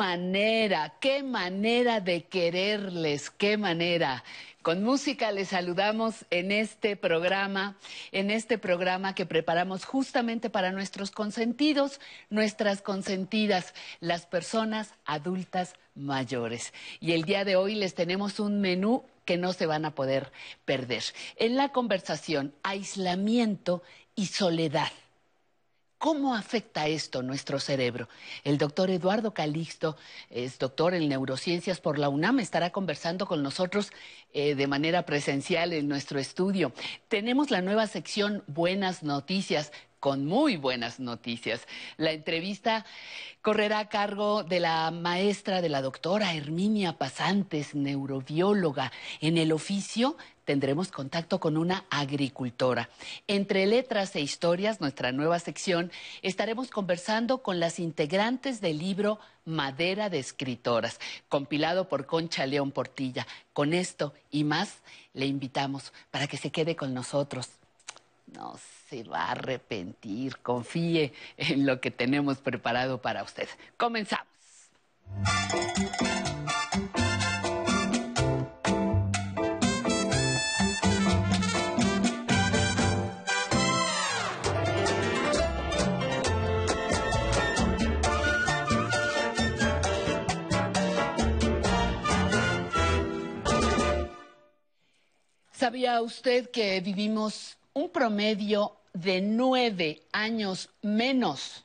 manera, qué manera de quererles, qué manera. Con música les saludamos en este programa, en este programa que preparamos justamente para nuestros consentidos, nuestras consentidas, las personas adultas mayores. Y el día de hoy les tenemos un menú que no se van a poder perder. En la conversación, aislamiento y soledad. ¿Cómo afecta esto nuestro cerebro? El doctor Eduardo Calixto es doctor en neurociencias por la UNAM, estará conversando con nosotros eh, de manera presencial en nuestro estudio. Tenemos la nueva sección Buenas Noticias con muy buenas noticias. La entrevista correrá a cargo de la maestra de la doctora Herminia Pasantes, neurobióloga. En el oficio tendremos contacto con una agricultora. Entre letras e historias, nuestra nueva sección, estaremos conversando con las integrantes del libro Madera de Escritoras, compilado por Concha León Portilla. Con esto y más, le invitamos para que se quede con nosotros. No se va a arrepentir, confíe en lo que tenemos preparado para usted. Comenzamos. ¿Sabía usted que vivimos un promedio de nueve años menos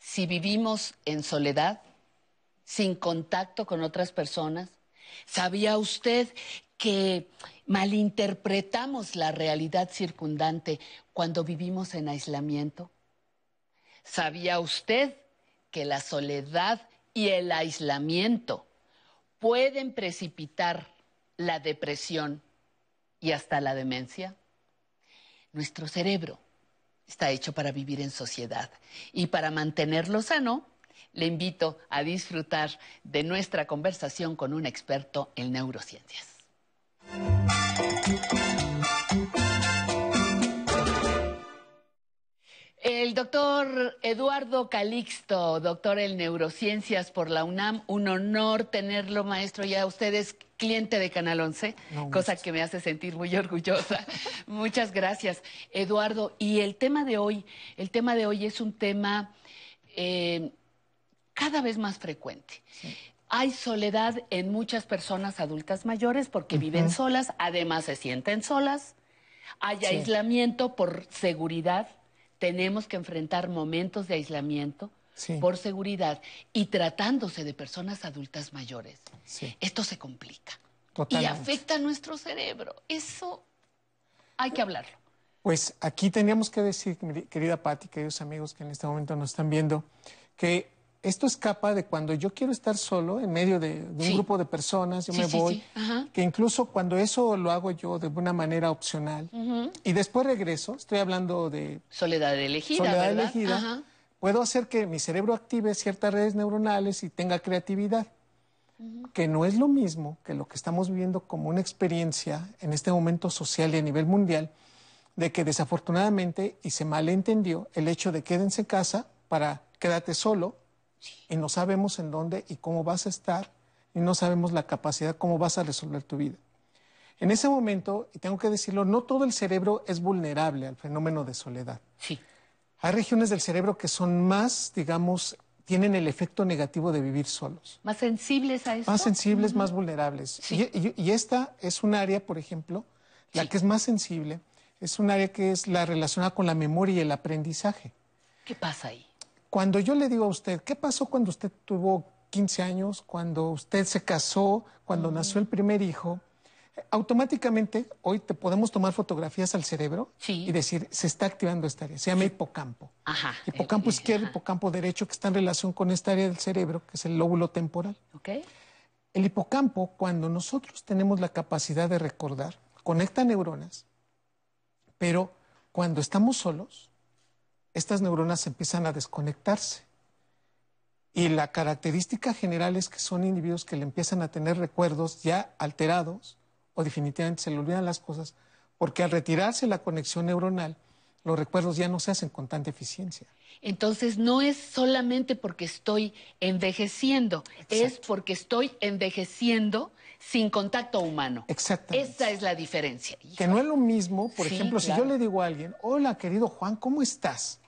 si vivimos en soledad, sin contacto con otras personas? ¿Sabía usted que malinterpretamos la realidad circundante cuando vivimos en aislamiento? ¿Sabía usted que la soledad y el aislamiento pueden precipitar la depresión y hasta la demencia? Nuestro cerebro está hecho para vivir en sociedad y para mantenerlo sano, le invito a disfrutar de nuestra conversación con un experto en neurociencias. El doctor Eduardo Calixto, doctor en neurociencias por la UNAM, un honor tenerlo, maestro. Ya usted es cliente de Canal 11, cosa que me hace sentir muy orgullosa. Muchas gracias, Eduardo. Y el tema de hoy, el tema de hoy es un tema eh, cada vez más frecuente. Hay soledad en muchas personas adultas mayores porque viven solas, además se sienten solas. Hay aislamiento por seguridad tenemos que enfrentar momentos de aislamiento por seguridad y tratándose de personas adultas mayores. Esto se complica y afecta a nuestro cerebro. Eso hay que hablarlo. Pues aquí teníamos que decir, querida Patti, queridos amigos que en este momento nos están viendo, que esto escapa de cuando yo quiero estar solo en medio de, un grupo de personas, yo me voy, que incluso cuando eso lo hago yo de una manera opcional. Y después regreso, estoy hablando de soledad elegida, soledad elegida, puedo hacer que mi cerebro active ciertas redes neuronales y tenga creatividad, que no es lo mismo que lo que estamos viviendo como una experiencia en este momento social y a nivel mundial, de que desafortunadamente, y se malentendió, el hecho de quédense en casa para quédate solo, y no sabemos en dónde y cómo vas a estar y no sabemos la capacidad, cómo vas a resolver tu vida. En ese momento, y tengo que decirlo, no todo el cerebro es vulnerable al fenómeno de soledad. Sí. Hay regiones del cerebro que son más, digamos, tienen el efecto negativo de vivir solos. ¿Más sensibles a eso? Más sensibles, más vulnerables. Y, esta es un área, por ejemplo, la que es más sensible, es un área que es la relacionada con la memoria y el aprendizaje. ¿Qué pasa ahí? Cuando yo le digo a usted, ¿qué pasó cuando usted tuvo 15 años, cuando usted se casó, cuando nació el primer hijo? Automáticamente hoy te podemos tomar fotografías al cerebro y decir, se está activando esta área. Se llama hipocampo. Ajá. Hipocampo izquierdo, hipocampo derecho, que está en relación con esta área del cerebro, que es el lóbulo temporal. Okay. El hipocampo, cuando nosotros tenemos la capacidad de recordar, conecta neuronas, pero cuando estamos solos, estas neuronas empiezan a desconectarse. Y la característica general es que son individuos que le empiezan a tener recuerdos ya alterados o definitivamente se le olvidan las cosas, porque al retirarse la conexión neuronal, los recuerdos ya no se hacen con tanta eficiencia. Entonces no es solamente porque estoy envejeciendo, es porque estoy envejeciendo sin contacto humano. Exactamente. Esa es la diferencia. Que no es lo mismo, por ejemplo, si yo le digo a alguien, hola querido Juan, ¿cómo estás?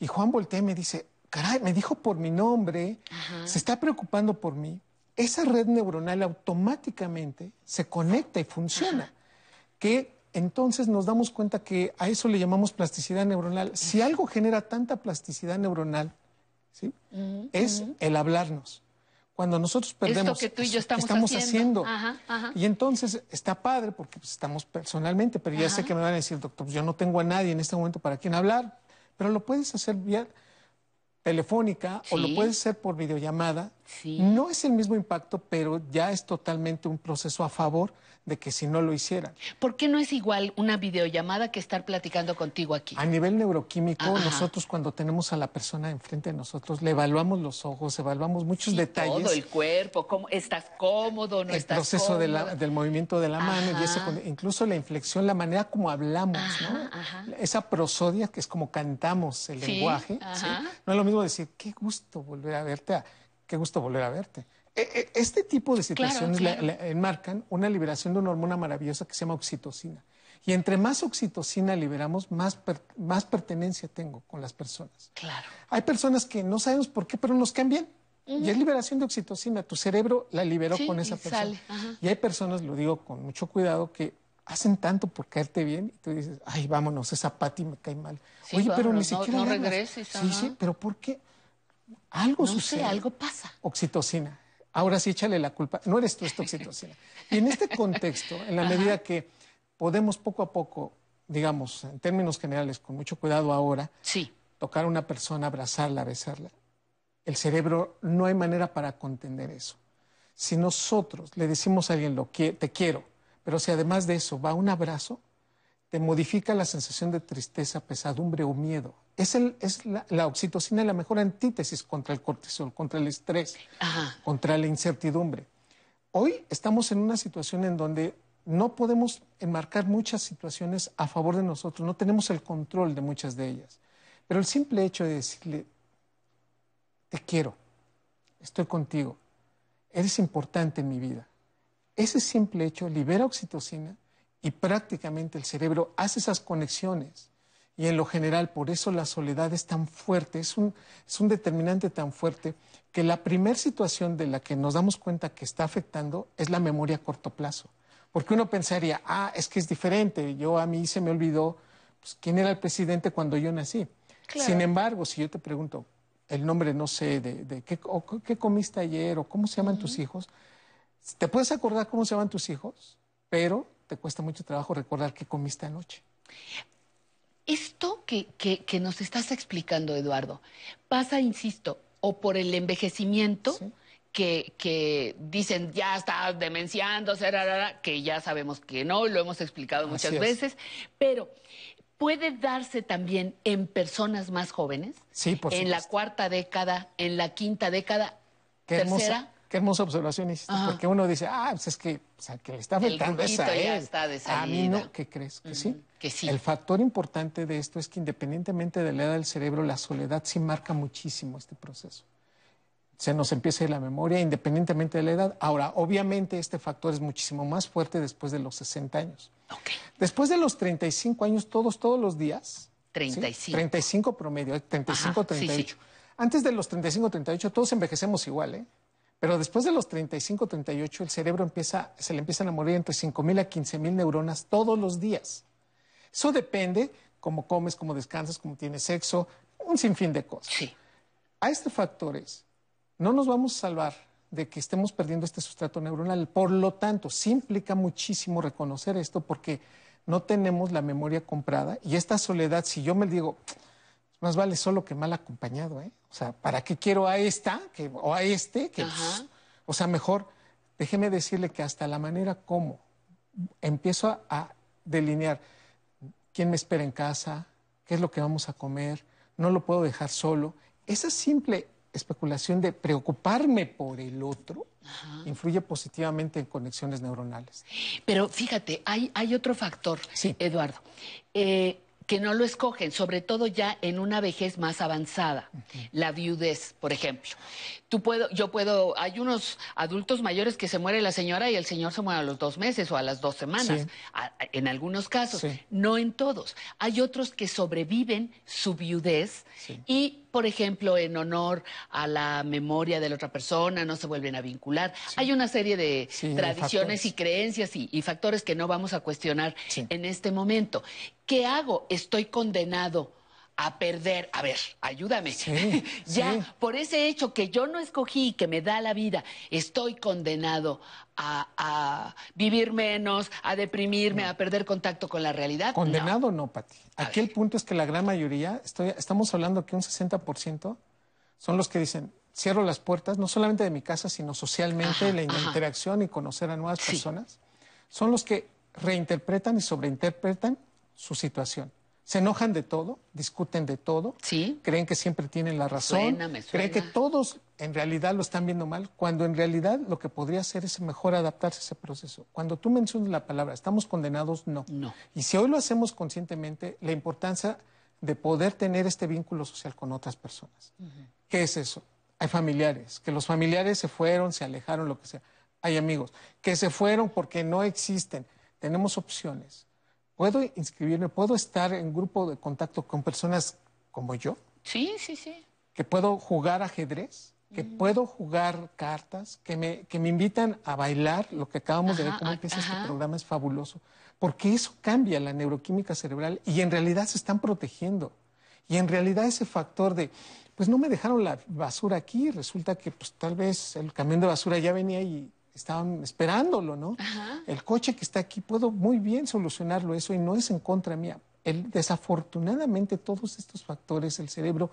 Y Juan voltea y me dice, caray, me dijo por mi nombre, se está preocupando por mí. Esa red neuronal automáticamente se conecta y funciona. Que entonces nos damos cuenta que a eso le llamamos plasticidad neuronal. Si algo genera tanta plasticidad neuronal, ¿sí? es el hablarnos cuando nosotros perdemos Esto que tú y yo estamos, haciendo. Y entonces está padre porque pues, estamos personalmente, pero ya sé que me van a decir, doctor, pues, yo no tengo a nadie en este momento para quien hablar, pero lo puedes hacer vía telefónica o lo puedes hacer por videollamada. No es el mismo impacto, pero ya es totalmente un proceso a favor de que si no lo hicieran. ¿Por qué no es igual una videollamada que estar platicando contigo aquí? A nivel neuroquímico, nosotros cuando tenemos a la persona enfrente de nosotros, le evaluamos los ojos, evaluamos muchos detalles. Todo el cuerpo, cómo estás cómodo, no el estás proceso del movimiento de la mano y ese, incluso la inflexión, la manera como hablamos, ¿no? Esa prosodia que es como cantamos el lenguaje. No es lo mismo decir, qué gusto volver a verte, qué gusto volver a verte. E, e, este tipo de situaciones enmarcan una liberación de una hormona maravillosa que se llama oxitocina. Y entre más oxitocina liberamos, más, más pertenencia tengo con las personas. Claro. Hay personas que no sabemos por qué, pero nos cambian. Y es liberación de oxitocina. Tu cerebro la liberó con esa persona. Y hay personas, lo digo con mucho cuidado, que hacen tanto por caerte bien y tú dices, ay, vámonos, esa Pati me cae mal. Oye, pero ni siquiera. No regreses. Sí, sí, pero ¿por qué? Algo sucede. algo pasa. Oxitocina. Ahora sí, échale la culpa. No eres tú, es oxitocina. Y en este contexto, en la medida que podemos poco a poco, digamos, en términos generales, con mucho cuidado ahora, tocar a una persona, abrazarla, besarla, el cerebro no hay manera para contender eso. Si nosotros le decimos a alguien lo que te quiero, pero si además de eso va un abrazo, te modifica la sensación de tristeza, pesadumbre o miedo. Es, el, es la, oxitocina la mejor antítesis contra el cortisol, contra el estrés, contra la incertidumbre. Hoy estamos en una situación en donde no podemos enmarcar muchas situaciones a favor de nosotros, no tenemos el control de muchas de ellas. Pero el simple hecho de decirle, te quiero, estoy contigo, eres importante en mi vida, ese simple hecho libera oxitocina y prácticamente el cerebro hace esas conexiones. Y en lo general, por eso la soledad es tan fuerte, es un, es un determinante tan fuerte, que la primera situación de la que nos damos cuenta que está afectando es la memoria a corto plazo. Porque uno pensaría, ah, es que es diferente, yo a mí se me olvidó pues, quién era el presidente cuando yo nací. Sin embargo, si yo te pregunto el nombre, no sé, de, qué, qué, comiste ayer o cómo se llaman tus hijos, te puedes acordar cómo se llaman tus hijos, pero te cuesta mucho trabajo recordar qué comiste anoche. Esto que, que, nos estás explicando, Eduardo, pasa, insisto, o por el envejecimiento, que, que, dicen ya está demenciando, que ya sabemos que no, lo hemos explicado muchas veces, pero puede darse también en personas más jóvenes, sí, por en la cuarta década, en la quinta década, tercera. Qué hermosa observación hiciste, porque uno dice, ah, pues es que, o sea, que le está afectando esa ya está de A mí no, ¿qué crees? ¿Que sí? Que sí. El factor importante de esto es que independientemente de la edad del cerebro, la soledad sí marca muchísimo este proceso. Se nos empieza a ir la memoria independientemente de la edad. Ahora, obviamente este factor es muchísimo más fuerte después de los 60 años. Okay. Después de los 35 años, todos, todos los días. 35. 35 promedio, 35, 38. Antes de los 35, 38, todos envejecemos igual, ¿eh? Pero después de los 35, 38, el cerebro empieza, se le empiezan a morir entre 5.000 a 15.000 neuronas todos los días. Eso depende cómo comes, cómo descansas, cómo tienes sexo, un sinfín de cosas. Sí. A estos factores no nos vamos a salvar de que estemos perdiendo este sustrato neuronal. Por lo tanto, sí implica muchísimo reconocer esto porque no tenemos la memoria comprada y esta soledad, si yo me digo, más vale solo que mal acompañado, ¿eh? O sea, ¿para qué quiero a esta que, o a este? Que, pues, o sea, mejor déjeme decirle que hasta la manera como empiezo a, delinear quién me espera en casa, qué es lo que vamos a comer, no lo puedo dejar solo. Esa simple especulación de preocuparme por el otro influye positivamente en conexiones neuronales. Pero fíjate, hay, hay otro factor, Eduardo. Eh, que no lo escogen, sobre todo ya en una vejez más avanzada, la viudez, por ejemplo. Tú puedo, yo puedo, hay unos adultos mayores que se muere la señora y el señor se muere a los dos meses o a las dos semanas, en algunos casos, no en todos. Hay otros que sobreviven su viudez y por ejemplo, en honor a la memoria de la otra persona, no se vuelven a vincular. Hay una serie de tradiciones y creencias y, factores que no vamos a cuestionar en este momento. ¿Qué hago? Estoy condenado a perder. A ver, ayúdame. ya, por ese hecho que yo no escogí, que me da la vida, estoy condenado a, vivir menos, a deprimirme, a perder contacto con la realidad. Condenado no, Pati. Aquí el punto es que la gran mayoría, estoy, estamos hablando que un 60% son los que dicen, cierro las puertas, no solamente de mi casa, sino socialmente, la interacción y conocer a nuevas personas, son los que reinterpretan y sobreinterpretan su situación se enojan de todo, discuten de todo, ¿Sí? creen que siempre tienen la razón, creen que todos en realidad lo están viendo mal, cuando en realidad lo que podría hacer es mejor adaptarse a ese proceso. Cuando tú mencionas la palabra, estamos condenados, no. no. Y si hoy lo hacemos conscientemente, la importancia de poder tener este vínculo social con otras personas. ¿Qué es eso? Hay familiares, que los familiares se fueron, se alejaron, lo que sea. Hay amigos que se fueron porque no existen. Tenemos opciones ¿Puedo inscribirme? ¿Puedo estar en grupo de contacto con personas como yo? Sí, sí, sí. ¿Que puedo jugar ajedrez? ¿Que puedo jugar cartas? ¿Que me, que me invitan a bailar? Lo que acabamos de ver, cómo empieza este programa es fabuloso. Porque eso cambia la neuroquímica cerebral y en realidad se están protegiendo. Y en realidad ese factor de, pues no me dejaron la basura aquí, resulta que pues tal vez el camión de basura ya venía y estaban esperándolo, ¿no? El coche que está aquí, puedo muy bien solucionarlo eso y no es en contra mía. El, desafortunadamente todos estos factores, el cerebro,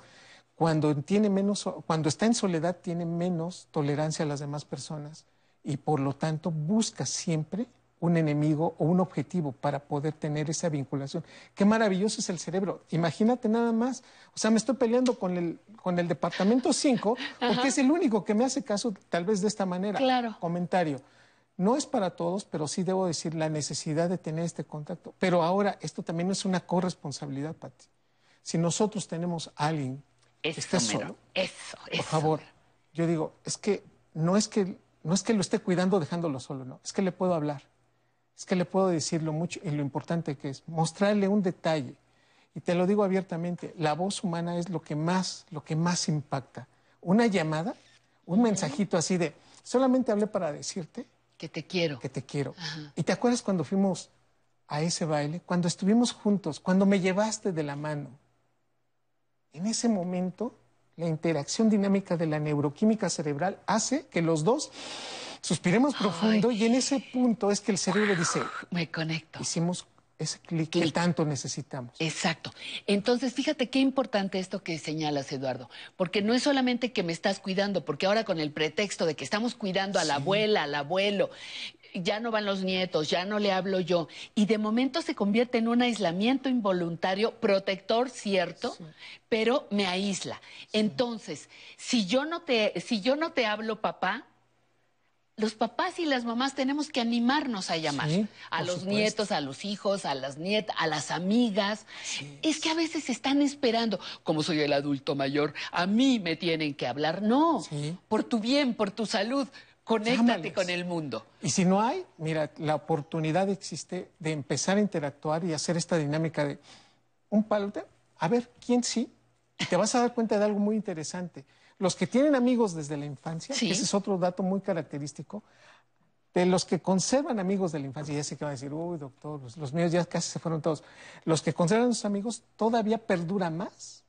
cuando, tiene menos, cuando está en soledad, tiene menos tolerancia a las demás personas y por lo tanto busca siempre un enemigo o un objetivo para poder tener esa vinculación. Qué maravilloso es el cerebro. Imagínate nada más. O sea, me estoy peleando con el, con el departamento 5 porque es el único que me hace caso tal vez de esta manera. Claro. Comentario. No es para todos, pero sí debo decir la necesidad de tener este contacto. Pero ahora, esto también es una corresponsabilidad, Pati. Si nosotros tenemos a alguien que esté solo, eso, por favor, yo digo, es que no es que no es que lo esté cuidando dejándolo solo, no, es que le puedo hablar, es que le puedo decir lo mucho y lo importante que es, mostrarle un detalle. Y te lo digo abiertamente, la voz humana es lo que más, lo que más impacta. Una llamada, un mensajito así de, solamente hablé para decirte que te quiero. Que te quiero. Y te acuerdas cuando fuimos a ese baile, cuando estuvimos juntos, cuando me llevaste de la mano. En ese momento, la interacción dinámica de la neuroquímica cerebral hace que los dos suspiremos profundo y en ese punto es que el cerebro dice, me conecto. Hicimos ese clic que tanto necesitamos. Exacto. Entonces, fíjate qué importante esto que señalas, Eduardo, porque no es solamente que me estás cuidando, porque ahora con el pretexto de que estamos cuidando a la abuela, al abuelo, ya no van los nietos, ya no le hablo yo, y de momento se convierte en un aislamiento involuntario, protector, cierto, pero me aísla. Entonces, si yo no te, si yo no te hablo, papá, los papás y las mamás tenemos que animarnos a llamar a los nietos, a los hijos, a las nietas, a las amigas. Es. que a veces están esperando, como soy el adulto mayor, a mí me tienen que hablar. No, por tu bien, por tu salud. Conéctate con el mundo. Y si no hay, mira, la oportunidad existe de empezar a interactuar y hacer esta dinámica de un palote, a ver quién sí. Y te vas a dar cuenta de algo muy interesante los que tienen amigos desde la infancia, ese es otro dato muy característico, de los que conservan amigos de la infancia, ya sé que van a decir, uy, doctor, los, míos ya casi se fueron todos. Los que conservan a sus amigos todavía perdura más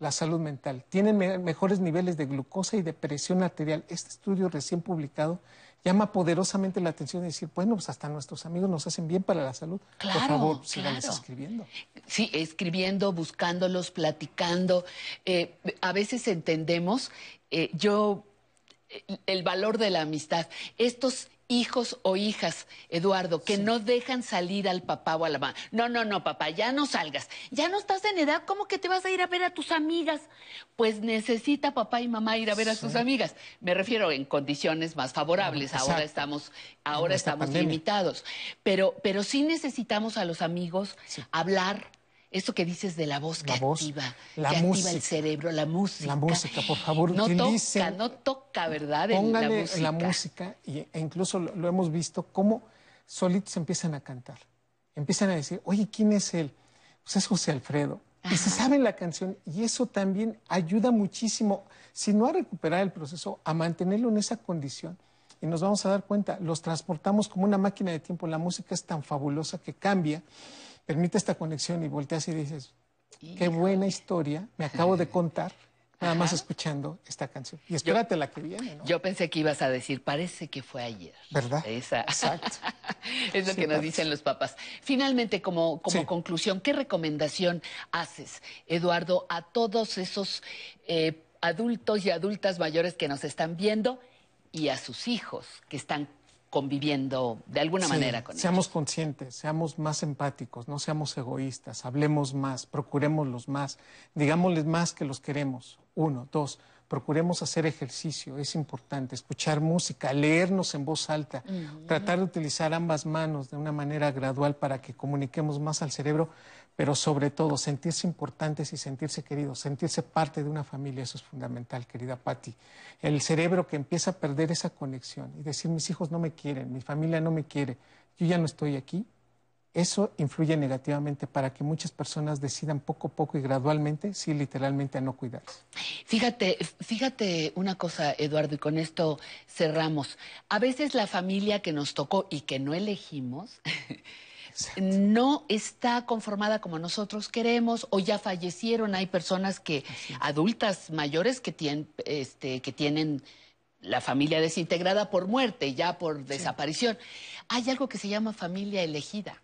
la salud mental. Tienen mejores niveles de glucosa y de presión arterial. Este estudio recién publicado llama poderosamente la atención de decir, bueno, pues hasta nuestros amigos nos hacen bien para la salud. Claro, Por favor, sigan escribiendo. Sí, escribiendo, buscándolos, platicando. Eh, a veces entendemos, eh, yo, el valor de la amistad. Estos hijos o hijas, Eduardo, que no dejan salir al papá o a la mamá. No, no, no, papá, ya no salgas. Ya no estás en edad, ¿cómo que te vas a ir a ver a tus amigas? Pues necesita papá y mamá ir a ver a sus amigas. Me refiero en condiciones más favorables. ahora estamos, ahora estamos limitados. Pero, pero sí necesitamos a los amigos hablar esto que dices de la voz que activa, la que activa el cerebro, la música. La música, por favor, no toca, no toca, ¿verdad? Póngale la música. la música y, e incluso lo, hemos visto cómo solitos empiezan a cantar. Empiezan a decir, oye, ¿quién es él? Pues es José Alfredo. Y se saben la canción y eso también ayuda muchísimo, si no a recuperar el proceso, a mantenerlo en esa condición. Y nos vamos a dar cuenta, los transportamos como una máquina de tiempo. La música es tan fabulosa que cambia permite esta conexión y volteas y dices, qué buena historia me acabo de contar. Nada más escuchando esta canción. Y espérate la que viene, ¿no? Yo pensé que ibas a decir, parece que fue ayer. ¿Verdad? Esa. Exacto. es lo que nos dicen los papás. Finalmente, como, como conclusión, ¿qué recomendación haces, Eduardo, a todos esos eh, adultos y adultas mayores que nos están viendo y a sus hijos que están conviviendo de alguna manera con Seamos conscientes, seamos más empáticos, no seamos egoístas, hablemos más, procurémoslos más, digámosles más que los queremos. Uno, dos, procuremos hacer ejercicio, es importante, escuchar música, leernos en voz alta, tratar de utilizar ambas manos de una manera gradual para que comuniquemos más al cerebro pero sobre todo sentirse importantes y sentirse queridos, sentirse parte de una familia, eso es fundamental, querida Patti. El cerebro que empieza a perder esa conexión y decir, mis hijos no me quieren, mi familia no me quiere, yo ya no estoy aquí, eso influye negativamente para que muchas personas decidan poco a poco y gradualmente, sí, literalmente a no cuidarse. Fíjate, fíjate una cosa, Eduardo, y con esto cerramos. A veces la familia que nos tocó y que no elegimos no está conformada como nosotros queremos o ya fallecieron. Hay personas que, adultas mayores que tienen, este, que tienen la familia desintegrada por muerte, ya por desaparición. Hay algo que se llama familia elegida.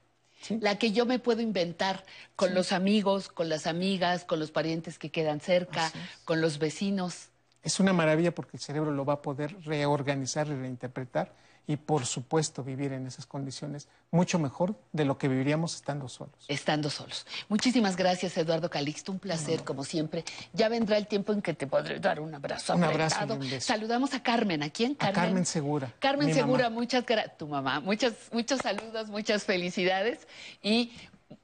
La que yo me puedo inventar con los amigos, con las amigas, con los parientes que quedan cerca, con los vecinos. Es una maravilla porque el cerebro lo va a poder reorganizar y reinterpretar y por supuesto vivir en esas condiciones mucho mejor de lo que viviríamos estando solos. Estando solos. Muchísimas gracias, Eduardo Calixto. Un placer, como siempre. Ya vendrá el tiempo en que te podré dar un abrazo. Un abrazo. Saludamos a Carmen. ¿A quién? Carmen. A Carmen Segura. Carmen Segura, muchas gracias. Tu mamá. Muchos, muchos saludos, muchas felicidades y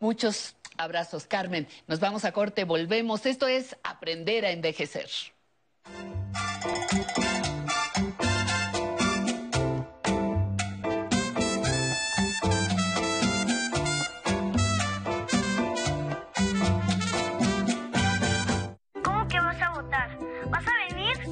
muchos Abrazos, Carmen. Nos vamos a corte, volvemos. Esto es Aprender a Envejecer.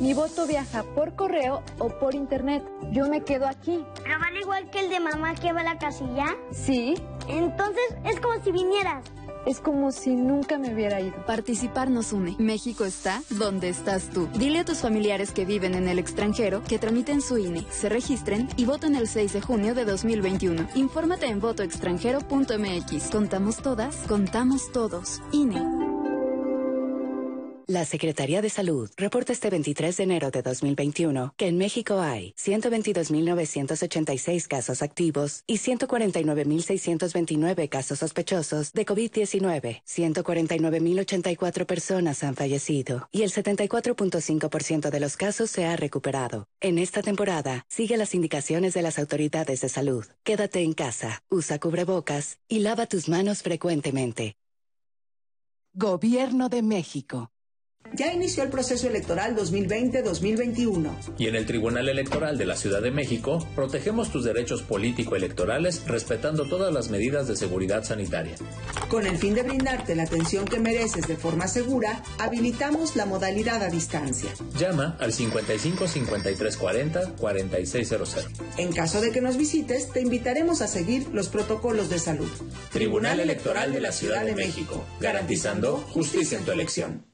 Mi voto viaja por correo o por internet. Yo me quedo aquí. ¿Pero vale igual que el de mamá que va a la casilla? Sí. Entonces es como si vinieras. Es como si nunca me hubiera ido. Participar nos une. México está donde estás tú. Dile a tus familiares que viven en el extranjero que tramiten su INE, se registren y voten el 6 de junio de 2021. Infórmate en votoextranjero.mx. Contamos todas, contamos todos. INE. La Secretaría de Salud reporta este 23 de enero de 2021 que en México hay 122.986 casos activos y 149.629 casos sospechosos de COVID-19. 149.084 personas han fallecido y el 74.5% de los casos se ha recuperado. En esta temporada, sigue las indicaciones de las autoridades de salud. Quédate en casa, usa cubrebocas y lava tus manos frecuentemente. Gobierno de México. Ya inició el proceso electoral 2020-2021. Y en el Tribunal Electoral de la Ciudad de México, protegemos tus derechos político-electorales respetando todas las medidas de seguridad sanitaria. Con el fin de brindarte la atención que mereces de forma segura, habilitamos la modalidad a distancia. Llama al 55 53 40 4600. En caso de que nos visites, te invitaremos a seguir los protocolos de salud. Tribunal Electoral de la Ciudad de México, garantizando justicia en tu elección.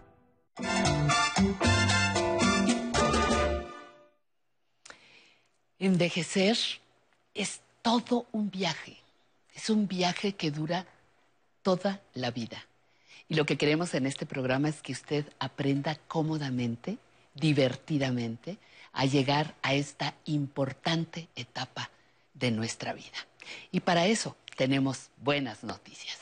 Envejecer es todo un viaje, es un viaje que dura toda la vida. Y lo que queremos en este programa es que usted aprenda cómodamente, divertidamente, a llegar a esta importante etapa de nuestra vida. Y para eso tenemos buenas noticias.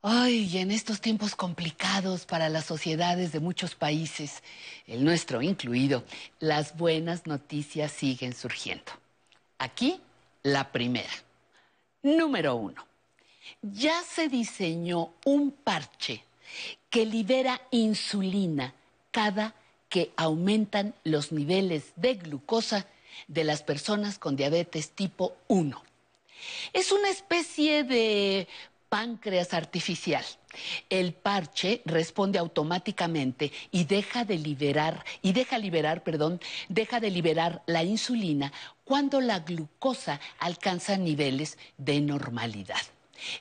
Ay, en estos tiempos complicados para las sociedades de muchos países, el nuestro incluido, las buenas noticias siguen surgiendo. Aquí, la primera. Número uno. Ya se diseñó un parche que libera insulina cada que aumentan los niveles de glucosa de las personas con diabetes tipo 1. Es una especie de páncreas artificial. El parche responde automáticamente y deja de liberar y deja liberar, perdón, deja de liberar la insulina cuando la glucosa alcanza niveles de normalidad.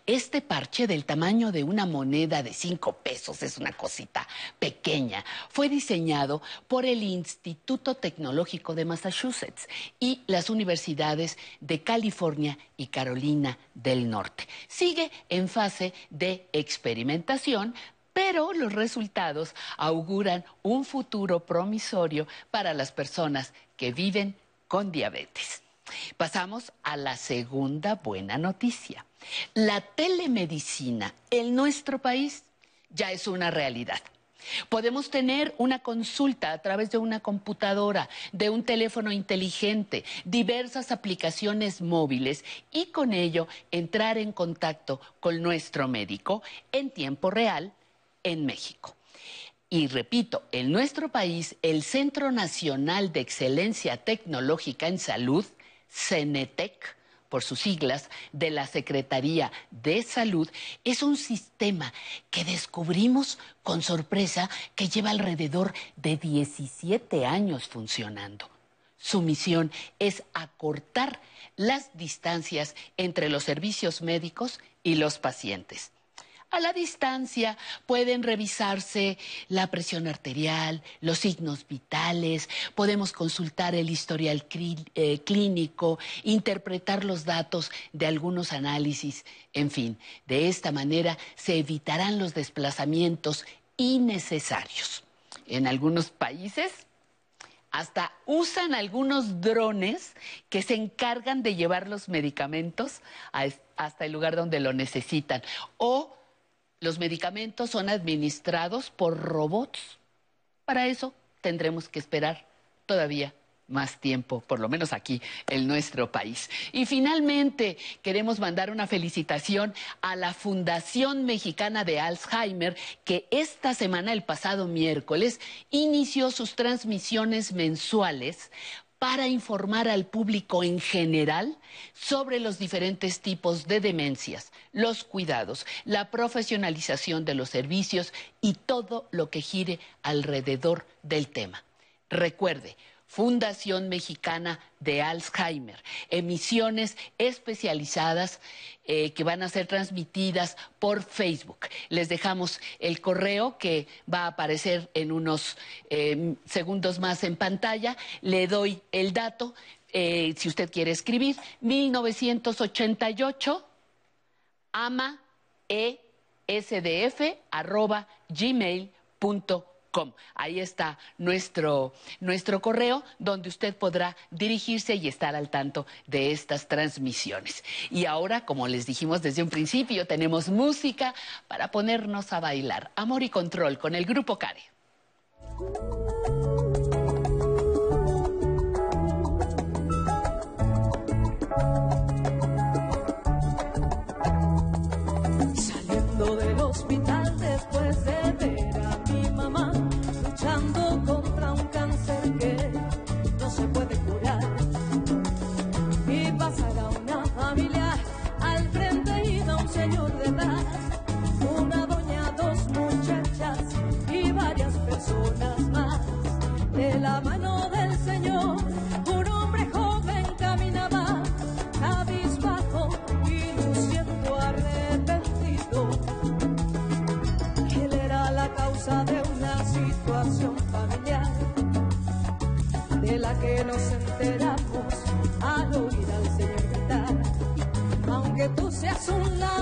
Este parche del tamaño de una moneda de cinco pesos, es una cosita pequeña, fue diseñado por el Instituto Tecnológico de Massachusetts y las universidades de California y Carolina del Norte. Sigue en fase de experimentación, pero los resultados auguran un futuro promisorio para las personas que viven con diabetes. Pasamos a la segunda buena noticia. La telemedicina en nuestro país ya es una realidad. Podemos tener una consulta a través de una computadora, de un teléfono inteligente, diversas aplicaciones móviles y con ello entrar en contacto con nuestro médico en tiempo real en México. Y repito, en nuestro país, el Centro Nacional de Excelencia Tecnológica en Salud, CENETEC, por sus siglas, de la Secretaría de Salud, es un sistema que descubrimos con sorpresa que lleva alrededor de 17 años funcionando. Su misión es acortar las distancias entre los servicios médicos y los pacientes. A la distancia pueden revisarse la presión arterial, los signos vitales, podemos consultar el historial eh, clínico, interpretar los datos de algunos análisis, en fin, de esta manera se evitarán los desplazamientos innecesarios. En algunos países hasta usan algunos drones que se encargan de llevar los medicamentos hasta el lugar donde lo necesitan. O los medicamentos son administrados por robots. Para eso tendremos que esperar todavía más tiempo, por lo menos aquí en nuestro país. Y finalmente queremos mandar una felicitación a la Fundación Mexicana de Alzheimer, que esta semana, el pasado miércoles, inició sus transmisiones mensuales para informar al público en general sobre los diferentes tipos de demencias, los cuidados, la profesionalización de los servicios y todo lo que gire alrededor del tema. Recuerde, Fundación Mexicana de Alzheimer, emisiones especializadas eh, que van a ser transmitidas por Facebook. Les dejamos el correo que va a aparecer en unos em, segundos más en pantalla. Le doy el dato, eh, si usted quiere escribir, 1988 ama esdf arroba Ahí está nuestro, nuestro correo donde usted podrá dirigirse y estar al tanto de estas transmisiones. Y ahora, como les dijimos desde un principio, tenemos música para ponernos a bailar. Amor y control con el grupo Care. Mano del Señor, un hombre joven caminaba, cabizbajo y luciendo arrepentido. Él era la causa de una situación de la que nos enteramos al oír al Señor gritar. Aunque tú seas un ladrón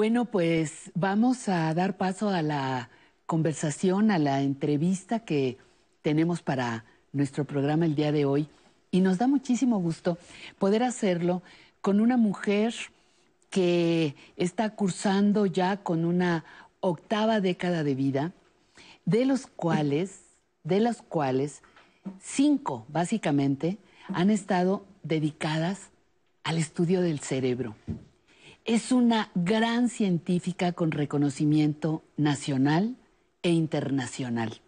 Bueno, pues vamos a dar paso a la conversación, a la entrevista que tenemos para nuestro programa el día de hoy. Y nos da muchísimo gusto poder hacerlo con una mujer que está cursando ya con una octava década de vida, de los cuales, de las cuales cinco básicamente han estado dedicadas al estudio del cerebro. Es una gran científica con reconocimiento nacional e internacional.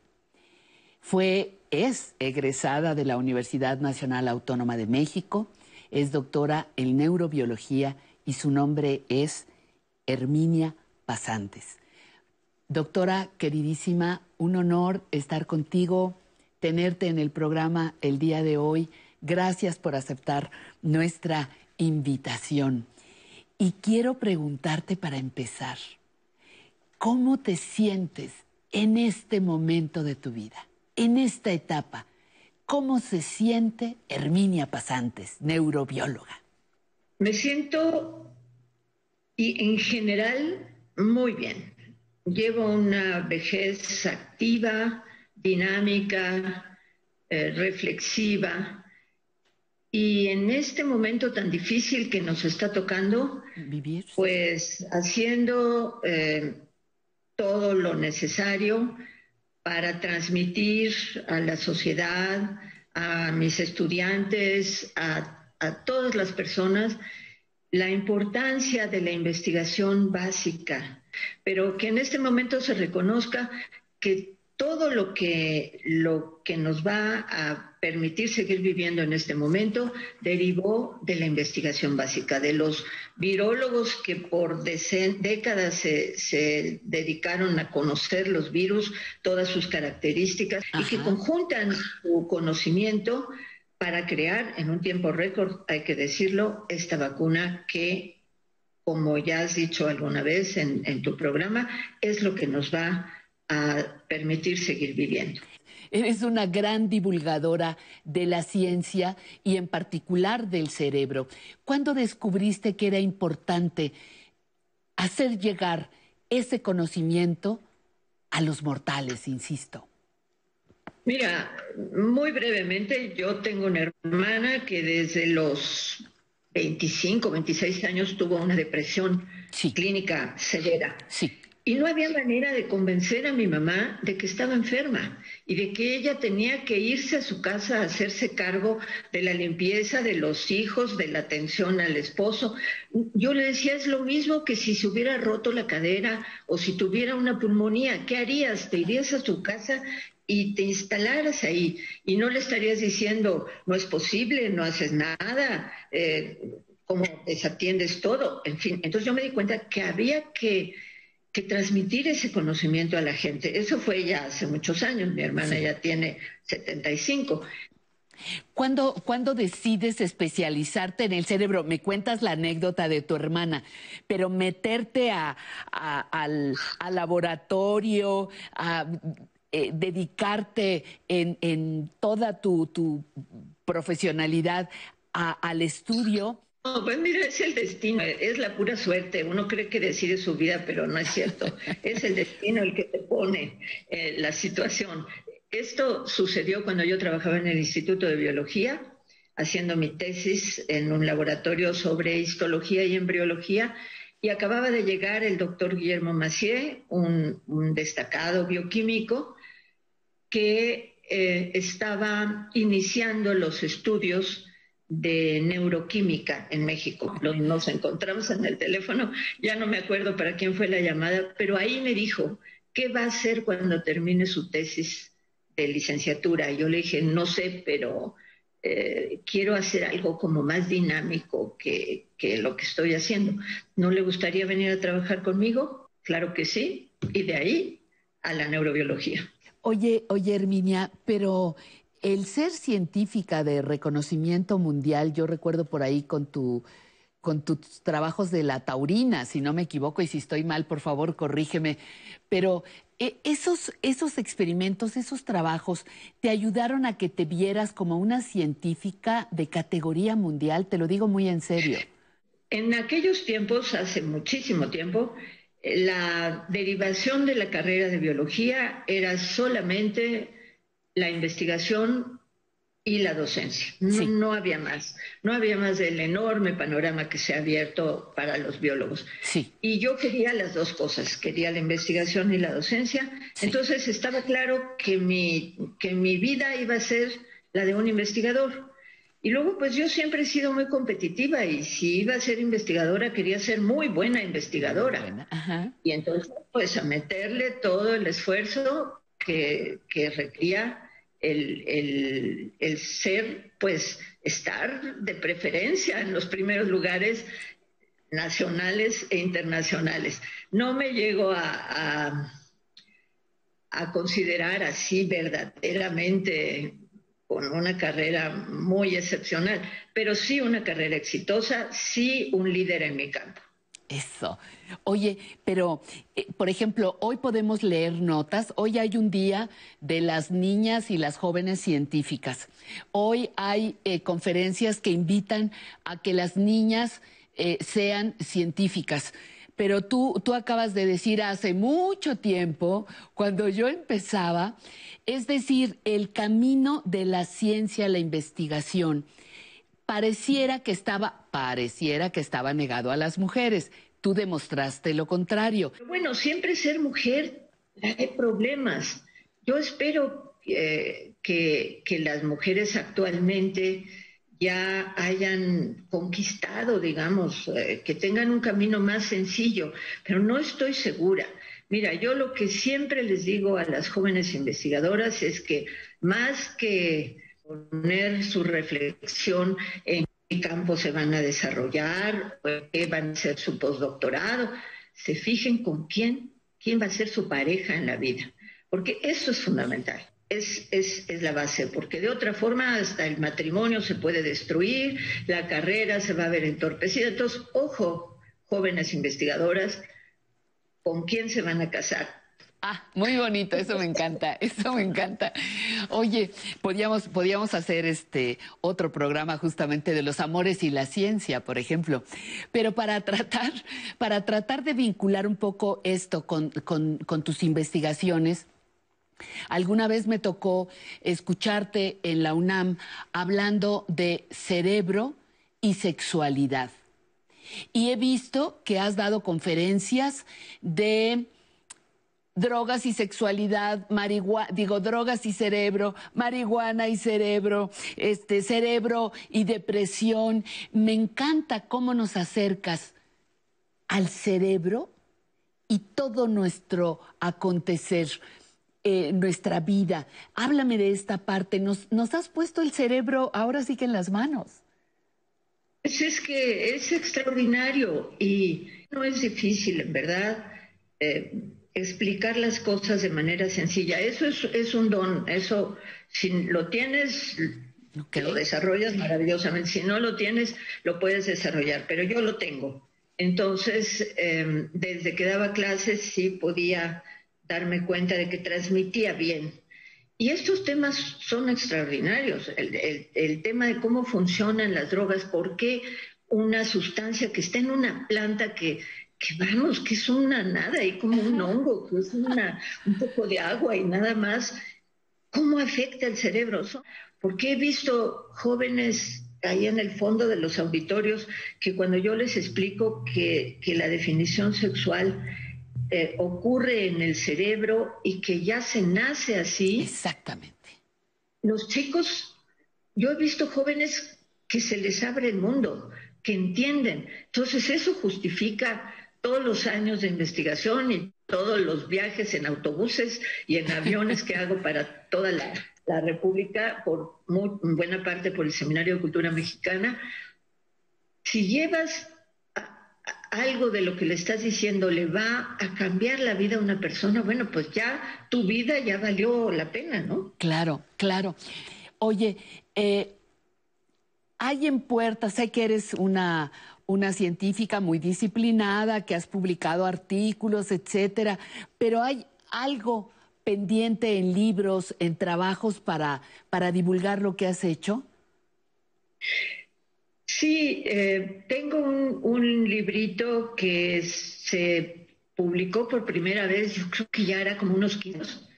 Fue, es egresada de la Universidad Nacional Autónoma de México, es doctora en neurobiología y su nombre es Herminia Pasantes. Doctora queridísima, un honor estar contigo, tenerte en el programa el día de hoy. Gracias por aceptar nuestra invitación. Y quiero preguntarte para empezar, ¿cómo te sientes en este momento de tu vida, en esta etapa? ¿Cómo se siente Herminia Pasantes, neurobióloga? Me siento, y en general, muy bien. Llevo una vejez activa, dinámica, eh, reflexiva, y en este momento tan difícil que nos está tocando, pues haciendo eh, todo lo necesario para transmitir a la sociedad, a mis estudiantes, a, a todas las personas, la importancia de la investigación básica, pero que en este momento se reconozca que todo lo que, lo que nos va a permitir seguir viviendo en este momento derivó de la investigación básica, de los virólogos que por décadas se, dedicaron a conocer los virus, todas sus características, y que conjuntan su conocimiento para crear en un tiempo récord, hay que decirlo, esta vacuna que, como ya has dicho alguna vez en, en tu programa, es lo que nos va a permitir seguir viviendo. Eres una gran divulgadora de la ciencia y en particular del cerebro. ¿Cuándo descubriste que era importante hacer llegar ese conocimiento a los mortales, insisto? Mira, muy brevemente, yo tengo una hermana que desde los 25, 26 años tuvo una depresión clínica severa. Sí. Y no había manera de convencer a mi mamá de que estaba enferma y de que ella tenía que irse a su casa a hacerse cargo de la limpieza de los hijos, de la atención al esposo. Yo le decía, es lo mismo que si se hubiera roto la cadera o si tuviera una pulmonía, ¿qué harías? ¿Te irías a su casa y te instalaras ahí y no le estarías diciendo, no es posible, no haces nada, eh, cómo desatiendes todo? En fin, entonces yo me di cuenta que había que que transmitir ese conocimiento a la gente. Eso fue ya hace muchos años, mi hermana ya tiene 75. ¿Cuándo, ¿Cuándo decides especializarte en el cerebro? Me cuentas la anécdota de tu hermana, pero meterte a, al, laboratorio, a eh, dedicarte en, toda tu, tu profesionalidad al estudio, no, pues mira, es el destino, es la pura suerte. Uno cree que decide su vida, pero no es cierto. Es el destino el que te pone eh, la situación. Esto sucedió cuando yo trabajaba en el Instituto de Biología, haciendo mi tesis en un laboratorio sobre histología y embriología, y acababa de llegar el doctor Guillermo Macié, un, destacado bioquímico, que eh, estaba iniciando los estudios de neuroquímica en México. Nos encontramos en el teléfono, ya no me acuerdo para quién fue la llamada, pero ahí me dijo, ¿qué va a hacer cuando termine su tesis de licenciatura. Yo le dije, no sé, pero eh, quiero hacer algo como más dinámico que, que lo que estoy haciendo. ¿No le gustaría venir a trabajar conmigo? Claro que sí. Y de ahí a la neurobiología. Oye, oye, Herminia, pero el ser científica de reconocimiento mundial, yo recuerdo por ahí con tu con tus trabajos de la taurina, si no me equivoco, y si estoy mal, por favor, corrígeme. Pero eh, esos, esos experimentos, esos trabajos, ¿te ayudaron a que te vieras como una científica de categoría mundial? Te lo digo muy en serio. En aquellos tiempos, hace muchísimo tiempo, la derivación de la carrera de biología era solamente la investigación y la docencia. No, había más. No había más del enorme panorama que se ha abierto para los biólogos. Sí. Y yo quería las dos cosas, quería la investigación y la docencia. Entonces estaba claro que mi, que mi vida iba a ser la de un investigador. Y luego, pues yo siempre he sido muy competitiva y si iba a ser investigadora, quería ser muy buena investigadora. Y entonces, pues a meterle todo el esfuerzo que, que requería el, ser, pues, estar de preferencia en los primeros lugares nacionales e internacionales. No me llego a, a, considerar así verdaderamente con una carrera muy excepcional, pero sí una carrera exitosa, sí un líder en mi campo. Eso. Oye, pero, eh, por ejemplo, hoy podemos leer notas, hoy hay un día de las niñas y las jóvenes científicas, hoy hay eh, conferencias que invitan a que las niñas eh, sean científicas. Pero tú, tú acabas de decir hace mucho tiempo, cuando yo empezaba, es decir, el camino de la ciencia, la investigación pareciera que estaba, pareciera que estaba negado a las mujeres. Tú demostraste lo contrario. Bueno, siempre ser mujer hay problemas. Yo espero eh, que, que las mujeres actualmente ya hayan conquistado, digamos, eh, que tengan un camino más sencillo, pero no estoy segura. Mira, yo lo que siempre les digo a las jóvenes investigadoras es que más que poner su reflexión en qué campo se van a desarrollar, o qué van a ser su postdoctorado, se fijen con quién, quién va a ser su pareja en la vida, porque eso es fundamental. Es, es, es, la base, porque de otra forma hasta el matrimonio se puede destruir, la carrera se va a ver entorpecida. Entonces, ojo, jóvenes investigadoras, ¿con quién se van a casar? Ah, muy bonito, eso me encanta, eso me encanta. Oye, podíamos, podíamos hacer este otro programa justamente de los amores y la ciencia, por ejemplo. Pero para tratar, para tratar de vincular un poco esto con, con tus investigaciones, Alguna vez me tocó escucharte en la UNAM hablando de cerebro y sexualidad. Y he visto que has dado conferencias de drogas y sexualidad, marihuana, digo, drogas y cerebro, marihuana y cerebro, este, cerebro y depresión. Me encanta cómo nos acercas al cerebro y todo nuestro acontecer, eh, nuestra vida. Háblame de esta parte. Nos, nos has puesto el cerebro ahora sí que en las manos. Pues es que es extraordinario y no es difícil, en verdad. Eh, explicar las cosas de manera sencilla. Eso es, un don, eso si lo tienes, lo desarrollas maravillosamente, si no lo tienes, lo puedes desarrollar, pero yo lo tengo. Entonces, em, desde que daba clases sí podía darme cuenta de que transmitía bien. Y estos temas son extraordinarios. el tema de cómo funcionan las drogas, por qué una sustancia que está en una planta que que vamos, que es una nada y como un hongo, que es una, un poco de agua y nada más, ¿cómo afecta el cerebro? Porque he visto jóvenes ahí en el fondo de los auditorios que cuando yo les explico que, la definición sexual eh, ocurre en el cerebro y que ya se nace así. Exactamente. Los chicos, yo he visto jóvenes que se les abre el mundo, que entienden. Entonces eso justifica todos los años de investigación y todos los viajes en autobuses y en aviones que hago para toda la, República, por buena parte por el Seminario de Cultura Mexicana, si llevas algo de lo que le estás diciendo le va a cambiar la vida a una persona, bueno, pues ya tu vida ya valió la pena, ¿no? Claro, claro. Oye, eh, hay en puerta, sé que eres una, una científica muy disciplinada, que has publicado artículos, etcétera, pero hay algo pendiente en libros, en trabajos para, para divulgar lo que has hecho. Sí, eh, tengo un, librito que se publicó por primera vez, yo creo que ya era como unos kilos,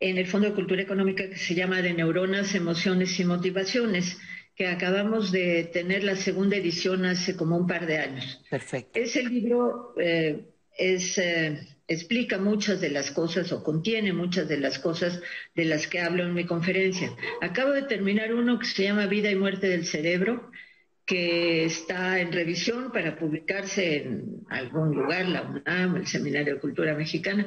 en el Fondo de Cultura Económica que se llama De Neuronas, Emociones y Motivaciones, que acabamos de tener la segunda edición hace como un par de años. Perfecto. Ese libro eh, es, eh, explica muchas de las cosas o contiene muchas de las cosas de las que hablo en mi conferencia. Acabo de terminar uno que se llama Vida y Muerte del Cerebro, que está en revisión para publicarse en algún lugar, la UNAM, el Seminario de Cultura Mexicana,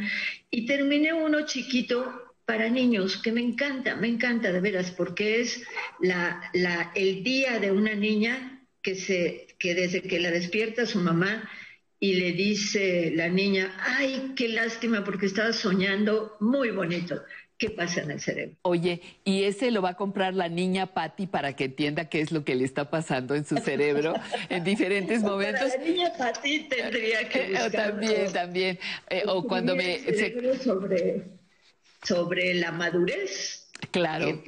y terminé uno chiquito para niños que me encanta, me encanta de veras, porque es la, la, el día de una niña que, se, que desde que la despierta su mamá y le dice la niña, ay, qué lástima porque estaba soñando muy bonito qué pasa en el cerebro. Oye, y ese lo va a comprar la niña Patty para que entienda qué es lo que le está pasando en su cerebro en diferentes momentos. la niña Patty tendría que también, también. Eh, o cuando me sobre sobre la madurez. Claro.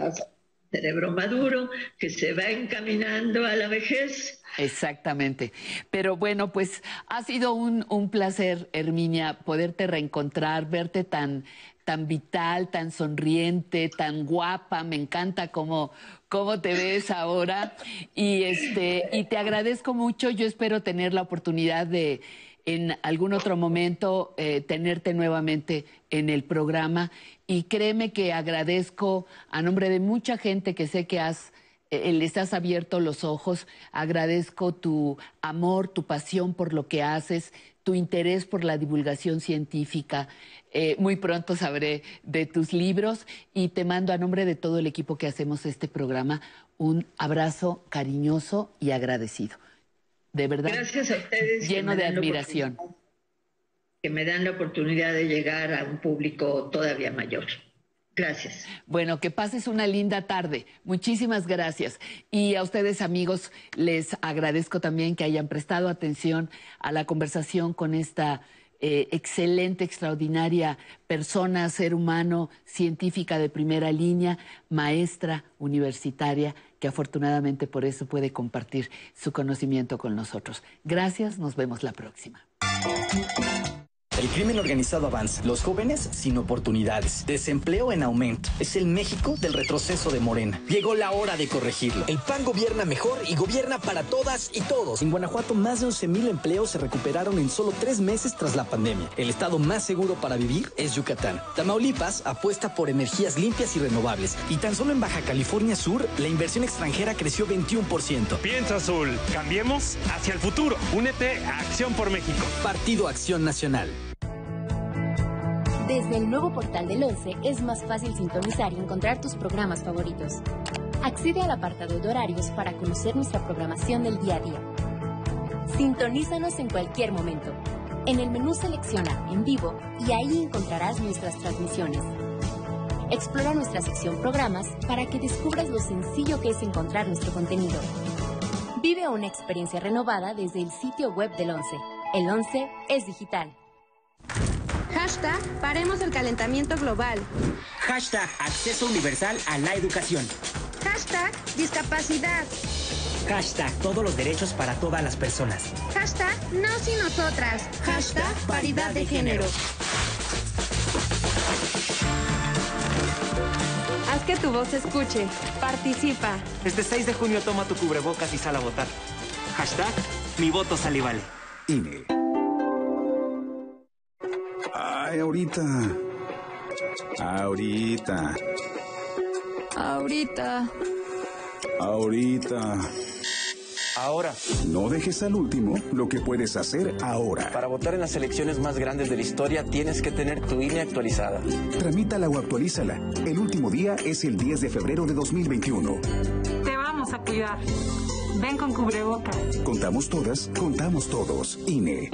Cerebro maduro que se va encaminando a la vejez. Exactamente. Pero bueno, pues ha sido un, un placer, Herminia, poderte reencontrar, verte tan tan vital, tan sonriente, tan guapa, me encanta cómo, cómo te ves ahora y este y te agradezco mucho, yo espero tener la oportunidad de en algún otro momento eh, tenerte nuevamente en el programa y créeme que agradezco a nombre de mucha gente que sé que has eh, les has abierto los ojos, agradezco tu amor, tu pasión por lo que haces, tu interés por la divulgación científica. Eh, muy pronto sabré de tus libros y te mando a nombre de todo el equipo que hacemos este programa un abrazo cariñoso y agradecido. De verdad. Gracias a ustedes. Lleno de admiración. Que me dan la oportunidad de llegar a un público todavía mayor. Gracias. Bueno, que pases una linda tarde. Muchísimas gracias. Y a ustedes, amigos, les agradezco también que hayan prestado atención a la conversación con esta eh, excelente, extraordinaria persona, ser humano, científica de primera línea, maestra universitaria, que afortunadamente por eso puede compartir su conocimiento con nosotros. Gracias, nos vemos la próxima. El crimen organizado avanza. Los jóvenes sin oportunidades. Desempleo en aumento. Es el México del retroceso de Morena. Llegó la hora de corregirlo. El PAN gobierna mejor y gobierna para todas y todos. En Guanajuato, más de 11.000 empleos se recuperaron en solo tres meses tras la pandemia. El estado más seguro para vivir es Yucatán. Tamaulipas apuesta por energías limpias y renovables. Y tan solo en Baja California Sur, la inversión extranjera creció 21%. Piensa azul. Cambiemos hacia el futuro. Únete a Acción por México. Partido Acción Nacional. Desde el nuevo portal del 11 es más fácil sintonizar y encontrar tus programas favoritos. Accede al apartado de horarios para conocer nuestra programación del día a día. Sintonízanos en cualquier momento. En el menú selecciona En vivo y ahí encontrarás nuestras transmisiones. Explora nuestra sección Programas para que descubras lo sencillo que es encontrar nuestro contenido. Vive una experiencia renovada desde el sitio web del 11. El 11 es digital. Hashtag Paremos el calentamiento global. Hashtag Acceso universal a la educación. Hashtag Discapacidad. Hashtag Todos los derechos para todas las personas. Hashtag No y nosotras. Hashtag Paridad de género. Haz que tu voz se escuche. Participa. Este 6 de junio toma tu cubrebocas y sal a votar. Hashtag Mi voto sale vale. INE. Ay, ahorita. Ahorita. Ahorita. Ahorita. ahora. No dejes al último lo que puedes hacer ahora. Para votar en las elecciones más grandes de la historia tienes que tener tu INE actualizada. Tramítala o actualízala. El último día es el 10 de febrero de 2021. Te vamos a cuidar. Ven con cubrebocas. Contamos todas, contamos todos. INE.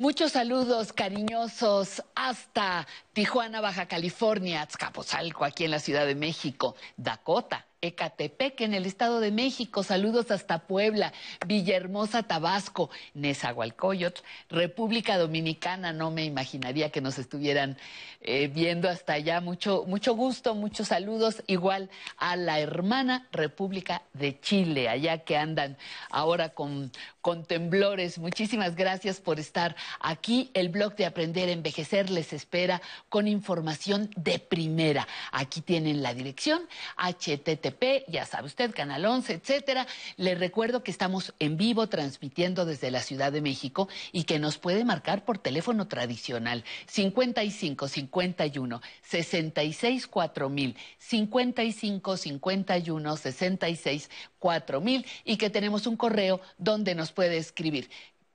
Muchos saludos cariñosos hasta Tijuana, Baja California, Azcapotzalco, aquí en la Ciudad de México, Dakota, Ecatepec, en el Estado de México. Saludos hasta Puebla, Villahermosa, Tabasco, Nezahualcóyotl, República Dominicana. No me imaginaría que nos estuvieran eh, viendo hasta allá. Mucho, mucho gusto, muchos saludos. Igual a la hermana República de Chile, allá que andan ahora con, con temblores. Muchísimas gracias por estar aquí. El blog de Aprender a Envejecer les espera con información de primera. Aquí tienen la dirección, http ya sabe usted, Canal 11, etcétera. Le recuerdo que estamos en vivo transmitiendo desde la Ciudad de México y que nos puede marcar por teléfono tradicional 55 51 66 4000 55 51 66 4000 y que tenemos un correo donde nos puede escribir.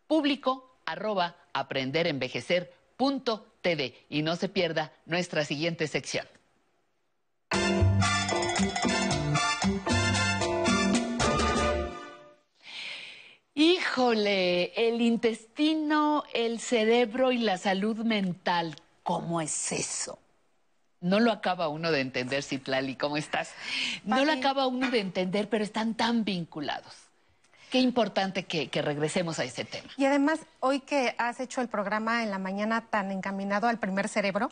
Público arroba aprenderenvejecer.tv y no se pierda nuestra siguiente sección. Híjole, el intestino, el cerebro y la salud mental, ¿cómo es eso? No lo acaba uno de entender, Citlali, ¿cómo estás? No lo acaba uno de entender, pero están tan vinculados qué importante que, regresemos a ese tema. Y además, hoy que has hecho el programa en la mañana tan encaminado al primer cerebro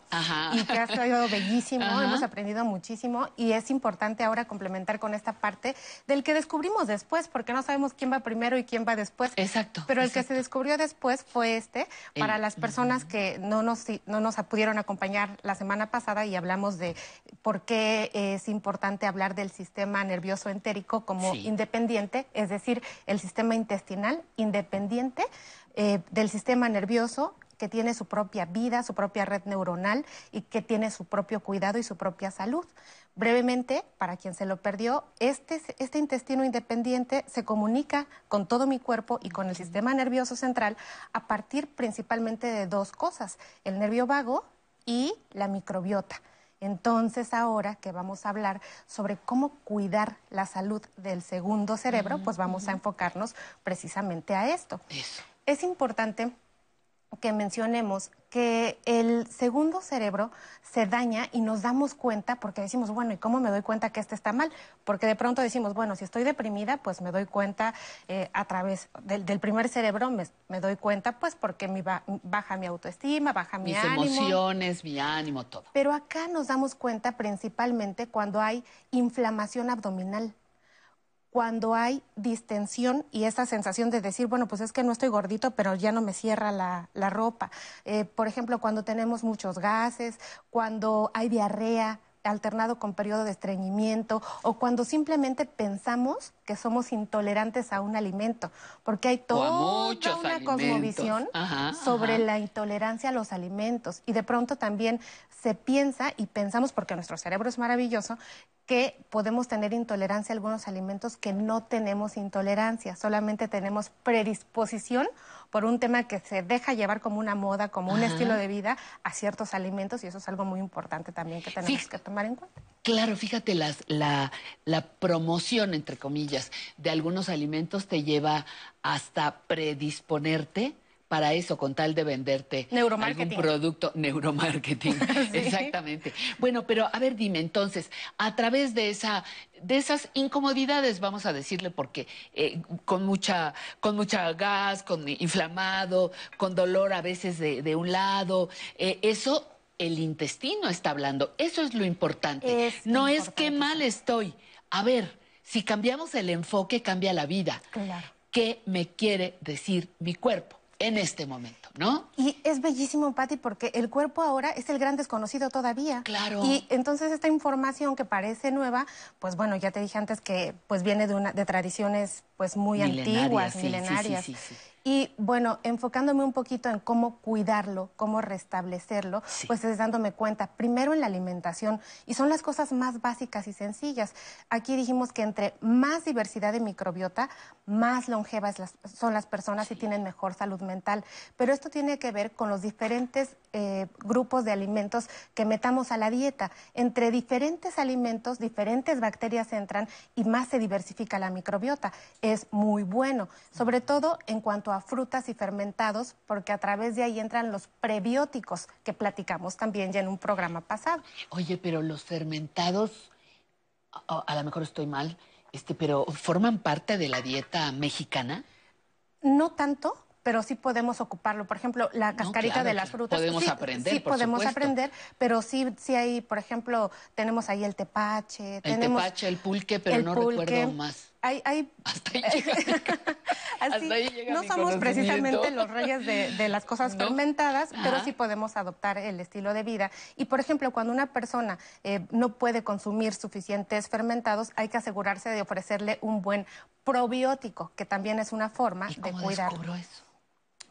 y que ha sido bellísimo, hemos aprendido muchísimo y es importante ahora complementar con esta parte del que descubrimos después, porque no sabemos quién va primero y quién va después. Exacto. Pero el que se descubrió después fue este, para las personas que no nos, no nos pudieron acompañar la semana pasada y hablamos de por qué es importante hablar del sistema nervioso entérico como independiente, es decir, el sistema intestinal independiente eh, del sistema nervioso que tiene su propia vida, su propia red neuronal y que tiene su propio cuidado y su propia salud. Brevemente, para quien se lo perdió, este, este intestino independiente se comunica con todo mi cuerpo y con el sistema nervioso central a partir principalmente de dos cosas, el nervio vago y la microbiota. Entonces ahora que vamos a hablar sobre cómo cuidar la salud del segundo cerebro, pues vamos a enfocarnos precisamente a esto. Es importante que mencionemos que el segundo cerebro se daña y nos damos cuenta porque decimos, bueno, ¿y cómo me doy cuenta que este está mal? Porque de pronto decimos, bueno, si estoy deprimida, pues me doy cuenta eh, a través del, primer cerebro, me, doy cuenta pues porque mi baja mi autoestima, baja mi ánimo. Mis emociones, mi ánimo, todo. Pero acá nos damos cuenta principalmente cuando hay inflamación abdominal cuando hay distensión y esa sensación de decir, bueno, pues es que no estoy gordito, pero ya no me cierra la, ropa. Eh, por ejemplo, cuando tenemos muchos gases, cuando hay diarrea, alternado con periodo de estreñimiento o cuando simplemente pensamos que somos intolerantes a un alimento, porque hay toda una cosmovisión sobre la intolerancia a los alimentos. Y de pronto también se piensa y pensamos, porque nuestro cerebro es maravilloso, que podemos tener intolerancia a algunos alimentos que no tenemos intolerancia, solamente tenemos predisposición por un tema que se deja llevar como una moda, como un estilo de vida a ciertos alimentos y eso es algo muy importante también que tenemos que tomar en cuenta. Claro, fíjate, las, la, la promoción, entre comillas, de algunos alimentos te lleva hasta predisponerte para eso, con tal de venderte algún producto, neuromarketing, exactamente. Bueno, pero a ver, dime entonces, a través de esa, de esas incomodidades, vamos a decirle, porque eh, con mucha, con mucha gas, con inflamado, con dolor a veces de, un lado, eh, eso el intestino está hablando. Eso es lo importante. no es qué mal estoy. A ver, si cambiamos el enfoque, cambia la vida. Claro. ¿Qué me quiere decir mi cuerpo? En este momento, ¿no? Y es bellísimo, Patti, porque el cuerpo ahora es el gran desconocido todavía. Claro. Y entonces esta información que parece nueva, pues bueno, ya te dije antes que pues viene de una de tradiciones pues muy antiguas, milenarias. Y bueno, enfocándome un poquito en cómo cuidarlo, cómo restablecerlo, pues es dándome cuenta, primero en la alimentación, y son las cosas más básicas y sencillas. Aquí dijimos que entre más diversidad de microbiota, más longevas son las personas y tienen mejor salud mental. Pero esto tiene que ver con los diferentes eh, grupos de alimentos que metamos a la dieta. Entre diferentes alimentos, diferentes bacterias entran y más se diversifica la microbiota. Es muy bueno, sobre todo en cuanto a frutas y fermentados, porque a través de ahí entran los prebióticos que platicamos también ya en un programa pasado. Oye, pero los fermentados, a, lo mejor estoy mal, este, pero ¿forman parte de la dieta mexicana? No tanto, pero sí podemos ocuparlo. Por ejemplo, la cascarita de las frutas. Podemos aprender. Sí, podemos aprender, pero sí, sí hay, por ejemplo, tenemos ahí el tepache. El tepache, el pulque, pero no recuerdo más. Hay, hay... Hasta ahí llega. Hasta ahí llega no somos precisamente los reyes de, las cosas fermentadas, pero sí podemos adoptar el estilo de vida. Y, por ejemplo, cuando una persona eh, no puede consumir suficientes fermentados, hay que asegurarse de ofrecerle un buen probiótico, que también es una forma ¿Y de cuidar. eso?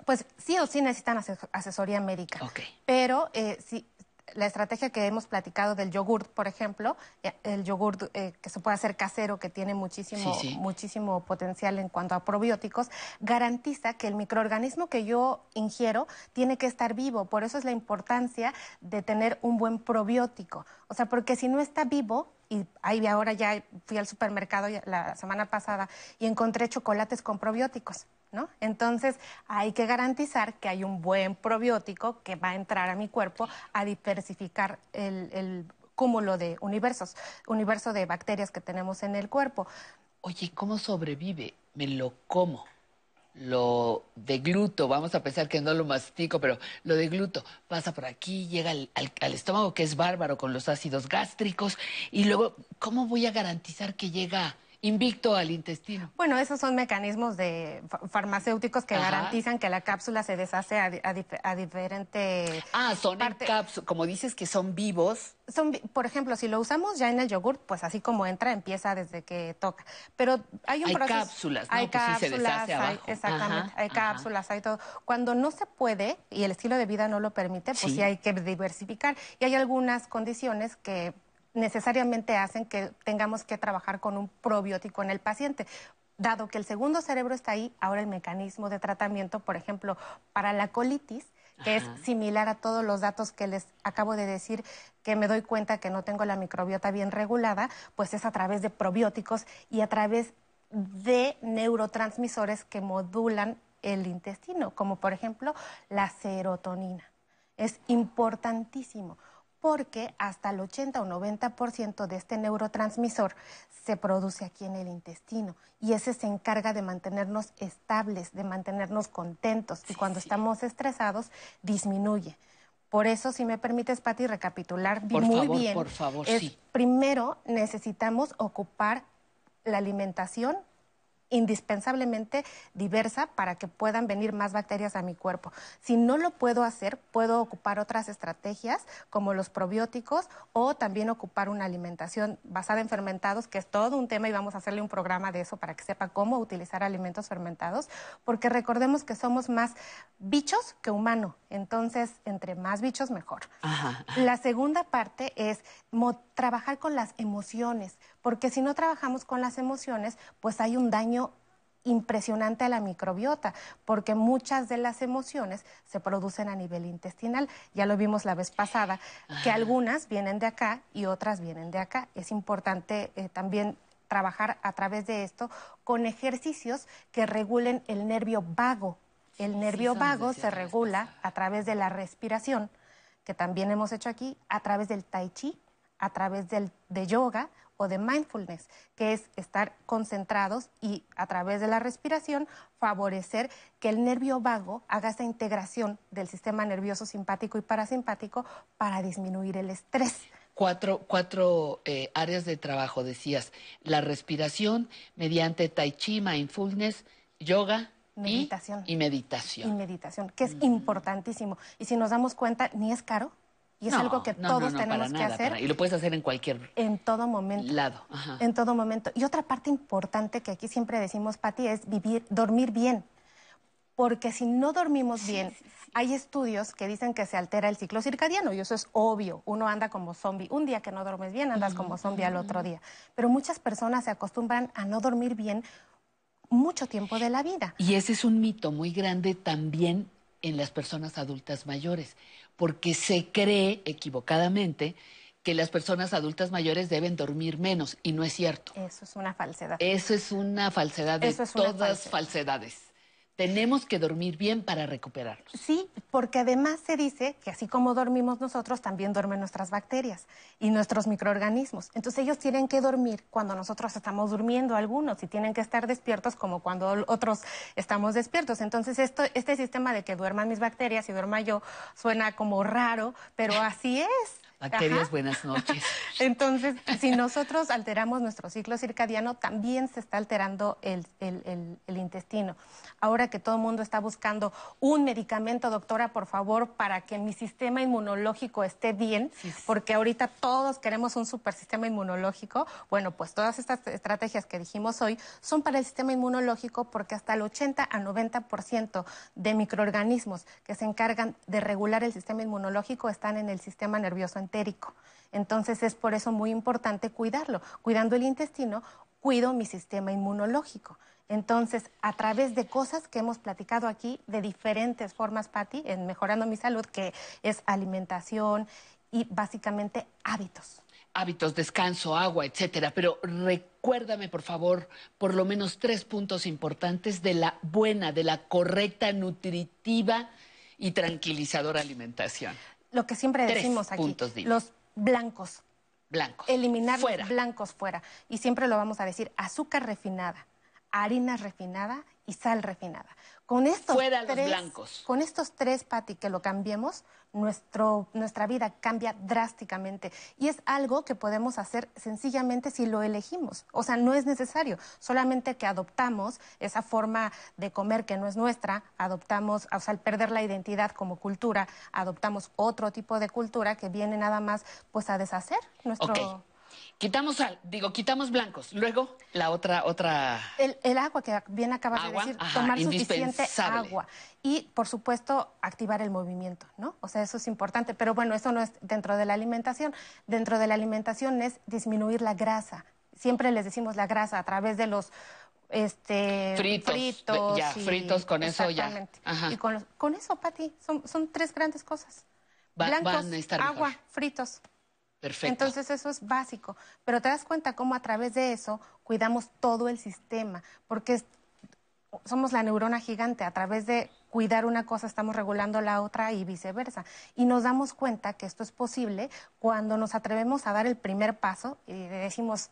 Pues sí o sí necesitan asesoría médica. Pero eh, si, la estrategia que hemos platicado del yogurt, por ejemplo, eh, el yogurt eh, que se puede hacer casero, que tiene muchísimo, muchísimo potencial en cuanto a probióticos, garantiza que el microorganismo que yo ingiero tiene que estar vivo. Por eso es la importancia de tener un buen probiótico. O sea, porque si no está vivo, y ahí ahora ya fui al supermercado la semana pasada y encontré chocolates con probióticos. ¿No? Entonces hay que garantizar que hay un buen probiótico que va a entrar a mi cuerpo a diversificar el, cúmulo de universos, universo de bacterias que tenemos en el cuerpo. Oye, ¿cómo sobrevive? Me lo como. Lo de gluto, vamos a pensar que no lo mastico, pero lo de gluto pasa por aquí, llega al estómago, que es bárbaro con los ácidos gástricos, y luego, ¿cómo voy a garantizar que llega invicto al intestino. Bueno, esos son mecanismos de farmacéuticos que garantizan que la cápsula se deshace a, a, diferente... Ah, son cápsulas, como dices que son vivos. Son, por ejemplo, si lo usamos ya en el yogur, pues así como entra, empieza desde que toca. Pero hay un hay proceso... Cápsulas, Hay pues cápsulas, hay, exactamente, hay cápsulas, hay todo. Cuando no se puede y el estilo de vida no lo permite, pues sí hay que diversificar. Y hay algunas condiciones que necesariamente hacen que tengamos que trabajar con un probiótico en el paciente. Dado que el segundo cerebro está ahí, ahora el mecanismo de tratamiento, por ejemplo, para la colitis, que es similar a todos los datos que les acabo de decir, que me doy cuenta que no tengo la microbiota bien regulada, pues es a través de probióticos y a través de neurotransmisores que modulan el intestino, como por ejemplo la serotonina. Es importantísimo porque hasta el 80 o 90% de este neurotransmisor se produce aquí en el intestino y ese se encarga de mantenernos estables, de mantenernos contentos y cuando estamos estresados disminuye. Por eso, si me permites, Patti, recapitular muy bien. Por favor, es, Primero necesitamos ocupar la alimentación indispensablemente diversa para que puedan venir más bacterias a mi cuerpo. Si no lo puedo hacer, puedo ocupar otras estrategias como los probióticos o también ocupar una alimentación basada en fermentados, que es todo un tema y vamos a hacerle un programa de eso para que sepa cómo utilizar alimentos fermentados, porque recordemos que somos más bichos que humanos, entonces entre más bichos mejor. La segunda parte es trabajar con las emociones, porque si no trabajamos con las emociones, pues hay un daño impresionante a la microbiota, porque muchas de las emociones se producen a nivel intestinal. Ya lo vimos la vez pasada, que algunas vienen de acá y otras vienen de acá. Es importante eh, también trabajar a través de esto con ejercicios que regulen el nervio vago. El nervio vago se regula a través de la respiración, que también hemos hecho aquí, a través del tai chi, a través del, de yoga o de mindfulness, que es estar concentrados y a través de la respiración favorecer que el nervio vago haga esa integración del sistema nervioso simpático y parasimpático para disminuir el estrés. Cuatro, cuatro eh, áreas de trabajo, decías, la respiración mediante tai chi, mindfulness, yoga, meditación. Y, meditación. Y meditación, que es importantísimo. Y si nos damos cuenta, ni es caro, y es algo que todos tenemos que hacer. Y lo puedes hacer en cualquier en todo momento. lado. En todo momento. Y otra parte importante que aquí siempre decimos, Patti, es vivir, dormir bien. porque si no dormimos bien, hay estudios que dicen que se altera el ciclo circadiano y eso es obvio. Uno anda como zombie. Un día que no duermes bien, andas como zombie al otro día. Pero muchas personas se acostumbran a no dormir bien mucho tiempo de la vida. Y ese es un mito muy grande también en las personas adultas mayores, porque se cree equivocadamente que las personas adultas mayores deben dormir menos y no es cierto. Eso es una falsedad. Eso es una falsedad de todas falsedades tenemos que dormir bien para recuperarnos. Sí, porque además se dice que así como dormimos nosotros, también duermen nuestras bacterias y nuestros microorganismos. Entonces ellos tienen que dormir cuando nosotros estamos durmiendo algunos y tienen que estar despiertos como cuando otros estamos despiertos. Entonces esto, este sistema de que duerman mis bacterias y duerma yo suena como raro, pero así es. Bacterias, buenas noches. Entonces, si nosotros alteramos nuestro ciclo circadiano, también se está alterando el, intestino. Ahora que todo el mundo está buscando un medicamento, doctora, por favor, para que mi sistema inmunológico esté bien, porque ahorita todos queremos un super sistema inmunológico. Bueno, pues todas estas estrategias que dijimos hoy son para el sistema inmunológico porque hasta el 80 a 90% de microorganismos que se encargan de regular el sistema inmunológico están en el sistema nervioso entonces es por eso muy importante cuidarlo. Cuidando el intestino, cuido mi sistema inmunológico. Entonces, a través de cosas que hemos platicado aquí de diferentes formas, Patti, en mejorando mi salud, que es alimentación y básicamente hábitos. Hábitos, descanso, agua, etcétera. Pero recuérdame, por favor, por lo menos tres puntos importantes de la buena, de la correcta, nutritiva y tranquilizadora alimentación lo que siempre decimos aquí, los blancos. Blancos. Eliminar los blancos fuera. Y siempre lo vamos a decir, azúcar refinada, harina refinada y sal refinada. Con estos Fuera tres, blancos. Con estos tres, Pati, que lo cambiemos, nuestro, nuestra vida cambia drásticamente. Y es algo que podemos hacer sencillamente si lo elegimos. O sea, no es necesario. Solamente que adoptamos esa forma de comer que no es nuestra, adoptamos, o sea, al perder la identidad como cultura, adoptamos otro tipo de cultura que viene nada más pues a deshacer nuestro... Quitamos digo, quitamos blancos. Luego, la otra, otra. El, agua que bien acabas de decir, tomar suficiente agua. Y, por supuesto, activar el movimiento, ¿no? O sea, eso es importante. Pero bueno, eso no es dentro de la alimentación. Dentro de la alimentación es disminuir la grasa. Siempre les decimos la grasa a través de los este fritos, fritos ya fritos con eso ya y con, con eso Pati son, son tres grandes cosas blancos agua fritos entonces eso es básico, pero te das cuenta cómo a través de eso cuidamos todo el sistema, porque somos la neurona gigante, a través de cuidar una cosa estamos regulando la otra y viceversa. Y nos damos cuenta que esto es posible cuando nos atrevemos a dar el primer paso y decimos,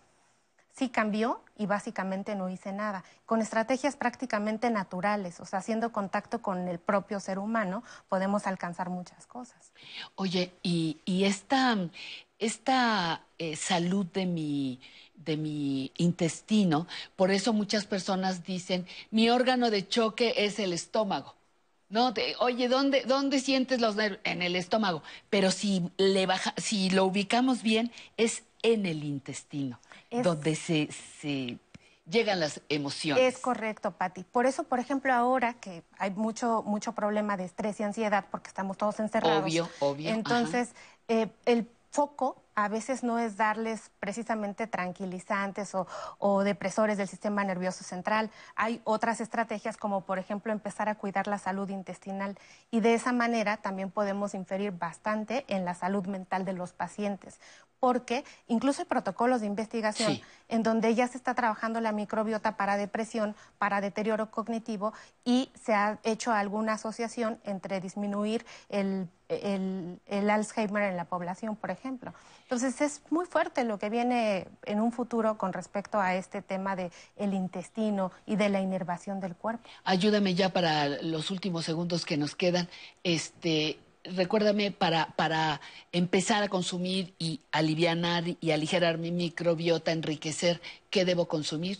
sí cambió y básicamente no hice nada. Con estrategias prácticamente naturales, o sea, haciendo contacto con el propio ser humano, podemos alcanzar muchas cosas. Oye, y, y esta, esta eh, salud de mi, de mi intestino, por eso muchas personas dicen, mi órgano de choque es el estómago. No, oye, ¿dónde, ¿dónde sientes los nervios? En el estómago. Pero si, le baja, si lo ubicamos bien, es en el intestino, donde se, se llegan las emociones. Es correcto, Patti. Por eso, por ejemplo, ahora que hay mucho, mucho problema de estrés y ansiedad porque estamos todos encerrados. Obvio, obvio. Entonces, eh, el foco a veces no es darles precisamente tranquilizantes o, depresores del sistema nervioso central. Hay otras estrategias como por ejemplo empezar a cuidar la salud intestinal y de esa manera también podemos inferir bastante en la salud mental de los pacientes porque incluso hay protocolos de investigación en donde ya se está trabajando la microbiota para depresión, para deterioro cognitivo y se ha hecho alguna asociación entre disminuir el, Alzheimer en la población, por ejemplo. Entonces es muy fuerte lo que viene en un futuro con respecto a este tema del el intestino y de la inervación del cuerpo. Ayúdame ya para los últimos segundos que nos quedan. Este, recuérdame, para, para empezar a consumir y alivianar y aligerar mi microbiota, enriquecer, ¿qué debo consumir?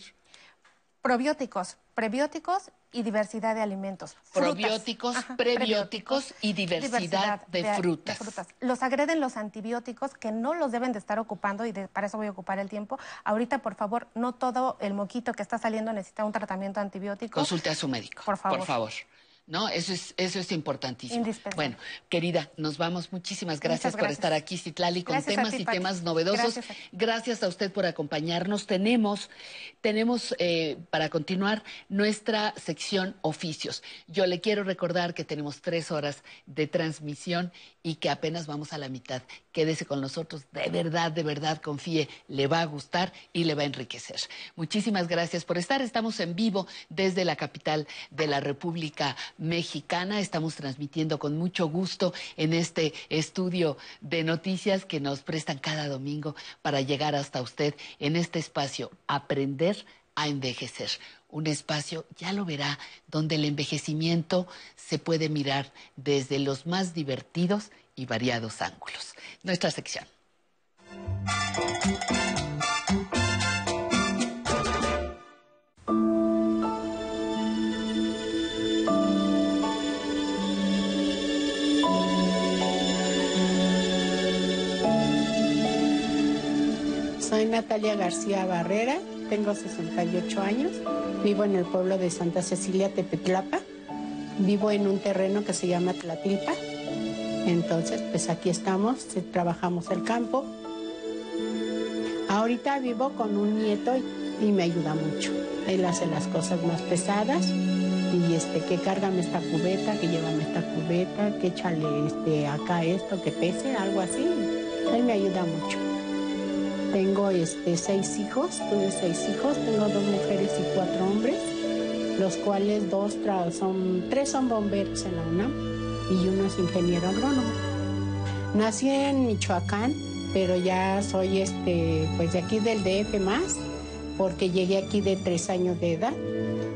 Probióticos, prebióticos y diversidad de alimentos. Probióticos, prebióticos y diversidad, de, frutas. Los agreden los antibióticos que no los deben de estar ocupando y para eso voy a ocupar el tiempo. Ahorita, por favor, no todo el moquito que está saliendo necesita un tratamiento antibiótico. Consulte a su médico. Por favor. Por favor ¿no? Eso es, eso es importantísimo. Bueno, querida, nos vamos. Muchísimas gracias, por estar aquí, Citlali, con temas y temas novedosos. Gracias a. usted por acompañarnos. Tenemos, tenemos eh, para continuar nuestra sección oficios. Yo le quiero recordar que tenemos tres horas de transmisión y que apenas vamos a la mitad. Quédese con nosotros, de verdad, de verdad, confíe, le va a gustar y le va a enriquecer. Muchísimas gracias por estar. Estamos en vivo desde la capital de la República Mexicana. Estamos transmitiendo con mucho gusto en este estudio de noticias que nos prestan cada domingo para llegar hasta usted en este espacio, aprender a envejecer un espacio, ya lo verá, donde el envejecimiento se puede mirar desde los más divertidos y variados ángulos. Nuestra sección. Soy Natalia García Barrera, tengo 68 años, vivo en el pueblo de Santa Cecilia, Tepetlapa, vivo en un terreno que se llama Tlatilpa, entonces pues aquí estamos, trabajamos el campo. Ahorita vivo con un nieto y, me ayuda mucho, él hace las cosas más pesadas y este que cárgame esta cubeta, que llévame esta cubeta, que échale este acá esto, que pese, algo así, él me ayuda mucho. Tengo este, seis hijos, tuve seis hijos, tengo dos mujeres y cuatro hombres, los cuales dos son, tres son bomberos en la UNAM y uno es ingeniero agrónomo. Nací en Michoacán, pero ya soy este, pues de aquí del DF más, porque llegué aquí de tres años de edad.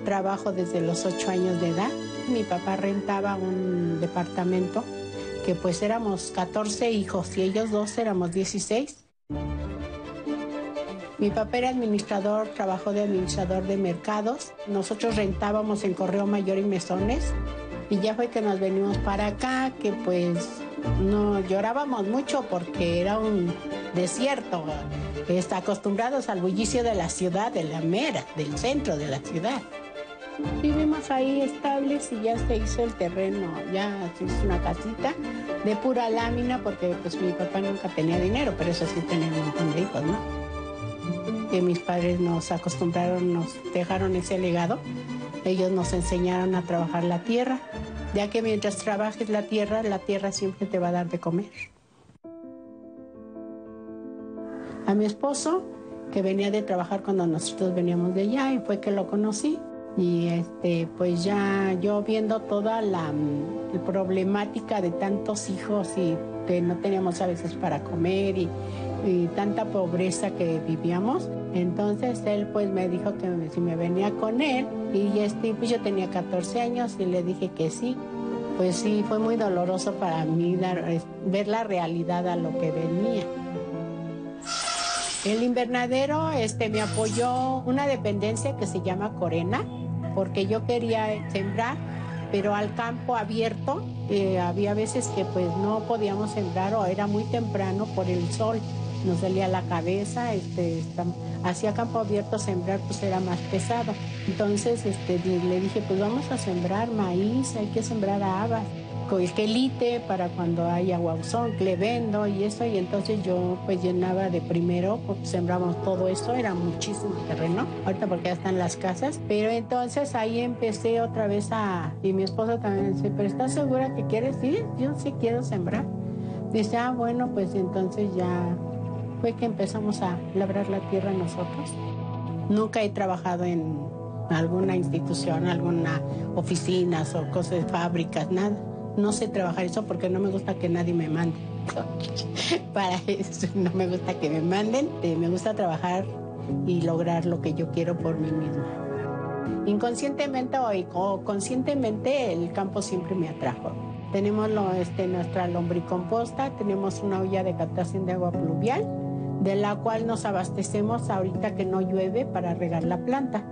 Trabajo desde los ocho años de edad. Mi papá rentaba un departamento que pues éramos 14 hijos y ellos dos éramos 16. Mi papá era administrador, trabajó de administrador de mercados. Nosotros rentábamos en Correo Mayor y Mesones. Y ya fue que nos venimos para acá, que pues no llorábamos mucho porque era un desierto. Está acostumbrados al bullicio de la ciudad, de la mera, del centro de la ciudad. Vivimos ahí estables y ya se hizo el terreno, ya se hizo una casita de pura lámina porque pues mi papá nunca tenía dinero, pero eso sí tenía un montón de hijos, ¿no? Que mis padres nos acostumbraron, nos dejaron ese legado. Ellos nos enseñaron a trabajar la tierra, ya que mientras trabajes la tierra, la tierra siempre te va a dar de comer. A mi esposo, que venía de trabajar cuando nosotros veníamos de allá, y fue que lo conocí. Y este, pues ya yo viendo toda la, la problemática de tantos hijos y que no teníamos a veces para comer y y tanta pobreza que vivíamos. Entonces él pues me dijo que si me venía con él y este, pues yo tenía 14 años y le dije que sí. Pues sí, fue muy doloroso para mí ver la realidad a lo que venía. El invernadero este, me apoyó una dependencia que se llama Corena, porque yo quería sembrar, pero al campo abierto eh, había veces que pues no podíamos sembrar o era muy temprano por el sol nos dolía la cabeza, este, hacía campo abierto sembrar pues era más pesado. Entonces este, le dije, pues vamos a sembrar maíz, hay que sembrar habas, el quelite para cuando haya guauzón, clevendo y eso, y entonces yo pues llenaba de primero, porque sembramos todo eso, era muchísimo terreno, ahorita porque ya están las casas, pero entonces ahí empecé otra vez a, y mi esposa también dice, pero ¿estás segura que quieres ir? Yo sí quiero sembrar. Dice, ah, bueno, pues entonces ya fue que empezamos a labrar la tierra nosotros. Nunca he trabajado en alguna institución, alguna oficina o cosas de fábricas, nada. No sé trabajar eso porque no me gusta que nadie me mande. Para eso no me gusta que me manden. Eh, me gusta trabajar y lograr lo que yo quiero por mí misma. Inconscientemente o conscientemente el campo siempre me atrajo. Tenemos este, nuestra lombricomposta, tenemos una olla de captación de agua pluvial de la cual nos abastecemos ahorita que no llueve para regar la planta.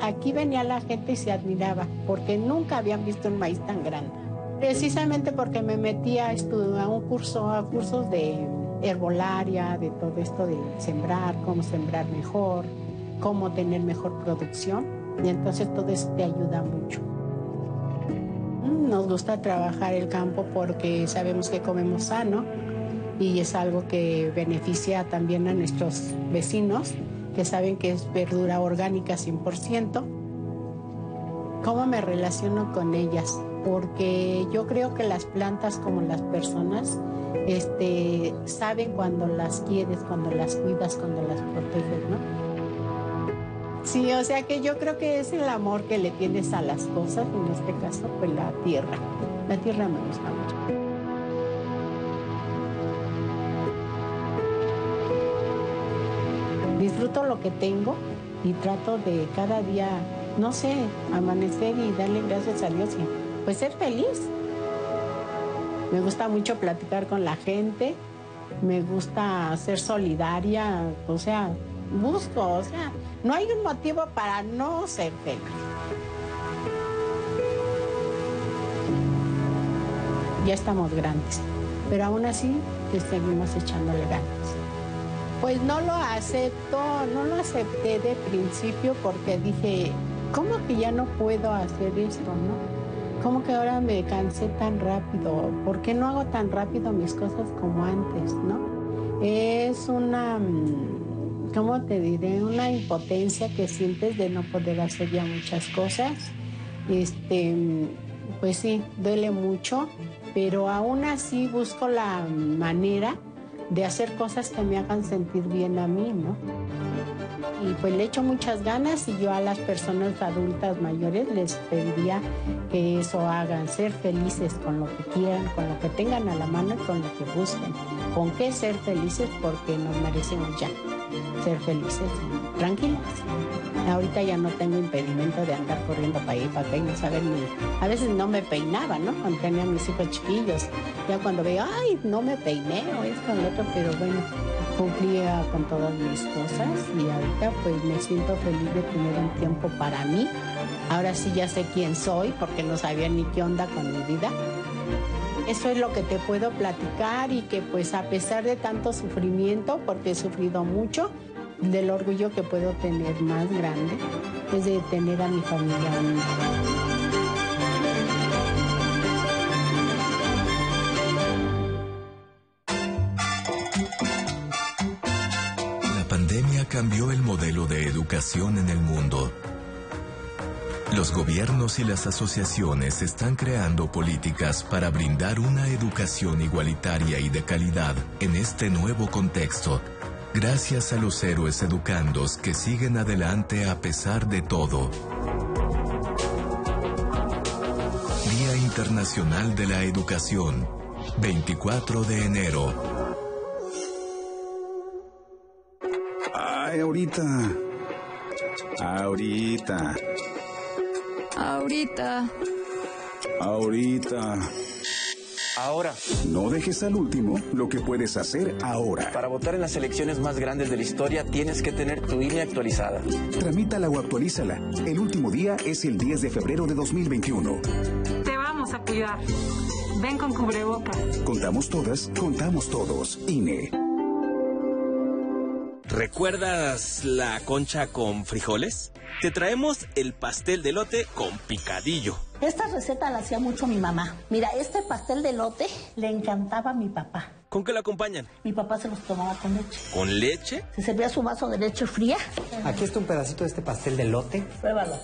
Aquí venía la gente y se admiraba porque nunca habían visto un maíz tan grande. Precisamente porque me metí a, a un curso, a cursos de herbolaria, de todo esto de sembrar, cómo sembrar mejor, cómo tener mejor producción. Y entonces todo eso te ayuda mucho. Nos gusta trabajar el campo porque sabemos que comemos sano y es algo que beneficia también a nuestros vecinos que saben que es verdura orgánica 100%. ¿Cómo me relaciono con ellas? Porque yo creo que las plantas como las personas este, saben cuando las quieres, cuando las cuidas, cuando las proteges, ¿no? Sí, o sea que yo creo que es el amor que le tienes a las cosas, en este caso, pues la tierra. La tierra me gusta mucho. Disfruto lo que tengo y trato de cada día, no sé, amanecer y darle gracias a Dios y pues ser feliz. Me gusta mucho platicar con la gente, me gusta ser solidaria, o sea, busco, o sea, no hay un motivo para no ser feliz. Ya estamos grandes, pero aún así que seguimos echándole ganas. Pues no lo acepto, no lo acepté de principio porque dije, ¿cómo que ya no puedo hacer esto, no? ¿Cómo que ahora me cansé tan rápido? ¿Por qué no hago tan rápido mis cosas como antes, no? Es una mm, ¿cómo te diré? Una impotencia que sientes de no poder hacer ya muchas cosas. Este, pues sí, duele mucho, pero aún así busco la manera de hacer cosas que me hagan sentir bien a mí, ¿no? Y pues le echo muchas ganas y yo a las personas adultas mayores les pediría que eso hagan, ser felices con lo que quieran, con lo que tengan a la mano y con lo que busquen. ¿Con qué ser felices? Porque nos merecemos ya ser felices, tranquilas. Ahorita ya no tengo impedimento de andar corriendo para ir para acá y no saber ni... A veces no me peinaba, ¿no? Cuando tenía mis hijos chiquillos. Ya cuando veo, ay, no me peiné o esto o lo otro, pero bueno, cumplía con todas mis cosas y ahorita pues me siento feliz de tener un tiempo para mí. Ahora sí ya sé quién soy porque no sabía ni qué onda con mi vida. Eso es lo que te puedo platicar y que pues a pesar de tanto sufrimiento, porque he sufrido mucho, del orgullo que puedo tener más grande es de tener a mi familia La pandemia cambió el modelo de educación en el mundo. Los gobiernos y las asociaciones están creando políticas para brindar una educación igualitaria y de calidad en este nuevo contexto Gracias a los héroes educandos que siguen adelante a pesar de todo. Día Internacional de la Educación, 24 de enero. Ay, ahorita. Ahorita. Ahorita. Ahorita. Ahora. No dejes al último lo que puedes hacer ahora. Para votar en las elecciones más grandes de la historia tienes que tener tu INE actualizada. Tramítala o actualízala. El último día es el 10 de febrero de 2021. Te vamos a cuidar. Ven con cubrebocas. Contamos todas, contamos todos. INE. ¿Recuerdas la concha con frijoles? Te traemos el pastel de lote con picadillo. Esta receta la hacía mucho mi mamá. Mira, este pastel de lote le encantaba a mi papá. ¿Con qué lo acompañan? Mi papá se los tomaba con leche. ¿Con leche? Se servía su vaso de leche fría. Aquí está un pedacito de este pastel de lote. Pruébalo.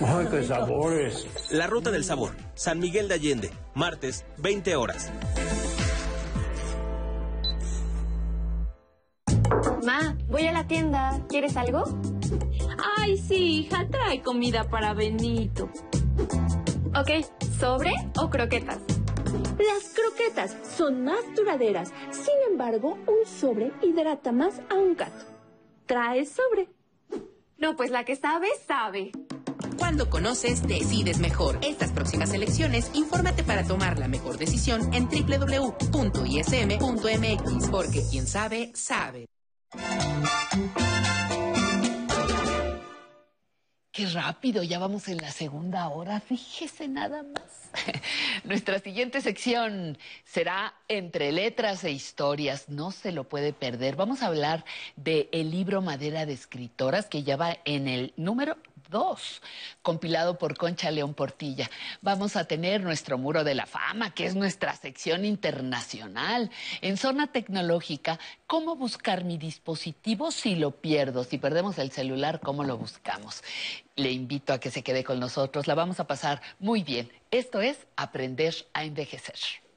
¡Ay, qué sabores! La Ruta del Sabor, San Miguel de Allende, martes, 20 horas. Ma, voy a la tienda. ¿Quieres algo? Ay, sí, hija, trae comida para Benito. Ok, ¿sobre o croquetas? Las croquetas son más duraderas. Sin embargo, un sobre hidrata más a un gato. Trae sobre. No, pues la que sabe, sabe. Cuando conoces, decides mejor. Estas próximas elecciones, infórmate para tomar la mejor decisión en www.ism.mx, porque quien sabe, sabe. Qué rápido, ya vamos en la segunda hora, fíjese nada más. Nuestra siguiente sección será Entre letras e historias, no se lo puede perder. Vamos a hablar del el libro Madera de Escritoras, que ya va en el número 2, compilado por Concha León Portilla. Vamos a tener nuestro muro de la fama, que es nuestra sección internacional. En zona tecnológica, ¿cómo buscar mi dispositivo si lo pierdo? Si perdemos el celular, ¿cómo lo buscamos? Le invito a que se quede con nosotros, la vamos a pasar muy bien. Esto es Aprender a Envejecer.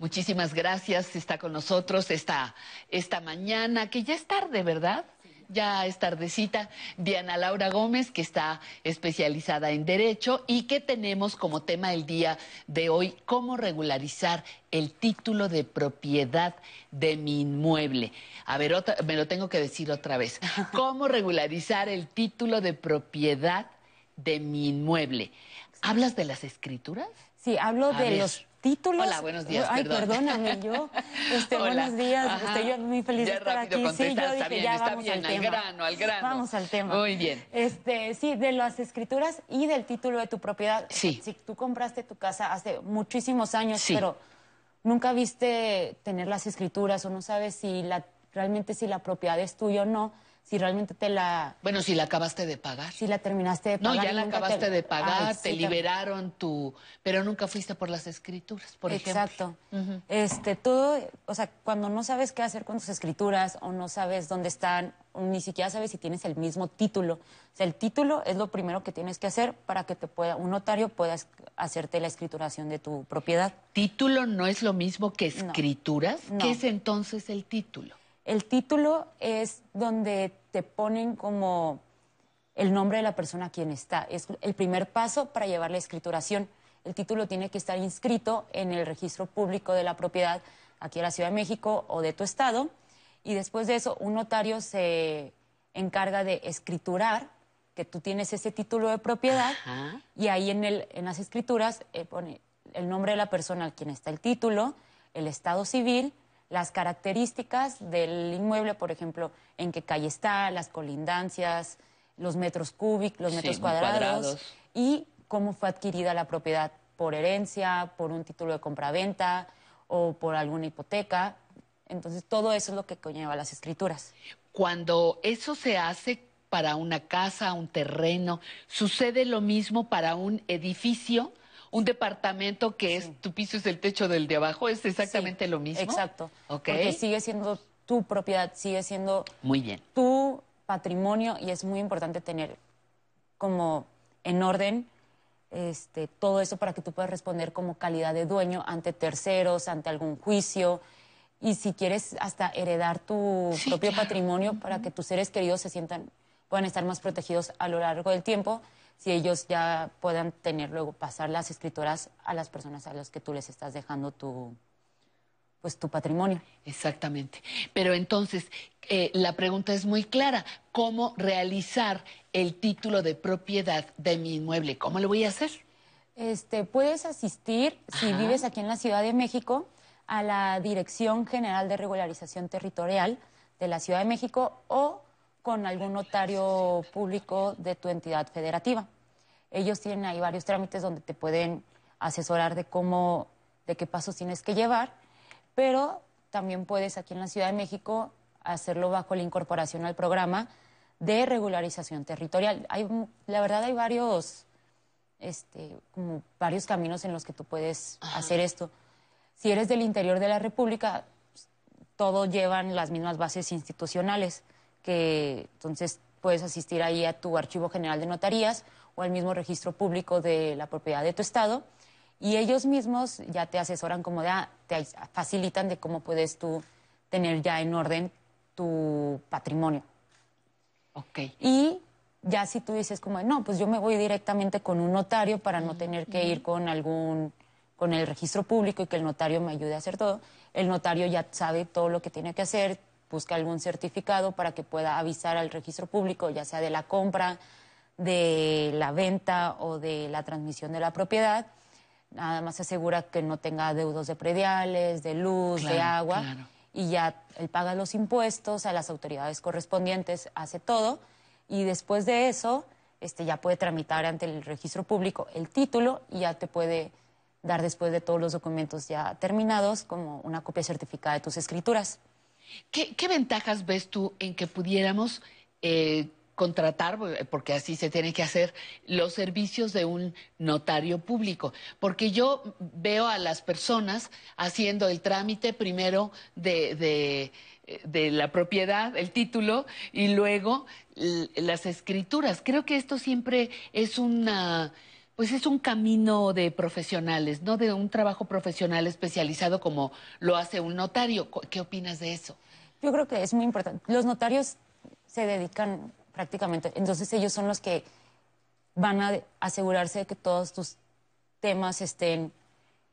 Muchísimas gracias. Está con nosotros esta, esta mañana, que ya es tarde, ¿verdad? Ya es tardecita. Diana Laura Gómez, que está especializada en Derecho y que tenemos como tema el día de hoy cómo regularizar el título de propiedad de mi inmueble. A ver, me lo tengo que decir otra vez. ¿Cómo regularizar el título de propiedad de mi inmueble? ¿Hablas de las escrituras? Sí, hablo de los títulos. Hola, buenos días. Ay, perdóname, yo. Este, buenos días. Estoy yo muy feliz de estar aquí. Sí, yo dije, ya vamos al, al grano, al grano. Vamos al tema. Muy bien. Este, sí, de las escrituras y del título de tu propiedad. Sí. Si tú compraste tu casa hace muchísimos años, pero nunca viste tener las escrituras o no sabes si la realmente si la propiedad es tuya o no si realmente te la... Bueno, si la acabaste de pagar. Si la terminaste de pagar. No, ya la acabaste de pagar, te liberaron tu... Pero nunca fuiste por las escrituras, por Exacto. ejemplo. Exacto. Este, todo, o sea, cuando no sabes qué hacer con tus escrituras o no sabes dónde están, ni siquiera sabes si tienes el mismo título. O sea, el título es lo primero que tienes que hacer para que te pueda, un notario pueda hacerte la escrituración de tu propiedad. ¿Título no es lo mismo que escrituras? ¿Qué es entonces el título? El título es donde te ponen como el nombre de la persona a quien está. Es el primer paso para llevar la escrituración. El título tiene que estar inscrito en el registro público de la propiedad aquí en la Ciudad de México o de tu estado. Y después de eso, un notario se encarga de escriturar que tú tienes ese título de propiedad y ahí en, el, en las escrituras eh, pone el nombre de la persona a quien está el título, el estado civil, las características del inmueble, por ejemplo, en qué calle está, las colindancias, los metros cúbicos, los metros cuadrados, y cómo fue adquirida la propiedad por herencia, por un título de compraventa o por alguna hipoteca. Entonces, todo eso es lo que conlleva las escrituras. Cuando eso se hace para una casa, un terreno, ¿sucede lo mismo para un edificio? Un departamento que es tu piso es el techo del de abajo, es exactamente lo mismo. Exacto. Okay. Porque sigue siendo tu propiedad, sigue siendo muy bien. tu patrimonio y es muy importante tener como en orden este, todo eso para que tú puedas responder como calidad de dueño ante terceros, ante algún juicio y si quieres hasta heredar tu propio patrimonio para que tus seres queridos se sientan, puedan estar más protegidos a lo largo del tiempo si ellos ya puedan tener luego pasar las escrituras a las personas a las que tú les estás dejando tu pues tu patrimonio. Exactamente. Pero entonces, eh, la pregunta es muy clara. ¿Cómo realizar el título de propiedad de mi inmueble? ¿Cómo lo voy a hacer? Este, puedes asistir, si vives aquí en la Ciudad de México, a la Dirección General de Regularización Territorial de la Ciudad de México o con algún notario público de tu entidad federativa. Ellos tienen ahí varios trámites donde te pueden asesorar de cómo, de qué pasos tienes que llevar, pero también puedes aquí en la Ciudad de México hacerlo bajo la incorporación al programa de regularización territorial. Hay, la verdad hay varios, este, como varios caminos en los que tú puedes hacer esto. Si eres del interior de la República, todo llevan las mismas bases institucionales que entonces puedes asistir ahí a tu archivo general de notarías o al mismo registro público de la propiedad de tu estado y ellos mismos ya te asesoran como de, ah, te facilitan de cómo puedes tú tener ya en orden tu patrimonio. Ok. Y ya si tú dices como, no, pues yo me voy directamente con un notario para no tener que ir con algún, con el registro público y que el notario me ayude a hacer todo, el notario ya sabe todo lo que tiene que hacer, busca algún certificado para que pueda avisar al registro público, ya sea de la compra, de la venta o de la transmisión de la propiedad. Nada más asegura que no tenga deudos de prediales, de luz, de agua. Y ya él paga los impuestos a las autoridades correspondientes, hace todo. Y después de eso, este, ya puede tramitar ante el registro público el título y ya te puede dar después de todos los documentos ya terminados como una copia certificada de tus escrituras. ¿Qué, ventajas ves tú en que pudiéramos eh, contratar, porque así se tiene que hacer, los servicios de un notario público? Porque yo veo a las personas haciendo el trámite primero de la propiedad, el título, y luego las escrituras. Creo que esto siempre es una pues es un camino de profesionales, no de un trabajo profesional especializado como lo hace un notario. ¿Qué opinas de eso? Yo creo que es muy importante. Los notarios se dedican prácticamente, entonces ellos son los que van a asegurarse de que todos tus temas estén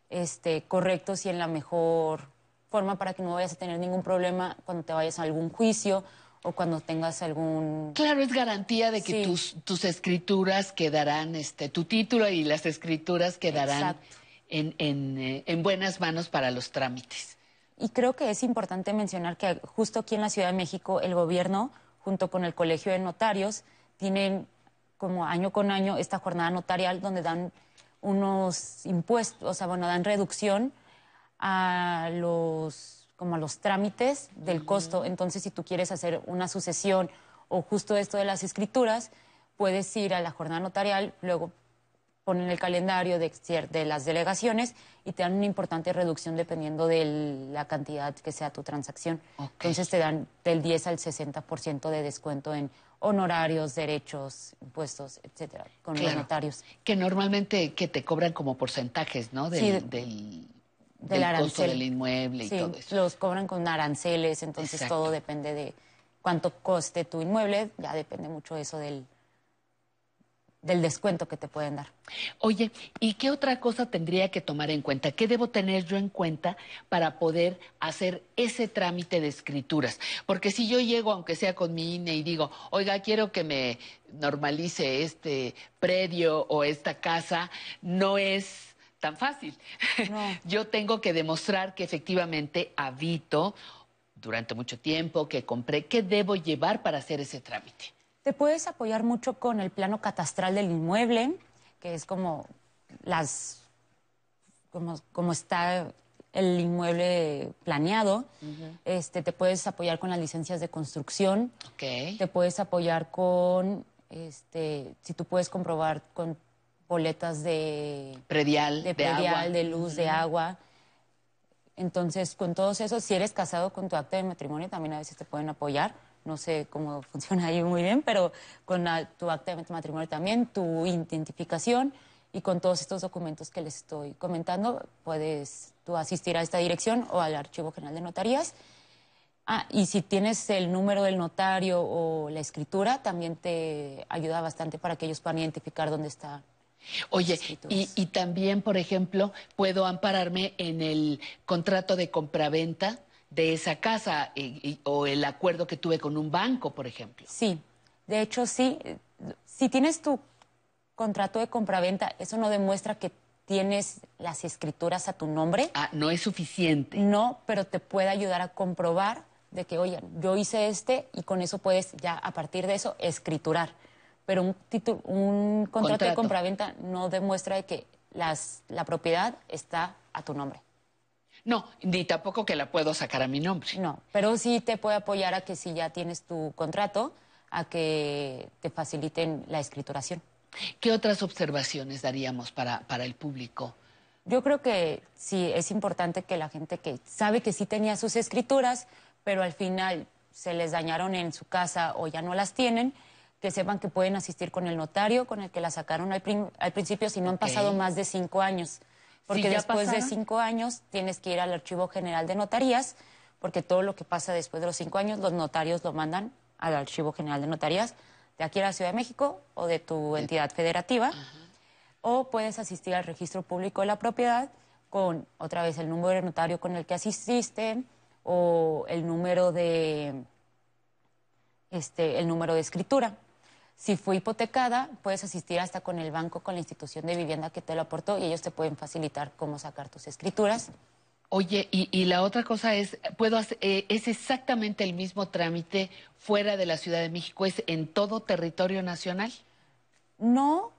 este, correctos y en la mejor forma para que no vayas a tener ningún problema cuando te vayas a algún juicio o cuando tengas algún... Claro, es garantía de que tus, tus escrituras quedarán, este, tu título y las escrituras quedarán en, en, eh, en buenas manos para los trámites. Y creo que es importante mencionar que justo aquí en la Ciudad de México el gobierno, junto con el Colegio de Notarios, tienen como año con año esta jornada notarial donde dan unos impuestos, o sea, bueno, dan reducción a los como a los trámites del costo. Entonces, si tú quieres hacer una sucesión o justo esto de las escrituras, puedes ir a la jornada notarial, luego ponen el calendario de, de las delegaciones y te dan una importante reducción dependiendo de la cantidad que sea tu transacción. Entonces te dan del 10 al 60% de descuento en honorarios, derechos, impuestos, etcétera, con los notarios. Que normalmente que te cobran como porcentajes, ¿no? Del, del del, costo del inmueble y todo eso. Los cobran con aranceles, entonces todo depende de cuánto coste tu inmueble, ya depende mucho eso del, del descuento que te pueden dar. Oye, ¿y qué otra cosa tendría que tomar en cuenta? ¿Qué debo tener yo en cuenta para poder hacer ese trámite de escrituras? Porque si yo llego, aunque sea con mi INE, y digo, oiga, quiero que me normalice este predio o esta casa, no es tan fácil. Yo tengo que demostrar que efectivamente habito durante mucho tiempo, que compré, ¿qué debo llevar para hacer ese trámite? Te puedes apoyar mucho con el plano catastral del inmueble, que es como las como, como está el inmueble planeado. este, te puedes apoyar con las licencias de construcción. Te puedes apoyar con, este, si tú puedes comprobar con boletas de predial, de, predial, de, luz, de agua. Entonces, con todos esos, si eres casado con tu acta de matrimonio, también a veces te pueden apoyar. No sé cómo funciona ahí muy bien, pero con tu acta de matrimonio también, tu identificación y con todos estos documentos que les estoy comentando, puedes tú asistir a esta dirección o al Archivo General de Notarías. Ah, y si tienes el número del notario o la escritura, también te ayuda bastante para que ellos puedan identificar dónde está Oye, y, también, por ejemplo, puedo ampararme en el contrato de compraventa de esa casa o el acuerdo que tuve con un banco, por ejemplo. Sí, de hecho sí. Si tienes tu contrato de compraventa, eso no demuestra que tienes las escrituras a tu nombre. Ah, no es suficiente. No, pero te puede ayudar a comprobar de que, oye, yo hice este y con eso puedes ya a partir de eso escriturar pero un, título, un contrato, de compraventa no demuestra que las, la propiedad está a tu nombre. No, ni tampoco que la puedo sacar a mi nombre. No, pero sí te puede apoyar a que si ya tienes tu contrato, a que te faciliten la escrituración. ¿Qué otras observaciones daríamos para, para el público? Yo creo que sí es importante que la gente que sabe que sí tenía sus escrituras, pero al final se les dañaron en su casa o ya no las tienen, que sepan que pueden asistir con el notario con el que la sacaron al, principio si no han pasado más de cinco años. Porque después de cinco años tienes que ir al Archivo General de Notarías, porque todo lo que pasa después de los cinco años, los notarios lo mandan al Archivo General de Notarías de aquí a la Ciudad de México o de tu entidad federativa. O puedes asistir al registro público de la propiedad con otra vez el número de notario con el que asististe o el número de este el número de escritura. Si fue hipotecada, puedes asistir hasta con el banco, con la institución de vivienda que te lo aportó y ellos te pueden facilitar cómo sacar tus escrituras. Oye, y, la otra cosa es, ¿puedo eh, ¿es exactamente el mismo trámite fuera de la Ciudad de México? ¿Es en todo territorio nacional? No,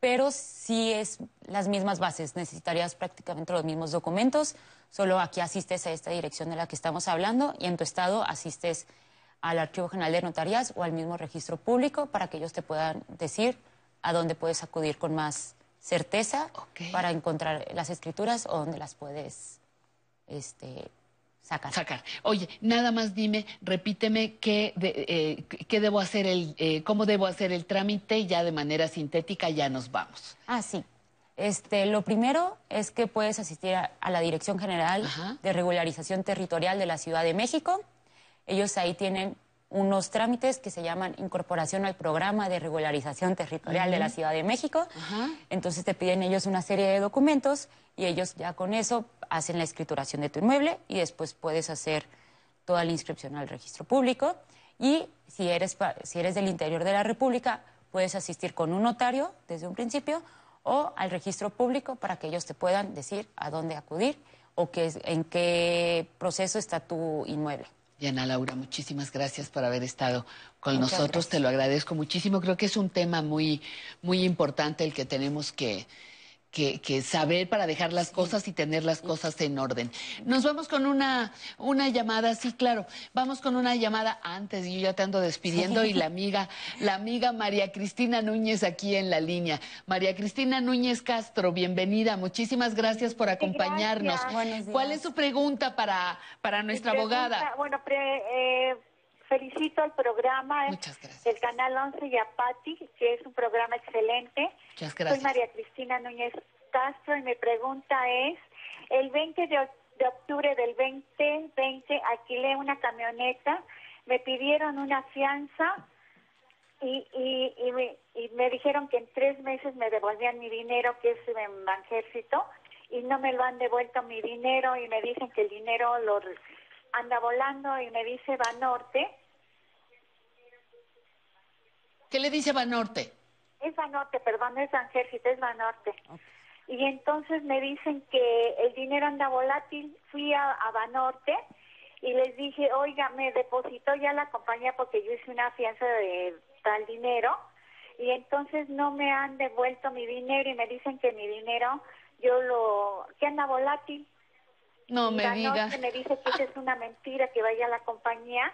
pero sí es las mismas bases. Necesitarías prácticamente los mismos documentos, solo aquí asistes a esta dirección de la que estamos hablando y en tu estado asistes al Archivo General de Notarías o al mismo registro público para que ellos te puedan decir a dónde puedes acudir con más certeza para encontrar las escrituras o dónde las puedes este, sacar. Sacar. Oye, nada más dime, repíteme qué, eh, qué debo hacer, el, eh, cómo debo hacer el trámite y ya de manera sintética ya nos vamos. Ah, sí. Este, lo primero es que puedes asistir a, la Dirección General de Regularización Territorial de la Ciudad de México. Ellos ahí tienen unos trámites que se llaman incorporación al programa de regularización territorial de la Ciudad de México. Entonces te piden ellos una serie de documentos y ellos ya con eso hacen la escrituración de tu inmueble y después puedes hacer toda la inscripción al registro público. Y si eres, si eres del interior de la República, puedes asistir con un notario desde un principio o al registro público para que ellos te puedan decir a dónde acudir o qué, en qué proceso está tu inmueble. Ana Laura, muchísimas gracias por haber estado con nosotros. Te lo agradezco muchísimo. Creo que es un tema muy, muy importante el que tenemos que, que, saber para dejar las cosas y tener las cosas en orden. Nos vamos con una, una llamada, sí, claro, vamos con una llamada antes, yo ya te ando despidiendo y la amiga, la amiga María Cristina Núñez aquí en la línea. María Cristina Núñez Castro, bienvenida, muchísimas gracias por acompañarnos. ¿Cuál es su pregunta para, para nuestra abogada? Bueno, eh, felicito al programa del Canal 11 y a Patti, que es un programa excelente. Muchas gracias. Soy María Cristina Núñez Castro y mi pregunta es, el 20 de, octubre del 2020 alquilé una camioneta, me pidieron una fianza y, y, y, me, y me dijeron que en tres meses me devolvían mi dinero, que es en Banjército, y no me lo han devuelto mi dinero y me dicen que el dinero lo anda volando y me dice Banorte ¿Qué le dice Banorte? Es Banorte, perdón, es Ejército, es Banorte. Y entonces me dicen que el dinero anda volátil. Fui a, Banorte y les dije, oiga, me depositó ya la compañía porque yo hice una fianza de tal dinero y entonces no me han devuelto mi dinero y me dicen que mi dinero yo lo que anda volátil. No me diga. me dice que es una mentira que vaya a la compañía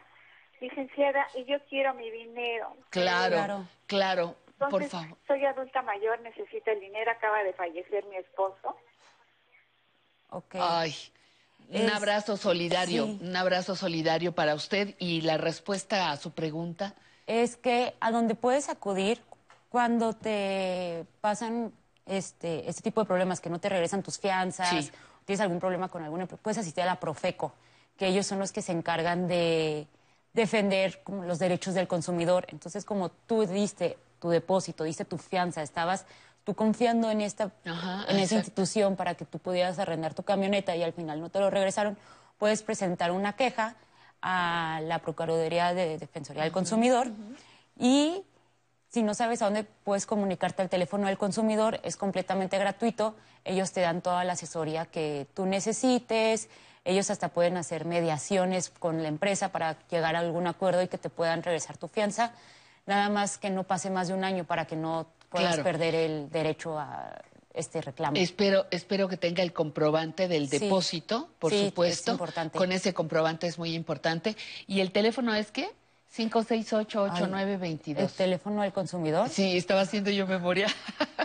licenciada, y yo quiero mi dinero. Claro, claro, por favor. Soy adulta mayor, necesito el dinero, acaba de fallecer mi esposo. Okay. Ay, un abrazo solidario, un abrazo solidario para usted y la respuesta a su pregunta. Es que a donde puedes acudir cuando te pasan este, este tipo de problemas, que no te regresan tus fianzas, tienes algún problema con alguna, puedes asistir a la Profeco, que ellos son los que se encargan de defender los derechos del consumidor. Entonces, como tú diste tu depósito, diste tu fianza, estabas tú confiando en esta, en esa institución para que tú pudieras arrendar tu camioneta y al final no te lo regresaron, puedes presentar una queja a la Procuraduría de Defensoría del Consumidor y si no sabes a dónde puedes comunicarte al teléfono del consumidor, es completamente gratuito. Ellos te dan toda la asesoría que tú necesites, ellos hasta pueden hacer mediaciones con la empresa para llegar a algún acuerdo y que te puedan regresar tu fianza. Nada más que no pase más de un año para que no puedas perder el derecho a este reclamo. Espero, espero que tenga el comprobante del depósito, por supuesto. Es importante. Con ese comprobante es muy importante. ¿Y el teléfono es qué? 568-8922. ¿El teléfono del consumidor? Sí, estaba haciendo yo memoria.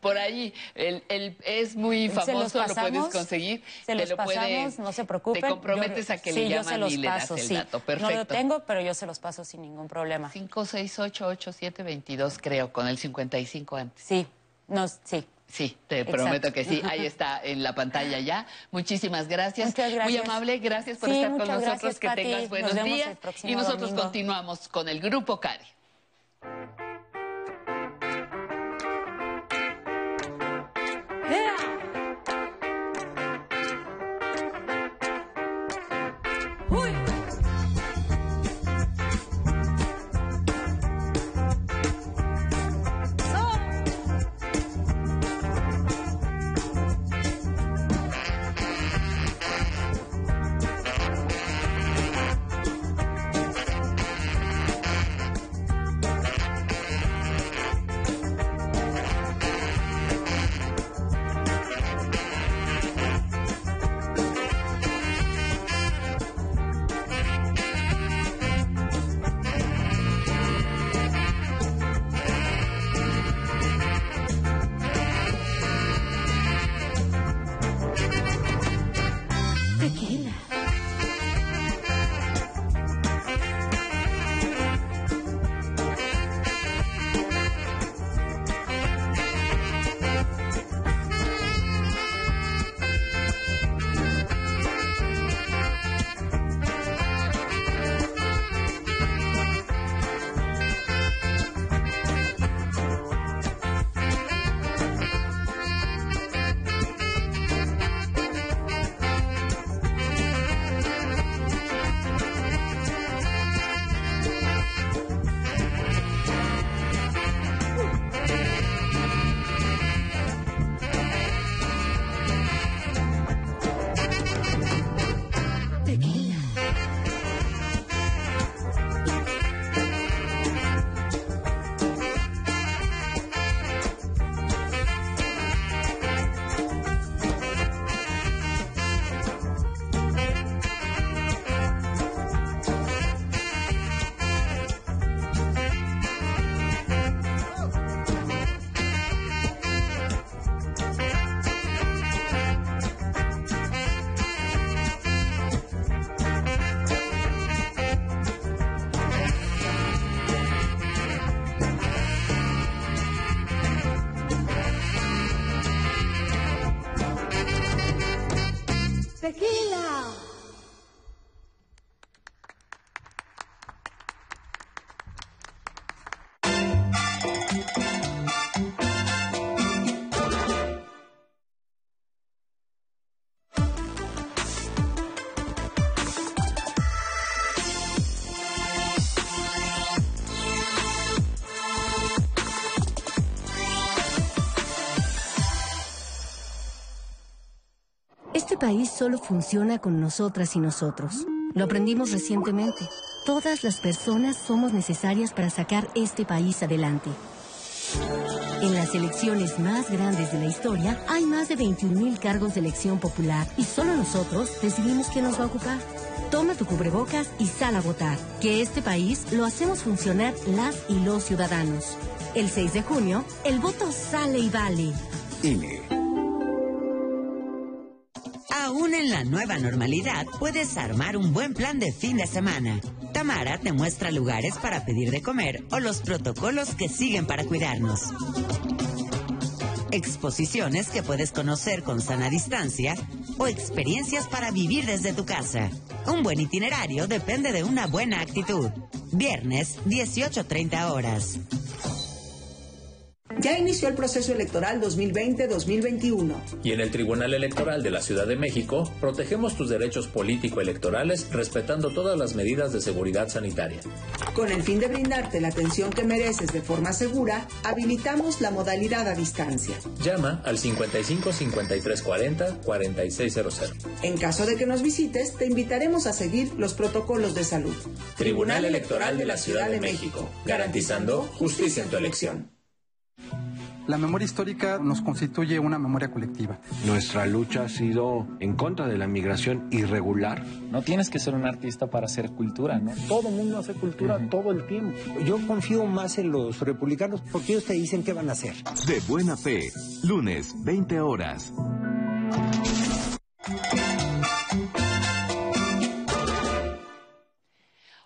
por ahí. El, es muy famoso, lo puedes conseguir. Se los pasamos, no se preocupen. Te comprometes a que le llaman y le das el dato. Perfecto. No lo tengo, pero yo se los paso sin ningún problema. 5688722, creo, con el 55 antes. Sí, no, sí. Sí, te prometo que sí. Ahí está en la pantalla ya. Muchísimas gracias. Muy amable. Gracias por estar con nosotros. que tengas buenos días. Y nosotros continuamos con el Grupo CADE. País solo funciona con nosotras y nosotros. Lo aprendimos recientemente. Todas las personas somos necesarias para sacar este país adelante. En las elecciones más grandes de la historia hay más de 21.000 cargos de elección popular y solo nosotros decidimos quién nos va a ocupar. Toma tu cubrebocas y sal a votar, que este país lo hacemos funcionar las y los ciudadanos. El 6 de junio, el voto sale y vale. INE. La nueva normalidad, puedes armar un buen plan de fin de semana. Tamara te muestra lugares para pedir de comer o los protocolos que siguen para cuidarnos. Exposiciones que puedes conocer con sana distancia o experiencias para vivir desde tu casa. Un buen itinerario depende de una buena actitud. Viernes, 18.30 horas. Ya inició el proceso electoral 2020-2021. Y en el Tribunal Electoral de la Ciudad de México, protegemos tus derechos político-electorales respetando todas las medidas de seguridad sanitaria. Con el fin de brindarte la atención que mereces de forma segura, habilitamos la modalidad a distancia. Llama al 55 53 40 4600. En caso de que nos visites, te invitaremos a seguir los protocolos de salud. Tribunal Electoral de la Ciudad de México, garantizando justicia en tu elección. La memoria histórica nos constituye una memoria colectiva. Nuestra lucha ha sido en contra de la migración irregular. No tienes que ser un artista para hacer cultura, ¿no? Todo el mundo hace cultura todo el tiempo. Yo confío más en los republicanos porque ellos te dicen qué van a hacer. De buena fe, lunes, 20 horas.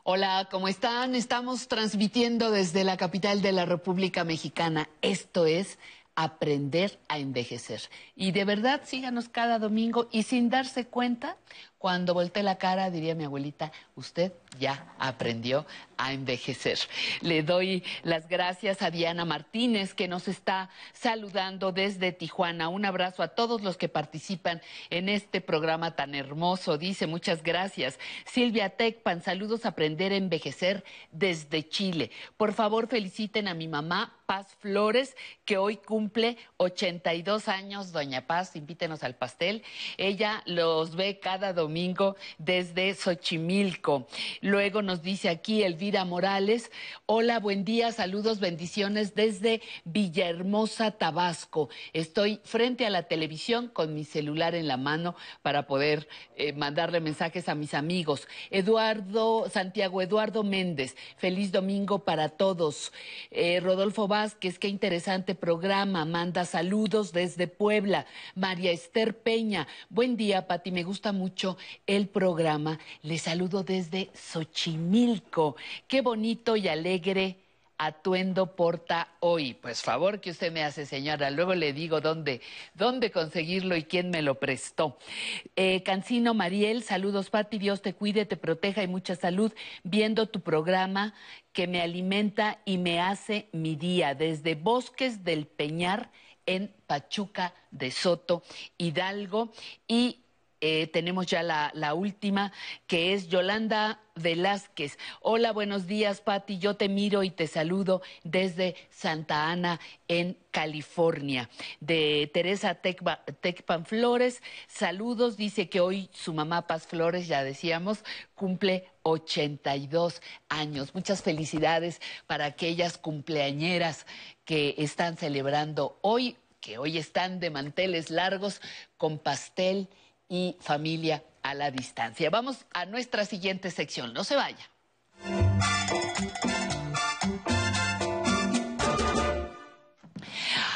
Hola, ¿cómo están? Estamos transmitiendo desde la capital de la República Mexicana. Esto es Aprender a Envejecer. Y de verdad, síganos cada domingo y sin darse cuenta, cuando voltee la cara, diría mi abuelita, usted ya aprendió a envejecer. Le doy las gracias a Diana Martínez, que nos está saludando desde Tijuana. Un abrazo a todos los que participan en este programa tan hermoso. Dice, muchas gracias. Silvia Tecpan, saludos a Aprender a Envejecer desde Chile. Por favor, feliciten a mi mamá, Paz Flores, que hoy cumple 82 años. Doña Paz, invítenos al pastel. Ella los ve cada domingo desde Xochimilco. Luego nos dice aquí Elvira Morales, hola, buen día, saludos, bendiciones desde Villahermosa, Tabasco. Estoy frente a la televisión con mi celular en la mano para poder eh, mandarle mensajes a mis amigos. Eduardo, Santiago Eduardo Méndez, feliz domingo para todos. Eh, Rodolfo Vázquez, qué interesante programa, manda saludos desde Puebla. María Esther Peña, buen día, Pati, me gusta mucho el programa. Les saludo desde Xochimilco. Qué bonito y alegre atuendo porta hoy. Pues favor que usted me hace, señora. Luego le digo dónde, dónde conseguirlo y quién me lo prestó. Eh, Cancino Mariel, saludos, Pati. Dios te cuide, te proteja y mucha salud. Viendo tu programa que me alimenta y me hace mi día. Desde Bosques del Peñar en Pachuca de Soto, Hidalgo. Y eh, tenemos ya la, la, última, que es Yolanda Velázquez. Hola, buenos días, Patti. Yo te miro y te saludo desde Santa Ana, en California. De Teresa Tecpan Flores, saludos. Dice que hoy su mamá Paz Flores, ya decíamos, cumple 82 años. Muchas felicidades para aquellas cumpleañeras que están celebrando hoy, que hoy están de manteles largos con pastel y familia a la distancia. Vamos a nuestra siguiente sección. No se vaya.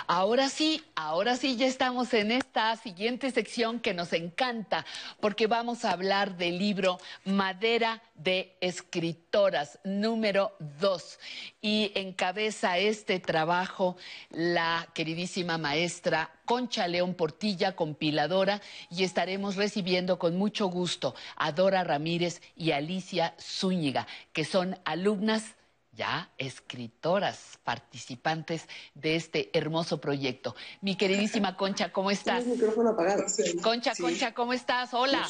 Ahora sí, ahora sí ya estamos en esta siguiente sección que nos encanta porque vamos a hablar del libro Madera de Escritoras número 2 y encabeza este trabajo la queridísima maestra Concha León Portilla, compiladora, y estaremos recibiendo con mucho gusto a Dora Ramírez y Alicia Zúñiga, que son alumnas ya escritoras participantes de este hermoso proyecto. Mi queridísima Concha, ¿cómo estás? el micrófono apagado. Concha, Concha, ¿cómo estás? Hola.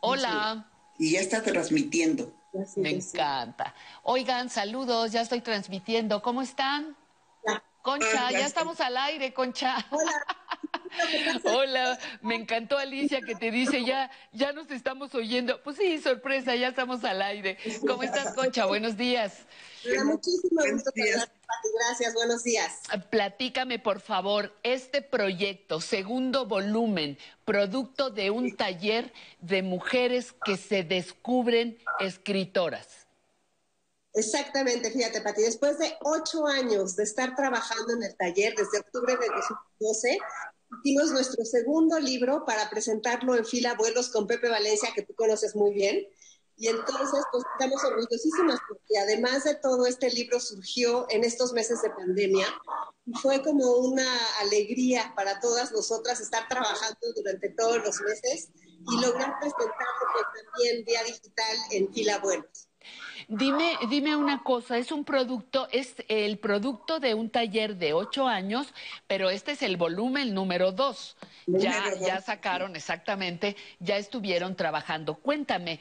Hola. Y ya está transmitiendo. Me encanta. Oigan, saludos, ya estoy transmitiendo. ¿Cómo están? Concha, Ah, ya ya estamos al aire, Concha. Hola. Hola, me encantó Alicia que te dice ya, ya nos estamos oyendo. Pues sí, sorpresa, ya estamos al aire. ¿Cómo estás, Concha? Buenos días. Me da muchísimo gusto. Gracias, buenos días. Platícame, por favor, este proyecto, segundo volumen, producto de un taller de mujeres que se descubren escritoras. Exactamente, fíjate, Pati, después de ocho años de estar trabajando en el taller, desde octubre de 2012, hicimos nuestro segundo libro para presentarlo en fila vuelos con Pepe Valencia, que tú conoces muy bien. Y entonces, pues estamos orgullosísimas porque además de todo, este libro surgió en estos meses de pandemia y fue como una alegría para todas nosotras estar trabajando durante todos los meses y lograr presentarlo pues, también vía digital en fila vuelos. Dime, dime una cosa, es un producto, es el producto de un taller de ocho años, pero este es el volumen número dos. Ya, dos. ya sacaron exactamente, ya estuvieron trabajando. Cuéntame,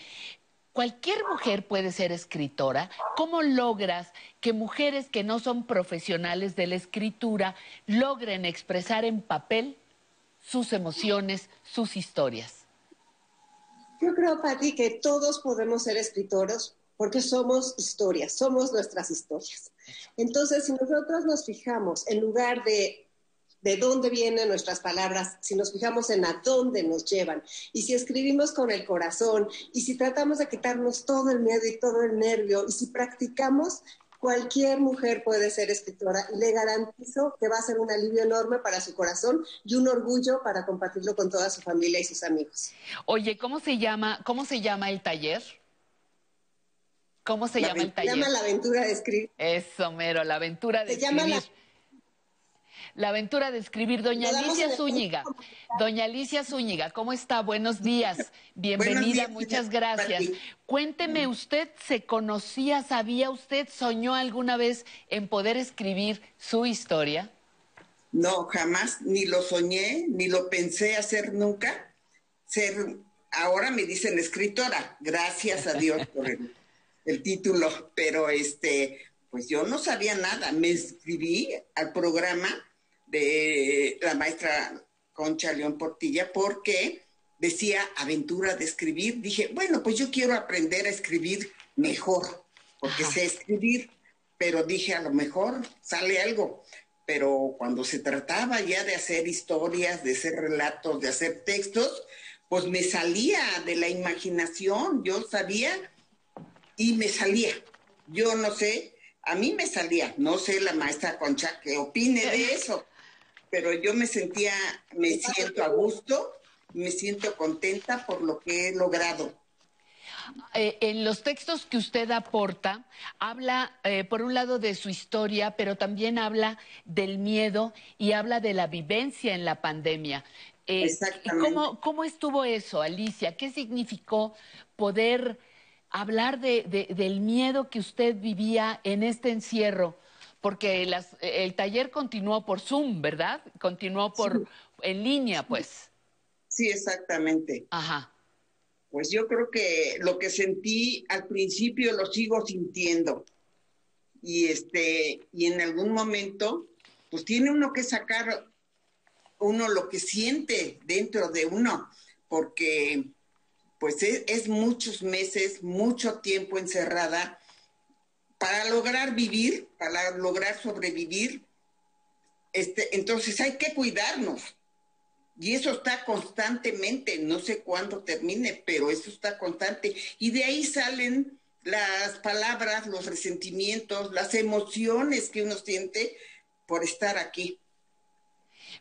¿cualquier mujer puede ser escritora? ¿Cómo logras que mujeres que no son profesionales de la escritura logren expresar en papel sus emociones, sus historias? Yo creo, Pati, que todos podemos ser escritores porque somos historias, somos nuestras historias. Entonces, si nosotros nos fijamos, en lugar de de dónde vienen nuestras palabras, si nos fijamos en a dónde nos llevan, y si escribimos con el corazón, y si tratamos de quitarnos todo el miedo y todo el nervio, y si practicamos, cualquier mujer puede ser escritora y le garantizo que va a ser un alivio enorme para su corazón y un orgullo para compartirlo con toda su familia y sus amigos. Oye, ¿cómo se llama, cómo se llama el taller? ¿Cómo se La llama el taller? Se llama La aventura de escribir. Eso, mero, la aventura de Se llama escribir. la- La aventura de escribir. Doña Alicia Zúñiga. Doña Alicia Zúñiga, ¿cómo está? Buenos días. Bienvenida, días, muchas gracias. Cuénteme, ¿usted se conocía, sabía usted, soñó alguna vez en poder escribir su historia? No, jamás, ni lo soñé, ni lo pensé hacer nunca. Ser, ahora me dicen escritora, gracias a Dios por el, el título, pero este, pues yo no sabía nada. Me inscribí al programa de la maestra Concha León Portilla porque decía aventura de escribir. Dije, bueno, pues yo quiero aprender a escribir mejor, porque sé escribir, pero dije, a lo mejor sale algo. Pero cuando se trataba ya de hacer historias, de hacer relatos, de hacer textos, pues me salía de la imaginación, yo sabía y me salía. Yo no sé, a mí me salía, no sé la maestra Concha que opine de eso, pero yo me sentía, me siento a gusto, me siento contenta por lo que he logrado. Eh, en los textos que usted aporta, habla eh, por un lado de su historia, pero también habla del miedo y habla de la vivencia en la pandemia. Eh, Exactamente. ¿cómo, ¿Cómo estuvo eso, Alicia? ¿Qué significó poder hablar de- de- del miedo que usted vivía en este encierro? Porque las- el taller continuó por Zoom, ¿verdad? Continuó por en línea, pues. Sí, exactamente. Ajá. Pues yo creo que lo que sentí al principio lo sigo sintiendo. Y este, y en algún momento, pues tiene uno que sacar uno lo que siente dentro de uno, porque pues es, muchos meses, mucho tiempo encerrada para lograr vivir, para lograr sobrevivir. Este, entonces hay que cuidarnos. Y eso está constantemente, no sé cuándo termine, pero eso está constante. Y de ahí salen las palabras, los resentimientos, las emociones que uno siente por estar aquí.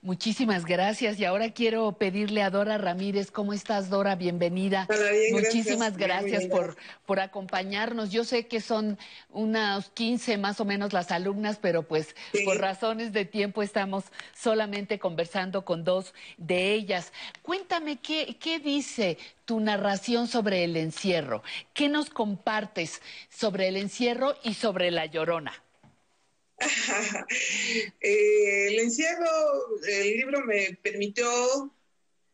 Muchísimas gracias. Y ahora quiero pedirle a Dora Ramírez, ¿cómo estás, Dora? Bienvenida. Muchísimas gracias, por, por acompañarnos. Yo sé que son unas 15 más o menos las alumnas, pero pues por razones de tiempo estamos solamente conversando con dos de ellas. Cuéntame, ¿qué, qué dice tu narración sobre el encierro? ¿Qué nos compartes sobre el encierro y sobre la llorona? Eh, el encierro, el libro me permitió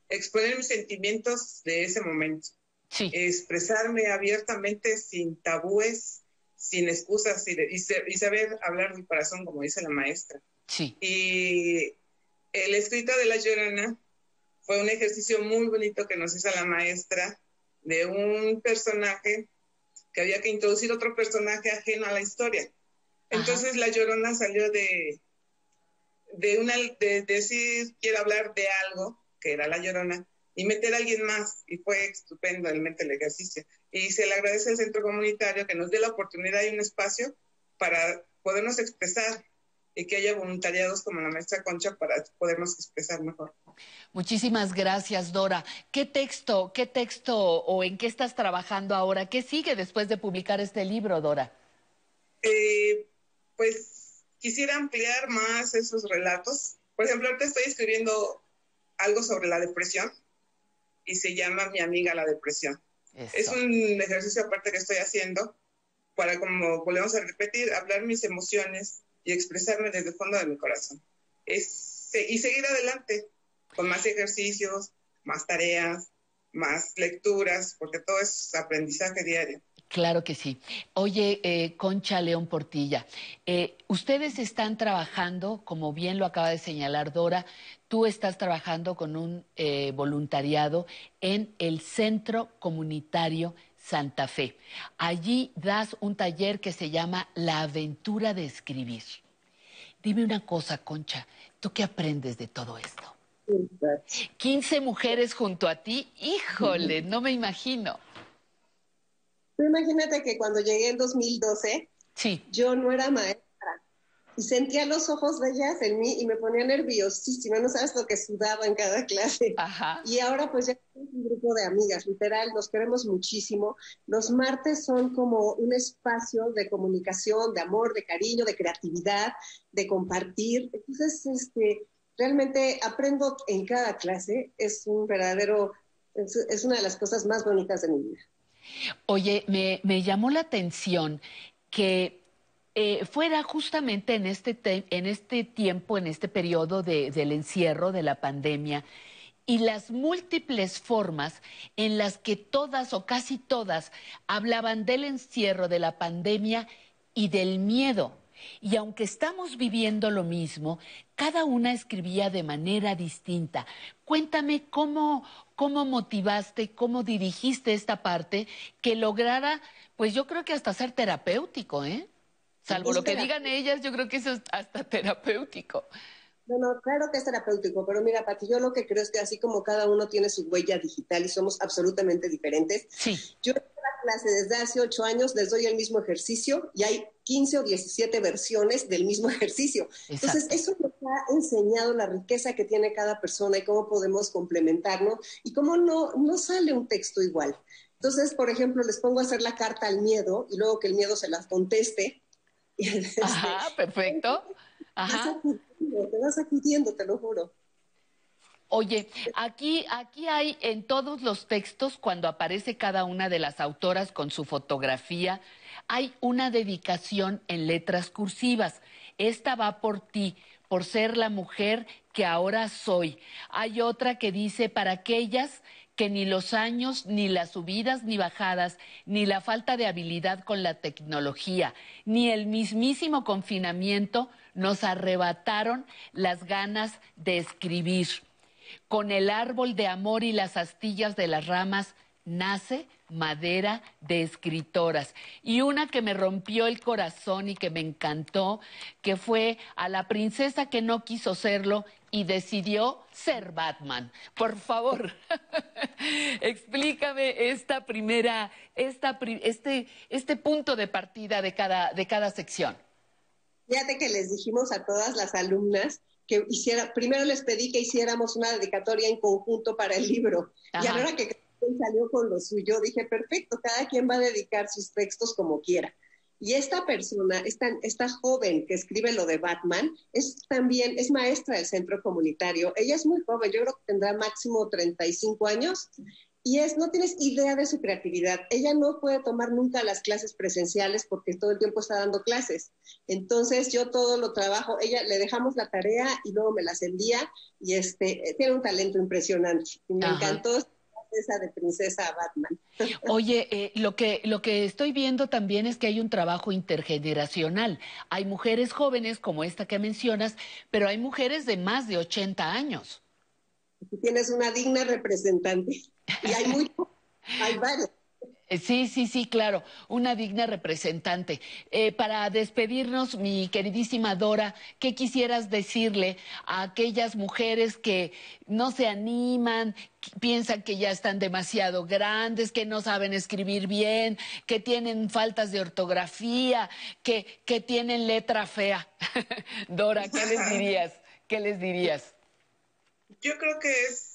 exponer mis sentimientos de ese momento. Expresarme abiertamente, sin tabúes, sin excusas y, saber hablar mi corazón, como dice la maestra. Sí. Y el escrito de La Llorona fue un ejercicio muy bonito que nos hizo la maestra de un personaje que había que introducir otro personaje ajeno a la historia. Entonces la llorona salió de, de, una, de, decir, quiero hablar de algo, que era la llorona, y meter a alguien más. Y fue estupendo realmente el ejercicio. Y se le agradece al centro comunitario que nos dé la oportunidad y un espacio para podernos expresar y que haya voluntariados como la maestra Concha para podernos expresar mejor. Muchísimas gracias, Dora. ¿Qué texto, qué texto o en qué estás trabajando ahora? ¿Qué sigue después de publicar este libro, Dora? Eh, pues quisiera ampliar más esos relatos. Por ejemplo, ahorita estoy escribiendo algo sobre la depresión y se llama Mi amiga la depresión. Es un ejercicio aparte que estoy haciendo para, como volvemos a repetir, hablar mis emociones y expresarme desde el fondo de mi corazón. Es, y seguir adelante con más ejercicios, más tareas, más lecturas, porque todo es aprendizaje diario. Claro que sí. Oye, eh, Concha León Portilla, eh, ustedes están trabajando, como bien lo acaba de señalar Dora, tú estás trabajando con un eh, voluntariado en el Centro Comunitario Santa Fe. Allí das un taller que se llama La aventura de escribir. Dime una cosa, Concha, ¿tú qué aprendes de todo esto? 15 mujeres junto a ti, híjole, no me imagino imagínate que cuando llegué en 2012, yo no era maestra y sentía los ojos de ellas en mí y me ponía nerviosísima, no sabes lo que sudaba en cada clase. Y ahora pues ya es un grupo de amigas, literal, nos queremos muchísimo. Los martes son como un espacio de comunicación, de amor, de cariño, de creatividad, de compartir. Entonces, este, realmente aprendo en cada clase, es un verdadero, es una de las cosas más bonitas de mi vida. Oye, me, llamó la atención que eh, fuera justamente en este, en este tiempo, en este periodo del encierro, de la pandemia, y las múltiples formas en las que todas o casi todas hablaban del encierro, de la pandemia y del miedo. Y aunque estamos viviendo lo mismo, cada una escribía de manera distinta. Cuéntame cómo, cómo motivaste, cómo dirigiste esta parte que lograra, pues yo creo que hasta ser terapéutico, ¿eh? Salvo lo que digan ellas, yo creo que eso es hasta terapéutico. No, no, claro que es terapéutico, pero mira, Pati, yo lo que creo es que así como cada uno tiene su huella digital y somos absolutamente diferentes, sí. yo en la clase desde hace ocho años les doy el mismo ejercicio y hay 15 o 17 versiones del mismo ejercicio. Entonces, eso nos ha enseñado la riqueza que tiene cada persona y cómo podemos complementarnos y cómo no, no sale un texto igual. Entonces, por ejemplo, les pongo a hacer la carta al miedo y luego que el miedo se las conteste. Ajá, perfecto. Ajá. Te vas acudiendo, te lo juro. Oye, aquí, aquí hay en todos los textos, cuando aparece cada una de las autoras con su fotografía, hay una dedicación en letras cursivas. Esta va por ti, por ser la mujer que ahora soy. Hay otra que dice para aquellas que ni los años, ni las subidas ni bajadas, ni la falta de habilidad con la tecnología, ni el mismísimo confinamiento nos arrebataron las ganas de escribir. Con el árbol de amor y las astillas de las ramas nace madera de escritoras. Y una que me rompió el corazón y que me encantó, que fue a la princesa que no quiso serlo y decidió ser Batman. Por favor, explícame esta primera, esta, este, este punto de partida de cada, de cada sección. Fíjate que les dijimos a todas las alumnas que hiciera, primero les pedí que hiciéramos una dedicatoria en conjunto para el libro. Y ahora que salió con lo suyo, dije, perfecto, cada quien va a dedicar sus textos como quiera. Y esta persona, esta, esta joven que escribe lo de Batman, es también, es maestra del centro comunitario. Ella es muy joven, yo creo que tendrá máximo 35 años. Y es, no tienes idea de su creatividad. Ella no puede tomar nunca las clases presenciales porque todo el tiempo está dando clases. Entonces yo todo lo trabajo, ella le dejamos la tarea y luego me las envía y este, tiene un talento impresionante. Y me encantó esa de princesa Batman. Oye, eh, lo, que, lo que estoy viendo también es que hay un trabajo intergeneracional. Hay mujeres jóvenes como esta que mencionas, pero hay mujeres de más de 80 años. Tienes una digna representante. Y hay muy, hay varias. Eh, sí, sí, sí, claro, una digna representante. Eh, para despedirnos, mi queridísima Dora, ¿qué quisieras decirle a aquellas mujeres que no se animan, piensan que ya están demasiado grandes, que no saben escribir bien, que tienen faltas de ortografía, que, que tienen letra fea? Dora, ¿qué les dirías? ¿Qué les dirías? Yo creo que es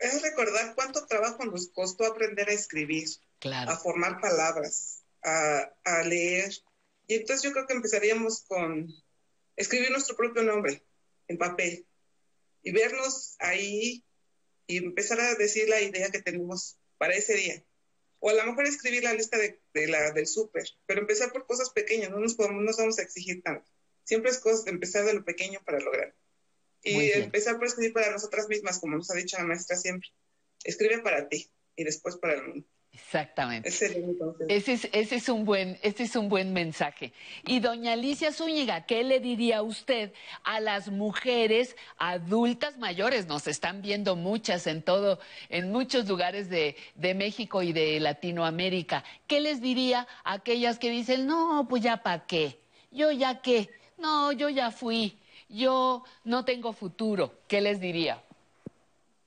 es recordar cuánto trabajo nos costó aprender a escribir, a formar palabras, a, leer. Y entonces yo creo que empezaríamos con escribir nuestro propio nombre en papel y vernos ahí y empezar a decir la idea que tenemos para ese día. O a lo mejor escribir la lista de, la, del súper, pero empezar por cosas pequeñas, no nos, podemos, no nos vamos a exigir tanto. Siempre es cosa de empezar de lo pequeño para lograr. Y empezar por escribir para nosotras mismas, como nos ha dicho la maestra siempre. Escribe para ti y después para el mundo. Exactamente. Ese es, ese es, un buen, ese es un buen mensaje. Y doña Alicia Zúñiga, ¿qué le diría usted a las mujeres adultas mayores? Nos están viendo muchas en todo, en muchos lugares de, de México y de Latinoamérica. ¿Qué les diría a aquellas que dicen, no, pues ya para qué? Yo ya qué? No, yo ya fui yo no tengo futuro, ¿qué les diría?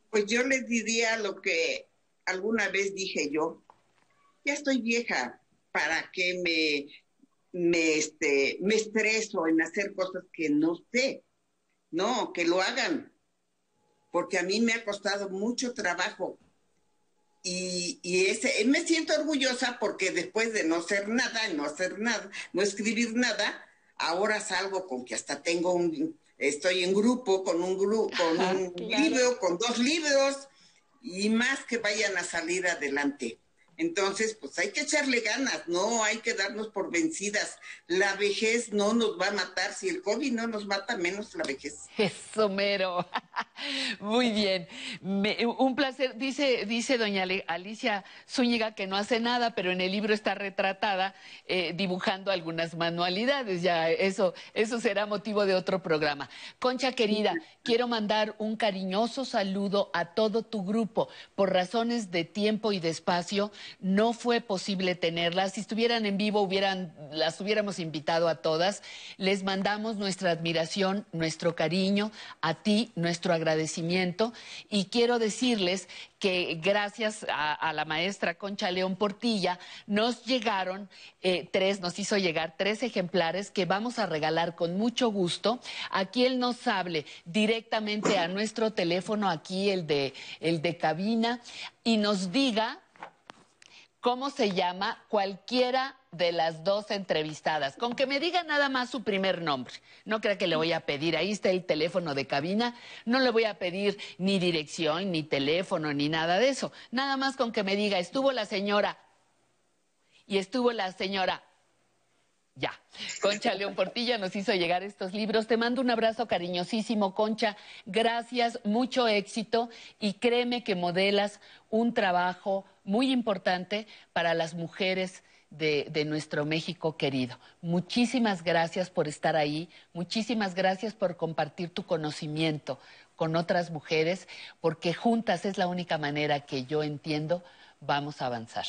Pues yo les diría lo que alguna vez dije yo. Ya estoy vieja, ¿para qué me, me, este, me estreso en hacer cosas que no sé? No, que lo hagan, porque a mí me ha costado mucho trabajo. Y, y ese, me siento orgullosa porque después de no hacer nada, no hacer nada, no escribir nada, ahora salgo con que hasta tengo un, estoy en grupo con un grupo, con un libro, con dos libros y más que vayan a salir adelante. Entonces, pues hay que echarle ganas, no hay que darnos por vencidas. La vejez no nos va a matar, si el COVID no nos mata, menos la vejez. Eso mero. Muy bien. un placer. Dice, dice doña Alicia Zúñiga que no hace nada, pero en el libro está retratada eh, dibujando algunas manualidades. Ya eso, eso será motivo de otro programa. Concha querida, quiero mandar un cariñoso saludo a todo tu grupo. Por razones de tiempo y de espacio, no fue posible tenerlas. Si estuvieran en vivo, hubieran, las hubiéramos invitado a todas. Les mandamos nuestra admiración, nuestro cariño, a ti, nuestro agradecimiento. Y quiero decirles que gracias a, la maestra Concha León Portilla nos llegaron eh, tres, nos hizo llegar tres ejemplares que vamos a regalar con mucho gusto a quien nos hable directamente a nuestro teléfono aquí, el de, el de cabina, y nos diga cómo se llama cualquiera de las dos entrevistadas. Con que me diga nada más su primer nombre. No crea que le voy a pedir, ahí está el teléfono de cabina, no le voy a pedir ni dirección, ni teléfono, ni nada de eso. Nada más con que me diga, estuvo la señora y estuvo la señora ya. Concha León Portilla nos hizo llegar estos libros. Te mando un abrazo cariñosísimo, Concha. Gracias, mucho éxito y créeme que modelas un trabajo muy importante para las mujeres de, nuestro México querido. Muchísimas gracias por estar ahí, muchísimas gracias por compartir tu conocimiento con otras mujeres, porque juntas es la única manera que yo entiendo vamos a avanzar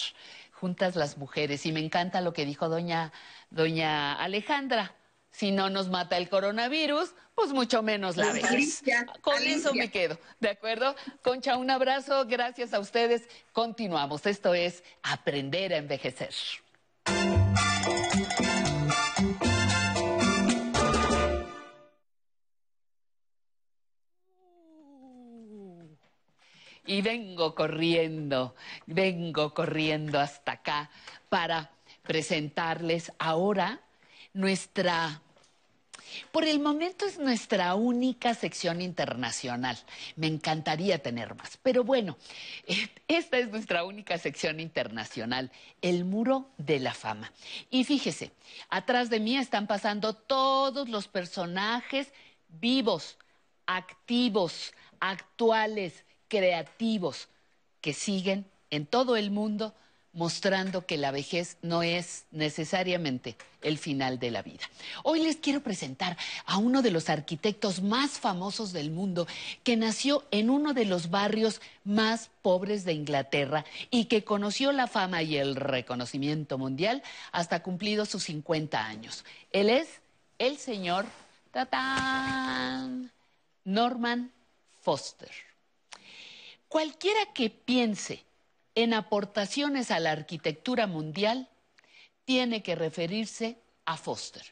juntas las mujeres. Y me encanta lo que dijo doña, doña Alejandra. Si no nos mata el coronavirus, pues mucho menos la ves. Ah, con eso me quedo, ¿de acuerdo? Concha, un abrazo, gracias a ustedes. Continuamos. Esto es Aprender a Envejecer. Y vengo corriendo, vengo corriendo hasta acá para presentarles ahora nuestra por el momento es nuestra única sección internacional. Me encantaría tener más. Pero bueno, eh, esta es nuestra única sección internacional, el Muro de la Fama. Y fíjese, atrás de mí están pasando todos los personajes vivos, activos, actuales, creativos, que siguen en todo el mundo mostrando que la vejez no es necesariamente el final de la vida. Hoy les quiero presentar a uno de los arquitectos más famosos del mundo, que nació en uno de los barrios más pobres de Inglaterra y que conoció la fama y el reconocimiento mundial hasta cumplidos sus 50 años. Él es el señor Norman Foster. Cualquiera que piense en aportaciones a la arquitectura mundial tiene que referirse a Foster.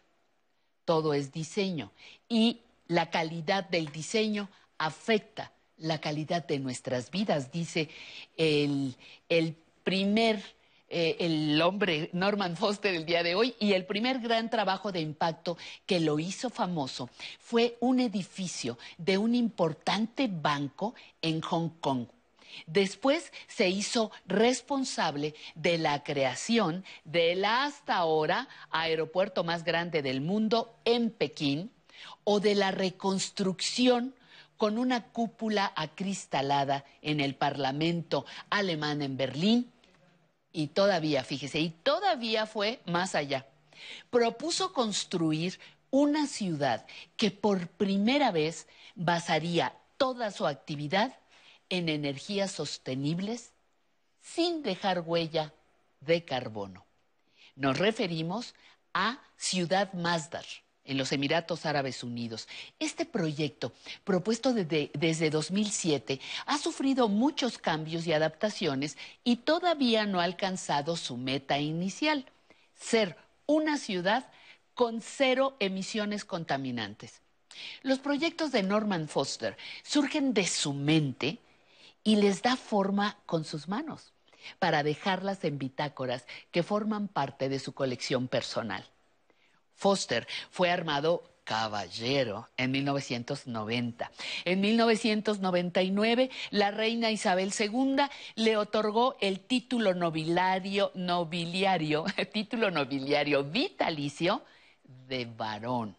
Todo es diseño y la calidad del diseño afecta la calidad de nuestras vidas, dice el, primer, eh, el hombre Norman Foster el día de hoy, y el primer gran trabajo de impacto que lo hizo famoso fue un edificio de un importante banco en Hong Kong, Después se hizo responsable de la creación del hasta ahora aeropuerto más grande del mundo en Pekín o de la reconstrucción con una cúpula acristalada en el Parlamento alemán en Berlín. Y todavía, fíjese, y todavía fue más allá. Propuso construir una ciudad que por primera vez basaría toda su actividad en energías sostenibles sin dejar huella de carbono. Nos referimos a Ciudad Masdar, en los Emiratos Árabes Unidos. Este proyecto, propuesto desde, desde, 2007, ha sufrido muchos cambios y adaptaciones y todavía no ha alcanzado su meta inicial, ser una ciudad con cero emisiones contaminantes. Los proyectos de Norman Foster surgen de su mente y les da forma con sus manos para dejarlas en bitácoras que forman parte de su colección personal. Foster fue armado caballero en 1990. En 1999, la reina Isabel II le otorgó el título nobiliario, nobiliario, título nobiliario vitalicio de varón.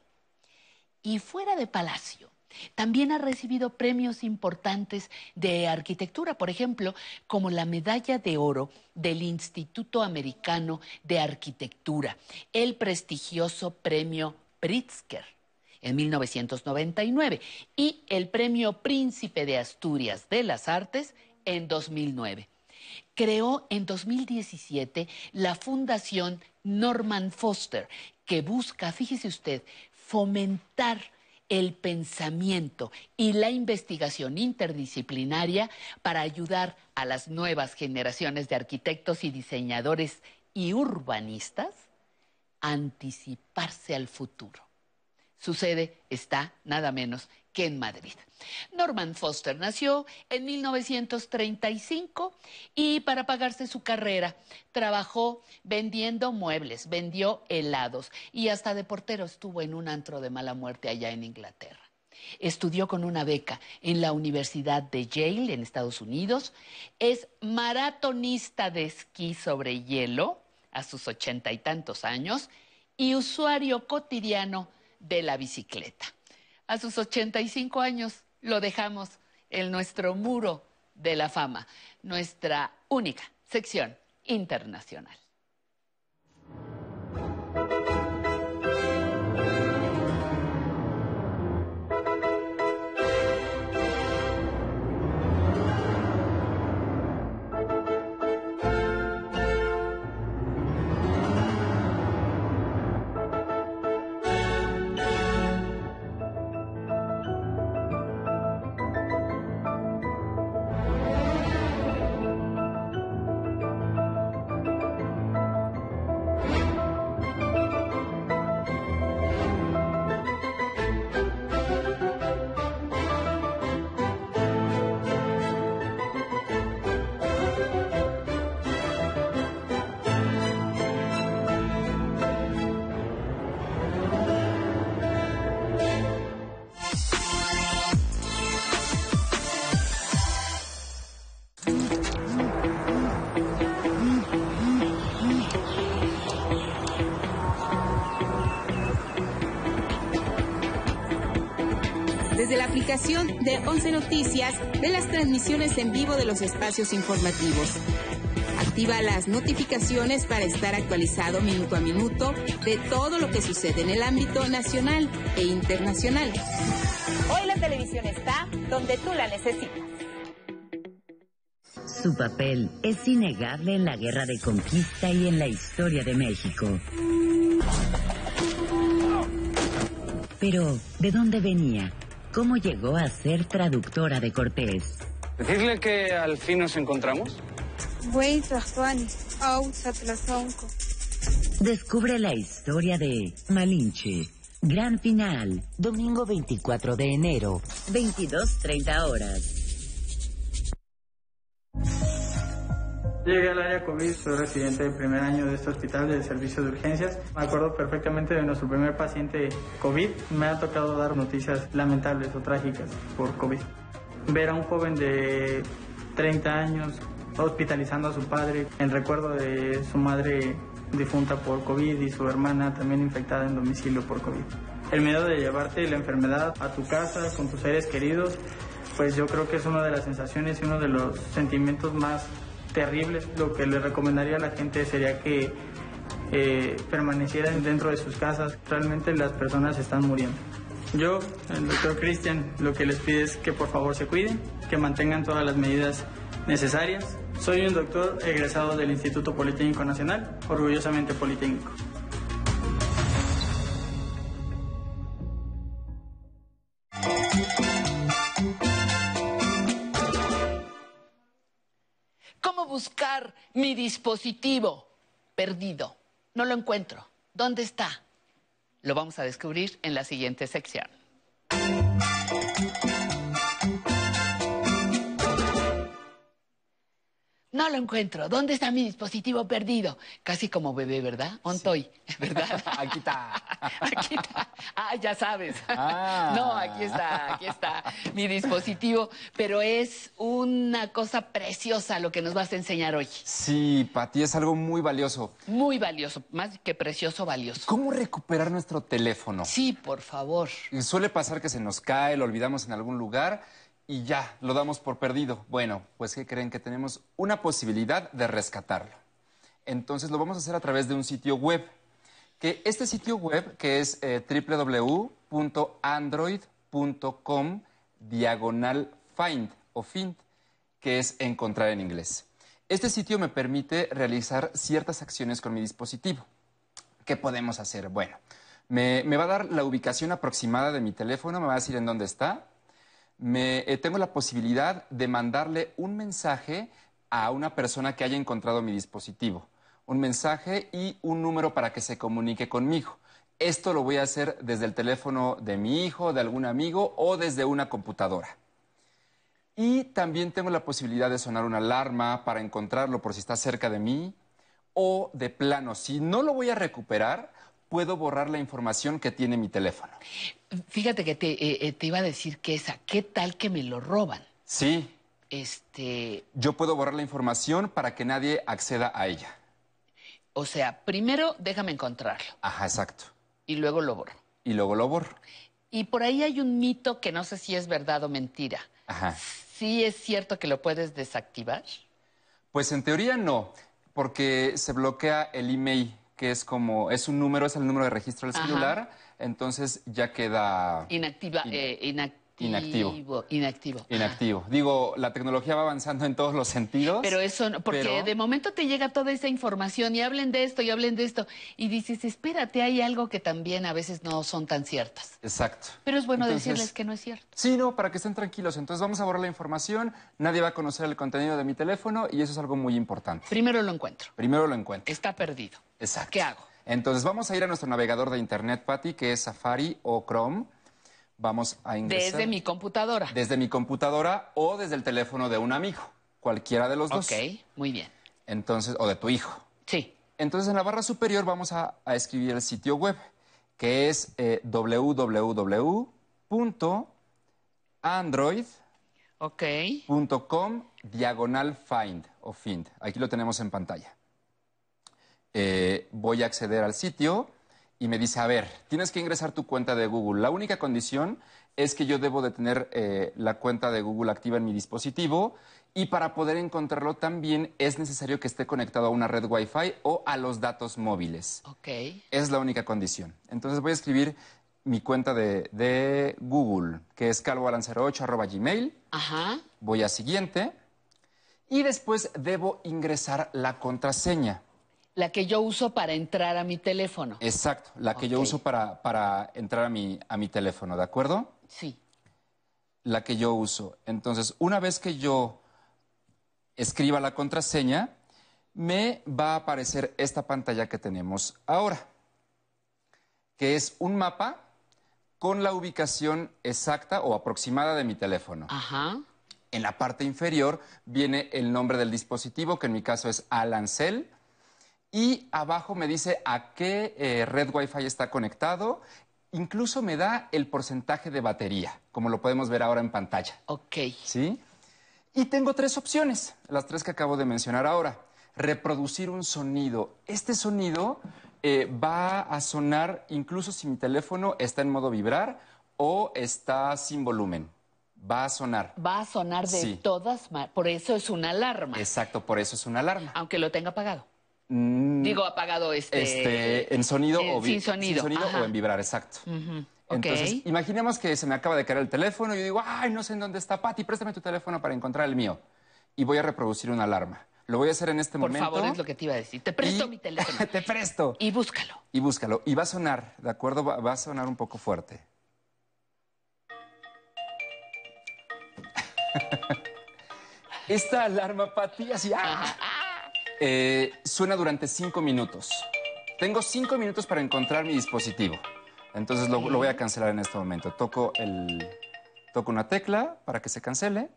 Y fuera de palacio, también ha recibido premios importantes de arquitectura, por ejemplo, como la medalla de oro del Instituto Americano de Arquitectura, el prestigioso premio Pritzker en 1999 y el premio Príncipe de Asturias de las Artes en 2009. Creó en 2017 la Fundación Norman Foster, que busca, fíjese usted, fomentar el pensamiento y la investigación interdisciplinaria para ayudar a las nuevas generaciones de arquitectos y diseñadores y urbanistas a anticiparse al futuro. Su sede está nada menos que en Madrid. Norman Foster nació en 1935 y para pagarse su carrera trabajó vendiendo muebles, vendió helados y hasta de portero estuvo en un antro de mala muerte allá en Inglaterra. Estudió con una beca en la Universidad de Yale en Estados Unidos. Es maratonista de esquí sobre hielo a sus ochenta y tantos años y usuario cotidiano de la bicicleta a sus 85 años lo dejamos en nuestro muro de la fama, nuestra única sección internacional. Noticias de las transmisiones en vivo de los espacios informativos. Activa las notificaciones para estar actualizado minuto a minuto de todo lo que sucede en el ámbito nacional e internacional. Hoy la televisión está donde tú la necesitas. Su papel es innegable en la guerra de conquista y en la historia de México. Pero, ¿de dónde venía? ¿Cómo llegó a ser traductora de Cortés? Decirle que al fin nos encontramos. Descubre la historia de Malinche. Gran final, domingo 24 de enero, 22.30 horas. Llegué al área COVID, soy residente del primer año de este hospital de servicio de urgencias. Me acuerdo perfectamente de nuestro primer paciente COVID. Me ha tocado dar noticias lamentables o trágicas por COVID. Ver a un joven de 30 años hospitalizando a su padre en recuerdo de su madre difunta por COVID y su hermana también infectada en domicilio por COVID. El miedo de llevarte la enfermedad a tu casa con tus seres queridos, pues yo creo que es una de las sensaciones y uno de los sentimientos más terribles. Lo que le recomendaría a la gente sería que eh, permanecieran dentro de sus casas. Realmente las personas están muriendo. Yo, el doctor Cristian, lo que les pido es que por favor se cuiden, que mantengan todas las medidas necesarias. Soy un doctor egresado del Instituto Politécnico Nacional, orgullosamente politécnico. Buscar mi dispositivo perdido. No lo encuentro. ¿Dónde está? Lo vamos a descubrir en la siguiente sección. No lo encuentro. ¿Dónde está mi dispositivo perdido? Casi como bebé, ¿verdad? Ontoy, ¿verdad? aquí está. Aquí está. Ah, ya sabes. Ah. No, aquí está, aquí está mi dispositivo. Pero es una cosa preciosa lo que nos vas a enseñar hoy. Sí, Pati, es algo muy valioso. Muy valioso, más que precioso, valioso. ¿Cómo recuperar nuestro teléfono? Sí, por favor. Suele pasar que se nos cae, lo olvidamos en algún lugar y ya, lo damos por perdido. Bueno, pues ¿qué creen? Que tenemos una posibilidad de rescatarlo. Entonces lo vamos a hacer a través de un sitio web. Que este sitio web, que es eh, www.android.com diagonal find o find, que es encontrar en inglés. Este sitio me permite realizar ciertas acciones con mi dispositivo. ¿Qué podemos hacer? Bueno, me, me va a dar la ubicación aproximada de mi teléfono, me va a decir en dónde está, me, eh, tengo la posibilidad de mandarle un mensaje a una persona que haya encontrado mi dispositivo. Un mensaje y un número para que se comunique conmigo. Esto lo voy a hacer desde el teléfono de mi hijo, de algún amigo o desde una computadora. Y también tengo la posibilidad de sonar una alarma para encontrarlo por si está cerca de mí. O de plano, si no lo voy a recuperar, puedo borrar la información que tiene mi teléfono. Fíjate que te, eh, eh, te iba a decir que esa, ¿qué tal que me lo roban? Sí. Este. Yo puedo borrar la información para que nadie acceda a ella. O sea, primero déjame encontrarlo. Ajá, exacto. Y luego lo borro. Y luego lo borro. Y por ahí hay un mito que no sé si es verdad o mentira. Ajá. ¿Sí es cierto que lo puedes desactivar? Pues en teoría no, porque se bloquea el email que es como, es un número, es el número de registro del celular, entonces ya queda... Inactiva, eh, Inactivo. Inactivo. Inactivo. Digo, la tecnología va avanzando en todos los sentidos. Pero eso, no, porque de momento te llega toda esa información y hablen de esto y hablen de esto. Y dices, espérate, hay algo que también a veces no son tan ciertas. Exacto. Pero es bueno decirles que no es cierto. Sí, no, para que estén tranquilos. Entonces vamos a borrar la información, nadie va a conocer el contenido de mi teléfono y eso es algo muy importante. Primero lo encuentro. Primero lo encuentro. Está perdido. Exacto. ¿Qué hago? Entonces vamos a ir a nuestro navegador de internet, Patty, que es Safari o Chrome. Vamos a ingresar. Desde mi computadora. Desde mi computadora o desde el teléfono de un amigo. Cualquiera de los dos. Ok, muy bien. Entonces, o de tu hijo. Sí. Entonces, en la barra superior vamos a, escribir el sitio web, que es eh, www.android.com diagonal find o find. Aquí lo tenemos en pantalla. Eh, voy a acceder al sitio y me dice, a ver, tienes que ingresar tu cuenta de Google. La única condición es que yo debo de tener eh, la cuenta de Google activa en mi dispositivo y para poder encontrarlo también es necesario que esté conectado a una red Wi-Fi o a los datos móviles. Ok. Es la única condición. Entonces voy a escribir mi cuenta de, Google, que es calvoalan08 gmail. Ajá. Voy a siguiente y después debo ingresar la contraseña. La que yo uso para entrar a mi teléfono. Exacto, la que yo uso para, para entrar a mi, a mi teléfono, ¿de acuerdo? Sí. La que yo uso. Entonces, una vez que yo escriba la contraseña, me va a aparecer esta pantalla que tenemos ahora, que es un mapa con la ubicación exacta o aproximada de mi teléfono. Ajá. En la parte inferior viene el nombre del dispositivo, que en mi caso es Alancel. Y abajo me dice a qué eh, red Wi-Fi está conectado. Incluso me da el porcentaje de batería, como lo podemos ver ahora en pantalla. Ok. ¿Sí? Y tengo tres opciones, las tres que acabo de mencionar ahora. Reproducir un sonido. Este sonido eh, va a sonar incluso si mi teléfono está en modo vibrar o está sin volumen. Va a sonar. Va a sonar de todas maneras. Por eso es una alarma. Exacto, por eso es una alarma. Aunque lo tenga apagado. Mm, Digo, apagado este... este en sonido o sin sonido, sin sonido o en vibrar, exacto. Entonces, imaginemos que se me acaba de caer el teléfono y yo digo, ay, no sé en dónde está Pati, préstame tu teléfono para encontrar el mío. Y voy a reproducir una alarma. Lo voy a hacer en este momento. Por favor, es lo que te iba a decir. Te presto mi teléfono. te presto. Y búscalo. Y búscalo. Y va a sonar, ¿de acuerdo? Va, a sonar un poco fuerte. Esta alarma, Pati, así, ¡ah! Eh, suena durante cinco minutos. Tengo cinco minutos para encontrar mi dispositivo. Entonces lo, voy a cancelar en este momento. Toco, el, toco una tecla para que se cancele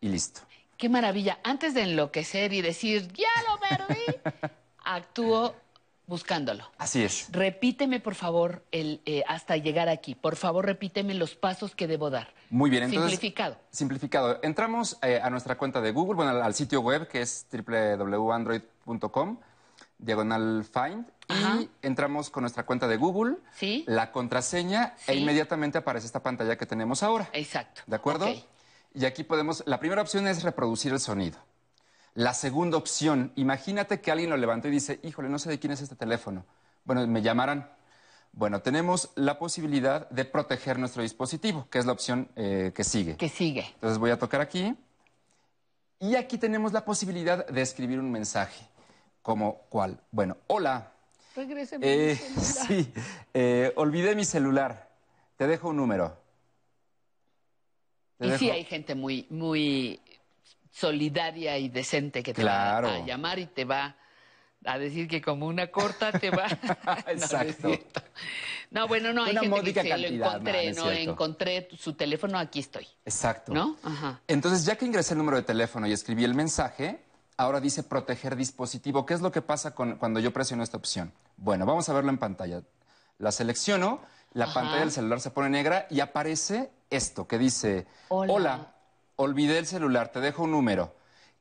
y listo. Qué maravilla. Antes de enloquecer y decir, ya lo perdí, actúo buscándolo. Así es. Repíteme, por favor, el, eh, hasta llegar aquí. Por favor, repíteme los pasos que debo dar. Muy bien, entonces. Simplificado. Simplificado. Entramos eh, a nuestra cuenta de Google, bueno, al, al sitio web que es www.android.com diagonal find y entramos con nuestra cuenta de Google, ¿Sí? la contraseña e inmediatamente aparece esta pantalla que tenemos ahora. Exacto. ¿De acuerdo? Y aquí podemos, la primera opción es reproducir el sonido. La segunda opción, imagínate que alguien lo levantó y dice, híjole, no sé de quién es este teléfono. Bueno, me llamarán. Bueno, tenemos la posibilidad de proteger nuestro dispositivo, que es la opción eh, que sigue. Que sigue. Entonces voy a tocar aquí. Y aquí tenemos la posibilidad de escribir un mensaje. ¿Como cuál? Bueno, hola. Regréseme eh, Sí, eh, olvidé mi celular. Te dejo un número. y sí hay gente muy, muy solidaria y decente que te va a llamar y te va a decir que como una corta te va. Exacto. No, bueno, no, hay gente que lo encontré, no, encontré su teléfono, aquí estoy. Exacto. ¿No? Ajá. Entonces, ya que ingresé el número de teléfono y escribí el mensaje, ahora dice proteger dispositivo. ¿Qué es lo que pasa con, cuando yo presiono esta opción? Bueno, vamos a verlo en pantalla. La selecciono, la pantalla del celular se pone negra y aparece esto que dice, hola, olvidé el celular, te dejo un número.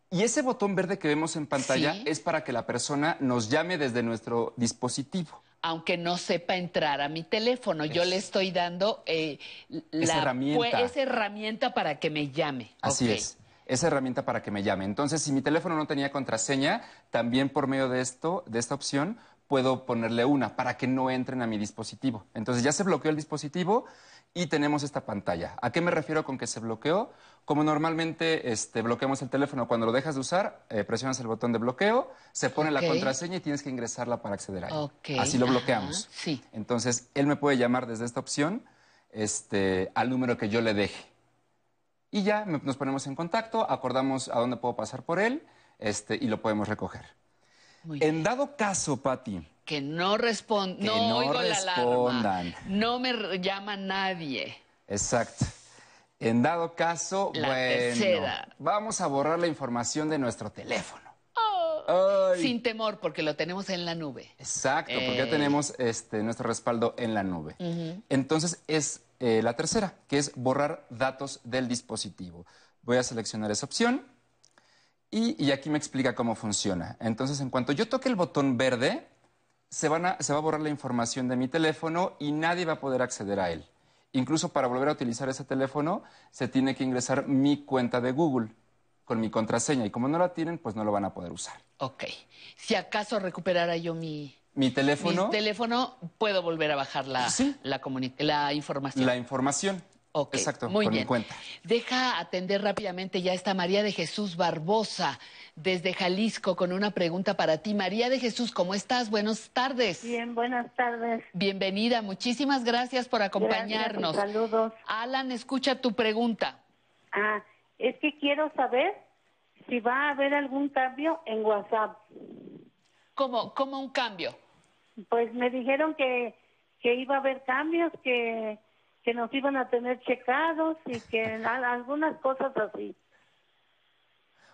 Y ese botón verde que vemos en pantalla es para que la persona nos llame desde nuestro dispositivo. Aunque no sepa entrar a mi teléfono, yo le estoy dando eh, esa, herramienta. esa herramienta para que me llame. Así es esa herramienta para que me llame. Entonces, si mi teléfono no tenía contraseña, también por medio de esto, de esta opción, puedo ponerle una para que no entren a mi dispositivo. Entonces ya se bloqueó el dispositivo y tenemos esta pantalla. ¿A qué me refiero con que se bloqueó? Como normalmente este, bloqueamos el teléfono cuando lo dejas de usar, eh, presionas el botón de bloqueo, se pone la contraseña y tienes que ingresarla para acceder a ella. Así lo bloqueamos. sí. Entonces, él me puede llamar desde esta opción este, al número que yo le deje y ya nos ponemos en contacto, acordamos a dónde puedo pasar por él este, y lo podemos recoger. en dado caso, Patti. Que no respondan, no, oigo respondan. no me llama nadie. Exacto. En dado caso, bueno, vamos a borrar la información de nuestro teléfono. Oh, sin temor, porque lo tenemos en la nube. Exacto, porque ya eh. tenemos este, nuestro respaldo en la nube. Entonces es eh, la tercera, que es borrar datos del dispositivo. Voy a seleccionar esa opción y, aquí me explica cómo funciona. Entonces, en cuanto yo toque el botón verde, se, va a borrar la información de mi teléfono y nadie va a poder acceder a él. Incluso para volver a utilizar ese teléfono se tiene que ingresar mi cuenta de Google con mi contraseña y como no la tienen, pues no lo van a poder usar. Ok. Si acaso recuperara yo mi... Mi teléfono. Mi teléfono, puedo volver a bajar la, la, la información. La información. Exacto, muy bien. mi cuenta. Deja atender rápidamente ya está María de Jesús Barbosa desde Jalisco con una pregunta para ti. María de Jesús, ¿cómo estás? Buenas tardes. Bien, buenas tardes. Bienvenida, muchísimas gracias por acompañarnos. Gracias, saludos. Alan, escucha tu pregunta. Ah, es que quiero saber si va a haber algún cambio en WhatsApp. ¿Cómo, cómo un cambio? Pues me dijeron que, que iba a haber cambios, que que nos iban a tener checados y que algunas cosas así.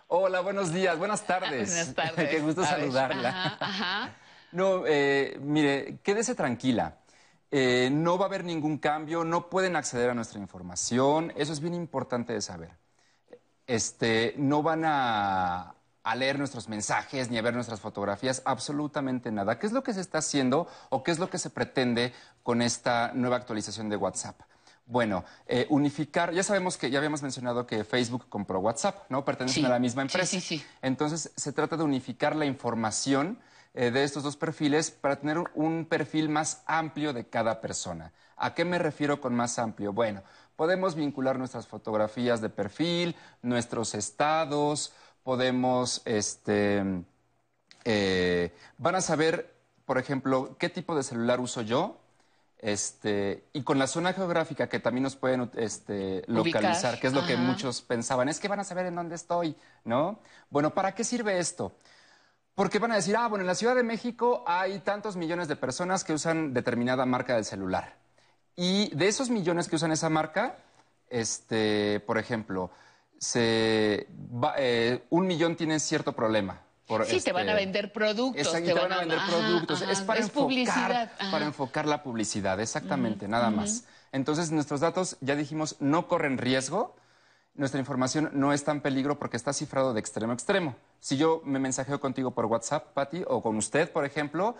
Hola, buenos días, buenas tardes. Buenas tardes. Qué gusto saludarla. No, eh, mire, quédese tranquila. Eh, no va a haber ningún cambio, no pueden acceder a nuestra información. Eso es bien importante de saber. Este, no van a, a leer nuestros mensajes ni a ver nuestras fotografías, absolutamente nada. ¿Qué es lo que se está haciendo o qué es lo que se pretende con esta nueva actualización de WhatsApp? Bueno, eh, unificar, ya sabemos que ya habíamos mencionado que Facebook compró WhatsApp, ¿no? Pertenecen a la misma empresa. Sí, sí, sí. Entonces, se trata de unificar la información eh, de estos dos perfiles para tener un perfil más amplio de cada persona. ¿A qué me refiero con más amplio? Bueno, podemos vincular nuestras fotografías de perfil, nuestros estados, podemos, este, eh, van a saber, por ejemplo, qué tipo de celular uso yo, este, y con la zona geográfica que también nos pueden este, localizar, que es lo que muchos pensaban, es que van a saber en dónde estoy, ¿no? Bueno, ¿para qué sirve esto? Porque van a decir, ah, bueno, en la Ciudad de México hay tantos millones de personas que usan determinada marca del celular. Y de esos millones que usan esa marca, este, por ejemplo, se eh, un millón tiene cierto problema. Por sí, te van a este, vender productos. te, van, a vender productos. es para enfocar, para enfocar la publicidad, exactamente, nada más. Entonces, nuestros datos, ya dijimos, no corren riesgo. Nuestra información no está en peligro porque está cifrado de extremo a extremo. Si yo me mensajeo contigo por WhatsApp, Patti, o con usted, por ejemplo,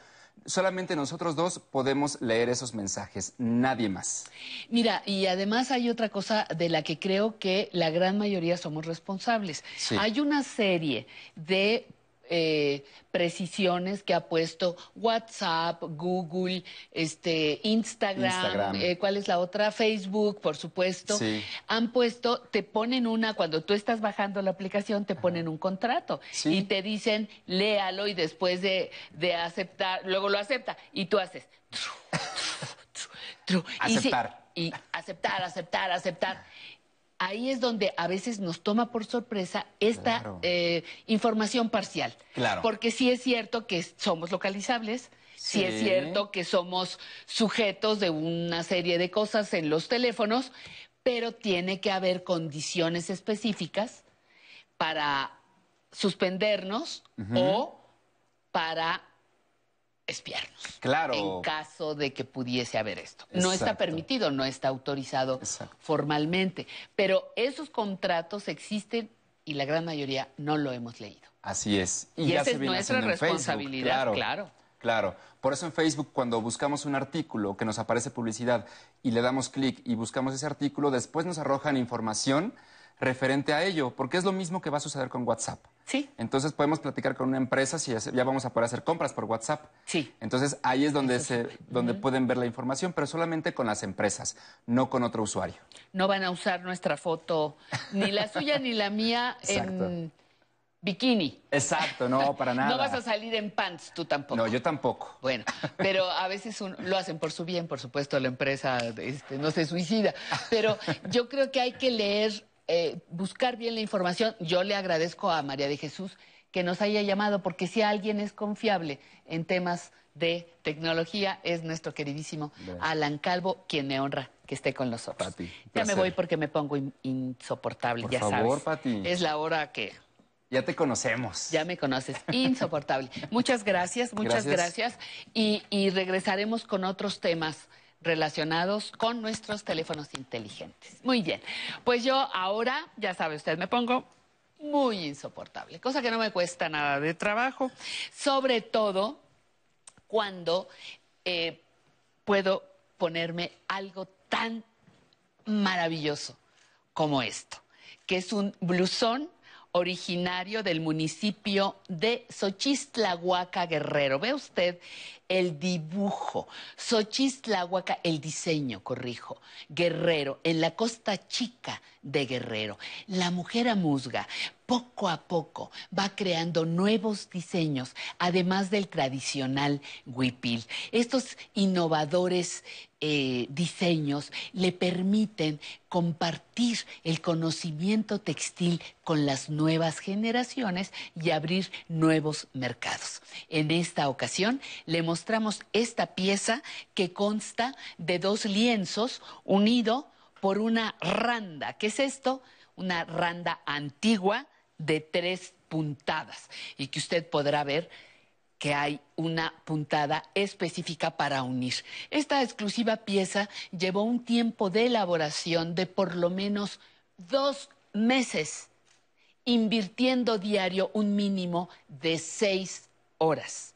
solamente nosotros dos podemos leer esos mensajes, nadie más. Mira, y además hay otra cosa de la que creo que la gran mayoría somos responsables. Hay una serie de eh, precisiones que ha puesto WhatsApp, Google, este, Instagram, eh, ¿cuál es la otra? Facebook, por supuesto. Han puesto, te ponen una, cuando tú estás bajando la aplicación, te ponen un contrato y te dicen, léalo y después de, aceptar, luego lo acepta y tú haces. aceptar. y aceptar, aceptar, aceptar ahí es donde a veces nos toma por sorpresa esta eh, información parcial. Claro. Porque sí es cierto que somos localizables, sí. es cierto que somos sujetos de una serie de cosas en los teléfonos, pero tiene que haber condiciones específicas para suspendernos o para espiarnos. Claro. En caso de que pudiese haber esto. No está permitido, no está autorizado formalmente. Pero esos contratos existen y la gran mayoría no lo hemos leído. Así es. Y, esa es nuestra responsabilidad, claro. Claro. Por eso en Facebook, cuando buscamos un artículo que nos aparece publicidad y le damos clic y buscamos ese artículo, después nos arrojan información referente a ello, porque es lo mismo que va a suceder con WhatsApp. Sí. Entonces podemos platicar con una empresa si ya vamos a poder hacer compras por WhatsApp. Sí. Entonces ahí es donde, se, donde pueden ver la información, pero solamente con las empresas, no con otro usuario. No van a usar nuestra foto, ni la suya ni la mía, en bikini. Exacto, no, para nada. No vas a salir en pants, tú tampoco. No, yo tampoco. Bueno, pero a veces lo hacen por su bien, por supuesto, la empresa este, no se suicida. Pero yo creo que hay que leer eh, buscar bien la información. Yo le agradezco a María de Jesús que nos haya llamado, porque si alguien es confiable en temas de tecnología, es nuestro queridísimo Alan Calvo, quien me honra que esté con nosotros. ya me voy porque me pongo insoportable, Por ya favor, sabes. Es la hora que... Ya te conocemos. Ya me conoces, insoportable. muchas gracias, muchas gracias. y, y regresaremos con otros temas relacionados con nuestros teléfonos inteligentes. Muy bien, pues yo ahora, ya sabe usted, me pongo muy insoportable, cosa que no me cuesta nada de trabajo, sobre todo cuando eh, puedo ponerme algo tan maravilloso como esto, que es un blusón originario del municipio de Xochistlahuaca Guerrero. Ve usted el dibujo, Xochistlahuaca, el diseño, corrijo, Guerrero, en la costa chica de Guerrero. La mujer amusga poco a poco va creando nuevos diseños, además del tradicional huipil. Estos innovadores eh, diseños le permiten compartir el conocimiento textil con las nuevas generaciones y abrir nuevos mercados. En esta ocasión le mostramos esta pieza que consta de dos lienzos unido por una randa. ¿Qué es esto? Una randa antigua de tres puntadas y que usted podrá ver que hay una puntada específica para unir. Esta exclusiva pieza llevó un tiempo de elaboración de por lo menos dos meses, invirtiendo diario un mínimo de seis horas.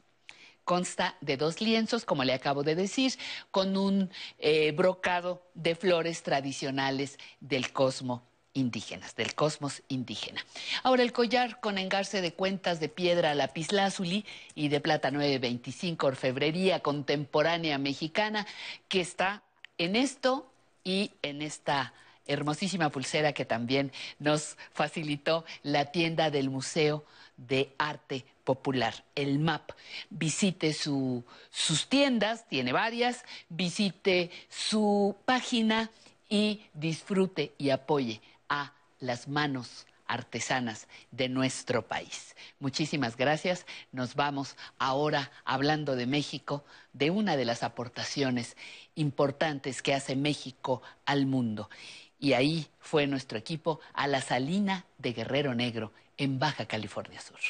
Consta de dos lienzos, como le acabo de decir, con un eh, brocado de flores tradicionales del cosmo indígenas, del cosmos indígena. Ahora el collar con engarce de cuentas de piedra lapislázuli y de plata 925, orfebrería contemporánea mexicana, que está en esto y en esta hermosísima pulsera que también nos facilitó la tienda del Museo de Arte Popular, el MAP. Visite sus tiendas, tiene varias, visite su página y disfrute y apoye a las manos artesanas de nuestro país. Muchísimas gracias. Nos vamos ahora hablando de México, de una de las aportaciones importantes que hace México al mundo. Y ahí fue nuestro equipo a la Salina de Guerrero Negro, en Baja California Sur.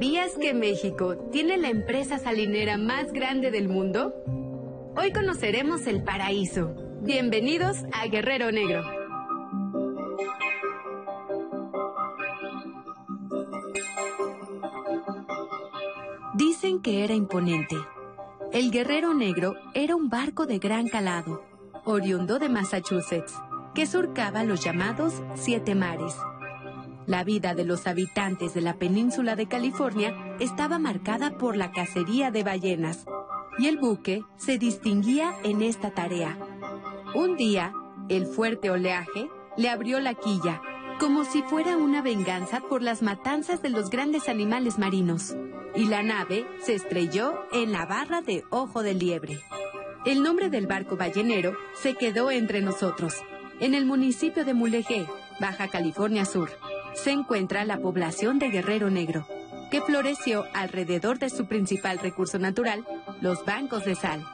¿Sabías que México tiene la empresa salinera más grande del mundo? Hoy conoceremos el paraíso. Bienvenidos a Guerrero Negro. Dicen que era imponente. El Guerrero Negro era un barco de gran calado, oriundo de Massachusetts, que surcaba los llamados Siete Mares la vida de los habitantes de la península de California estaba marcada por la cacería de ballenas, y el buque se distinguía en esta tarea. Un día, el fuerte oleaje le abrió la quilla, como si fuera una venganza por las matanzas de los grandes animales marinos, y la nave se estrelló en la barra de Ojo de Liebre. El nombre del barco ballenero se quedó entre nosotros, en el municipio de Mulegé, Baja California Sur se encuentra la población de Guerrero Negro, que floreció alrededor de su principal recurso natural, los bancos de sal.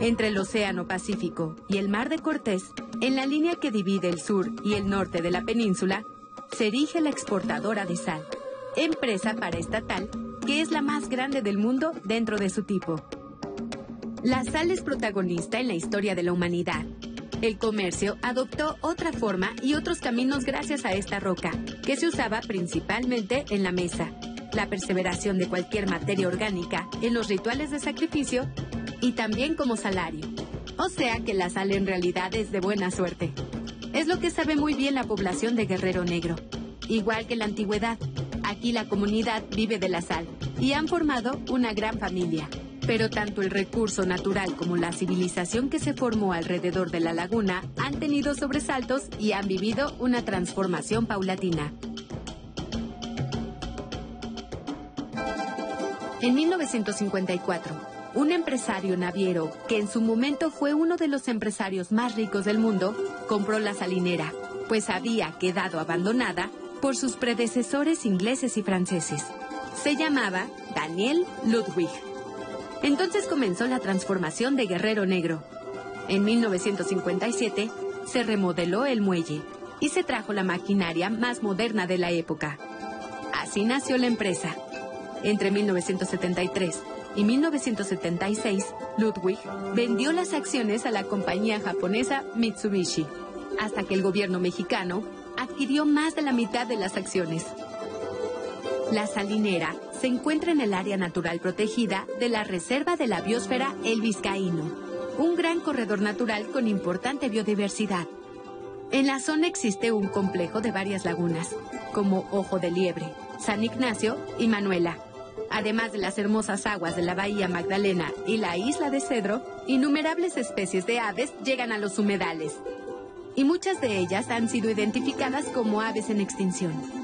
Entre el Océano Pacífico y el Mar de Cortés, en la línea que divide el sur y el norte de la península, se erige la exportadora de sal, empresa paraestatal que es la más grande del mundo dentro de su tipo. La sal es protagonista en la historia de la humanidad el comercio adoptó otra forma y otros caminos gracias a esta roca, que se usaba principalmente en la mesa, la perseveración de cualquier materia orgánica en los rituales de sacrificio y también como salario. O sea que la sal en realidad es de buena suerte. Es lo que sabe muy bien la población de Guerrero Negro. Igual que la antigüedad, aquí la comunidad vive de la sal y han formado una gran familia. Pero tanto el recurso natural como la civilización que se formó alrededor de la laguna han tenido sobresaltos y han vivido una transformación paulatina. En 1954, un empresario naviero, que en su momento fue uno de los empresarios más ricos del mundo, compró la salinera, pues había quedado abandonada por sus predecesores ingleses y franceses. Se llamaba Daniel Ludwig. Entonces comenzó la transformación de Guerrero Negro. En 1957 se remodeló el muelle y se trajo la maquinaria más moderna de la época. Así nació la empresa. Entre 1973 y 1976, Ludwig vendió las acciones a la compañía japonesa Mitsubishi, hasta que el gobierno mexicano adquirió más de la mitad de las acciones. La salinera se encuentra en el área natural protegida de la Reserva de la Biosfera El Vizcaíno, un gran corredor natural con importante biodiversidad. En la zona existe un complejo de varias lagunas, como Ojo de Liebre, San Ignacio y Manuela. Además de las hermosas aguas de la Bahía Magdalena y la isla de Cedro, innumerables especies de aves llegan a los humedales. Y muchas de ellas han sido identificadas como aves en extinción.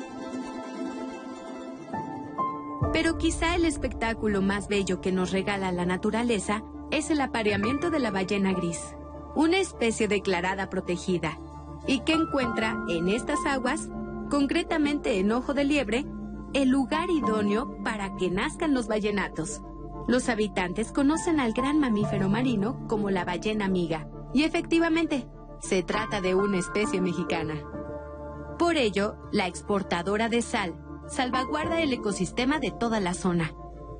Pero quizá el espectáculo más bello que nos regala la naturaleza es el apareamiento de la ballena gris, una especie declarada protegida, y que encuentra en estas aguas, concretamente en Ojo de Liebre, el lugar idóneo para que nazcan los ballenatos. Los habitantes conocen al gran mamífero marino como la ballena amiga, y efectivamente, se trata de una especie mexicana. Por ello, la exportadora de sal salvaguarda el ecosistema de toda la zona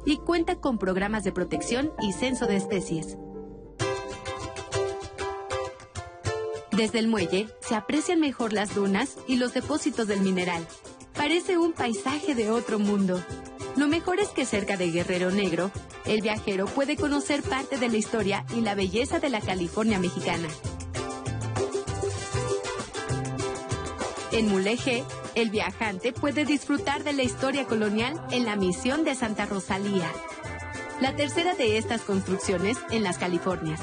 y cuenta con programas de protección y censo de especies. Desde el muelle se aprecian mejor las dunas y los depósitos del mineral. Parece un paisaje de otro mundo. Lo mejor es que cerca de Guerrero Negro, el viajero puede conocer parte de la historia y la belleza de la California mexicana. En Mulegé, el viajante puede disfrutar de la historia colonial en la misión de Santa Rosalía, la tercera de estas construcciones en las Californias.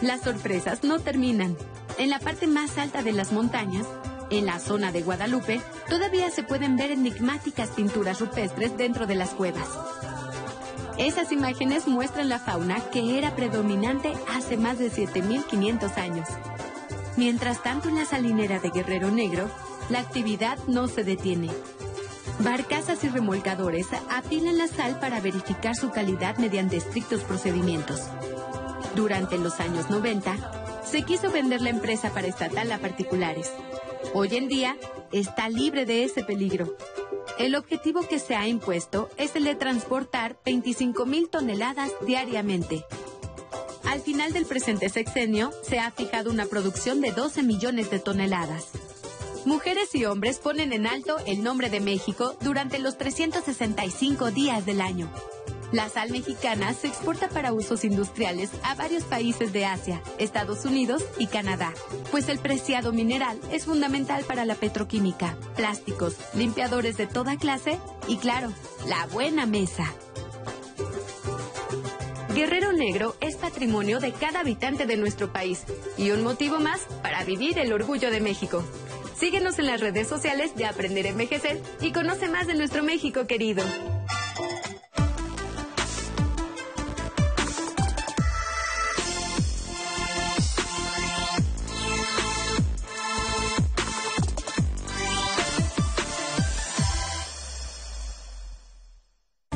Las sorpresas no terminan. En la parte más alta de las montañas, en la zona de Guadalupe, todavía se pueden ver enigmáticas pinturas rupestres dentro de las cuevas. Esas imágenes muestran la fauna que era predominante hace más de 7.500 años. Mientras tanto, en la salinera de Guerrero Negro, la actividad no se detiene. Barcazas y remolcadores apilan la sal para verificar su calidad mediante estrictos procedimientos. Durante los años 90, se quiso vender la empresa para estatal a particulares. Hoy en día está libre de ese peligro. El objetivo que se ha impuesto es el de transportar 25 mil toneladas diariamente. Al final del presente sexenio se ha fijado una producción de 12 millones de toneladas. Mujeres y hombres ponen en alto el nombre de México durante los 365 días del año. La sal mexicana se exporta para usos industriales a varios países de Asia, Estados Unidos y Canadá, pues el preciado mineral es fundamental para la petroquímica, plásticos, limpiadores de toda clase y, claro, la buena mesa. Guerrero Negro es patrimonio de cada habitante de nuestro país y un motivo más para vivir el orgullo de México. Síguenos en las redes sociales de Aprender a Envejecer y conoce más de nuestro México querido.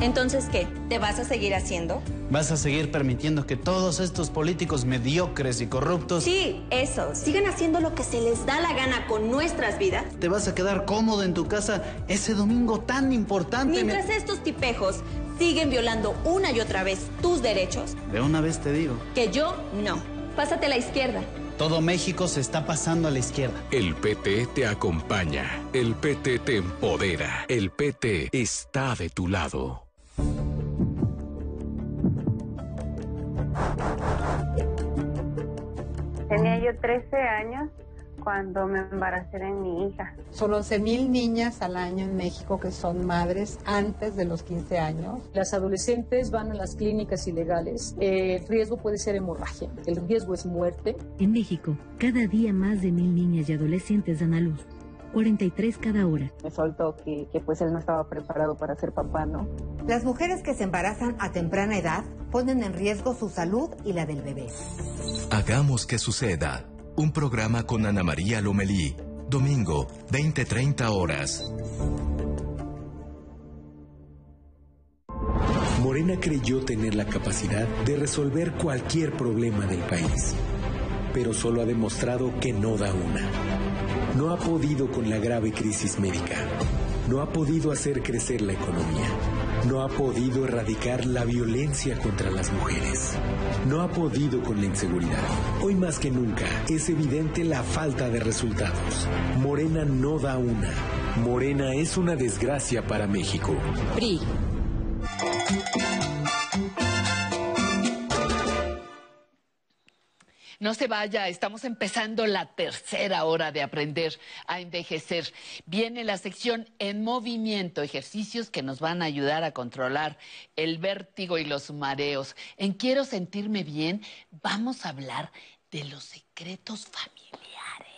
Entonces, ¿qué? ¿Te vas a seguir haciendo? ¿Vas a seguir permitiendo que todos estos políticos mediocres y corruptos... Sí, eso. Sigan haciendo lo que se les da la gana con nuestras vidas. ¿Te vas a quedar cómodo en tu casa ese domingo tan importante? Mientras estos tipejos siguen violando una y otra vez tus derechos. De una vez te digo. Que yo no. Pásate a la izquierda. Todo México se está pasando a la izquierda. El PT te acompaña. El PT te empodera. El PT está de tu lado. Tenía yo 13 años cuando me embaracé de mi hija. Son 11.000 niñas al año en México que son madres antes de los 15 años. Las adolescentes van a las clínicas ilegales. El riesgo puede ser hemorragia. El riesgo es muerte. En México, cada día más de mil niñas y adolescentes dan a luz. 43 cada hora. Me soltó que, que pues él no estaba preparado para ser papá, ¿no? Las mujeres que se embarazan a temprana edad ponen en riesgo su salud y la del bebé. Hagamos que suceda. Un programa con Ana María Lomelí. Domingo, 20-30 horas. Morena creyó tener la capacidad de resolver cualquier problema del país, pero solo ha demostrado que no da una. No ha podido con la grave crisis médica. No ha podido hacer crecer la economía No ha podido erradicar la violencia contra las mujeres. No ha podido con la inseguridad. Hoy más que nunca es evidente la falta de resultados. Morena no da una. Morena es una desgracia para México. No se vaya, estamos empezando la tercera hora de aprender a envejecer. Viene la sección en movimiento, ejercicios que nos van a ayudar a controlar el vértigo y los mareos. En Quiero sentirme bien, vamos a hablar de los secretos familiares.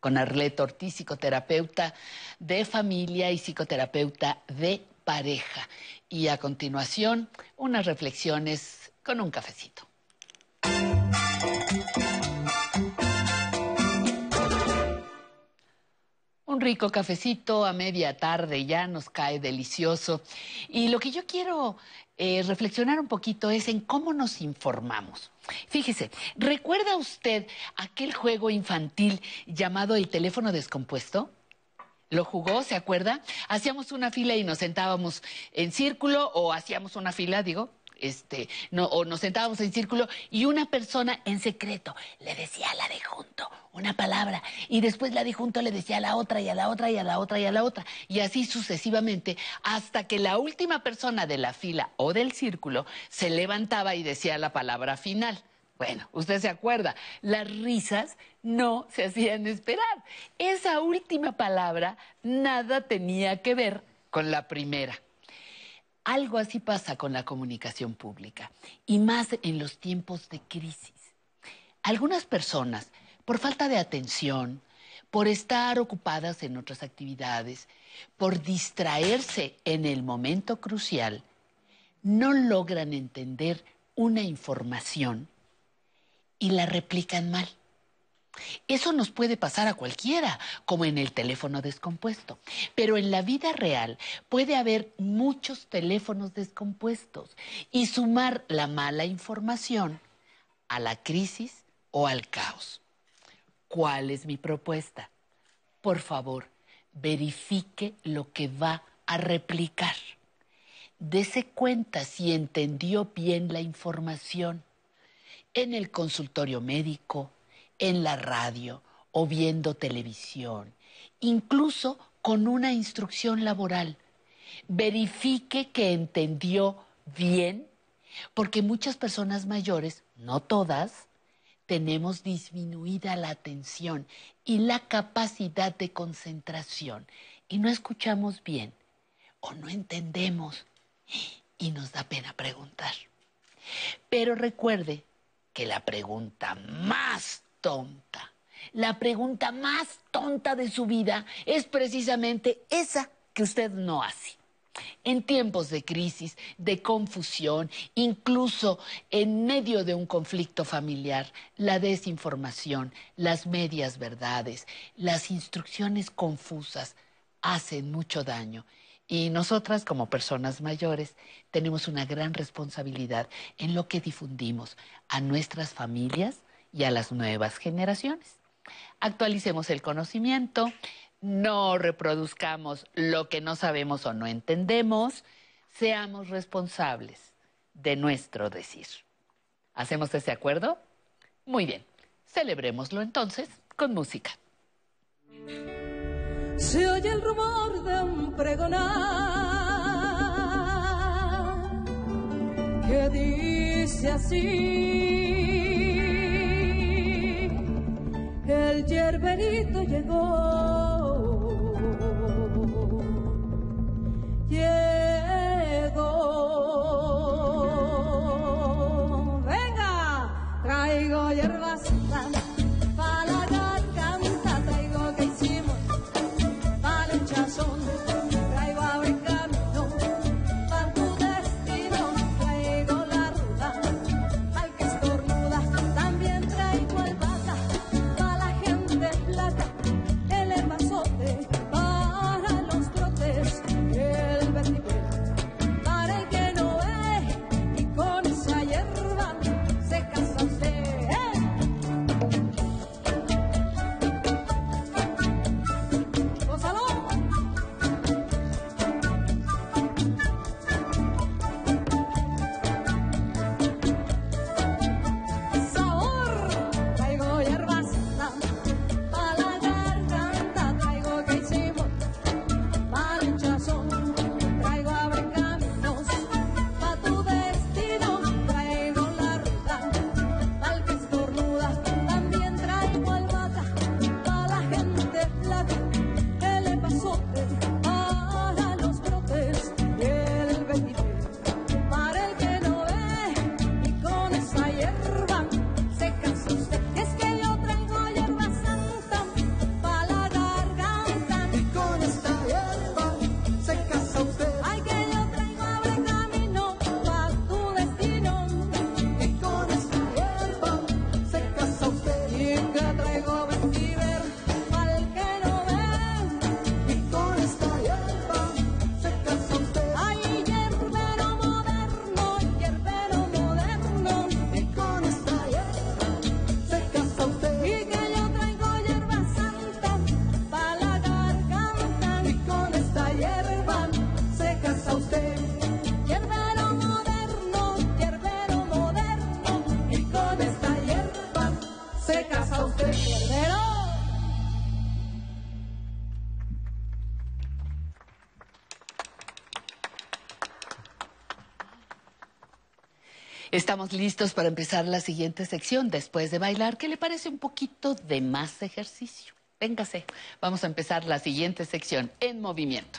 Con Arleto Ortiz, psicoterapeuta de familia y psicoterapeuta de pareja. Y a continuación, unas reflexiones con un cafecito. Un rico cafecito a media tarde ya nos cae delicioso. Y lo que yo quiero eh, reflexionar un poquito es en cómo nos informamos. Fíjese, ¿recuerda usted aquel juego infantil llamado el teléfono descompuesto? ¿Lo jugó? ¿Se acuerda? Hacíamos una fila y nos sentábamos en círculo o hacíamos una fila, digo, este, no, o nos sentábamos en círculo y una persona en secreto le decía a la de junto una palabra y después la de junto le decía a la otra y a la otra y a la otra y a la otra y así sucesivamente hasta que la última persona de la fila o del círculo se levantaba y decía la palabra final. Bueno, usted se acuerda, las risas no se hacían esperar. Esa última palabra nada tenía que ver con la primera. Algo así pasa con la comunicación pública y más en los tiempos de crisis. Algunas personas, por falta de atención, por estar ocupadas en otras actividades, por distraerse en el momento crucial, no logran entender una información y la replican mal. Eso nos puede pasar a cualquiera, como en el teléfono descompuesto. Pero en la vida real puede haber muchos teléfonos descompuestos y sumar la mala información a la crisis o al caos. ¿Cuál es mi propuesta? Por favor, verifique lo que va a replicar. Dese cuenta si entendió bien la información en el consultorio médico, en la radio o viendo televisión, incluso con una instrucción laboral. Verifique que entendió bien, porque muchas personas mayores, no todas, tenemos disminuida la atención y la capacidad de concentración y no escuchamos bien o no entendemos y nos da pena preguntar. Pero recuerde que la pregunta más tonta. La pregunta más tonta de su vida es precisamente esa que usted no hace. En tiempos de crisis, de confusión, incluso en medio de un conflicto familiar, la desinformación, las medias verdades, las instrucciones confusas hacen mucho daño. Y nosotras, como personas mayores, tenemos una gran responsabilidad en lo que difundimos a nuestras familias, y a las nuevas generaciones. Actualicemos el conocimiento, no reproduzcamos lo que no sabemos o no entendemos, seamos responsables de nuestro decir. ¿Hacemos ese acuerdo? Muy bien, celebrémoslo entonces con música. Se oye el rumor de un pregonar que dice así. El yerberito llegó. Estamos listos para empezar la siguiente sección. Después de bailar, ¿qué le parece un poquito de más ejercicio? Véngase, vamos a empezar la siguiente sección en movimiento.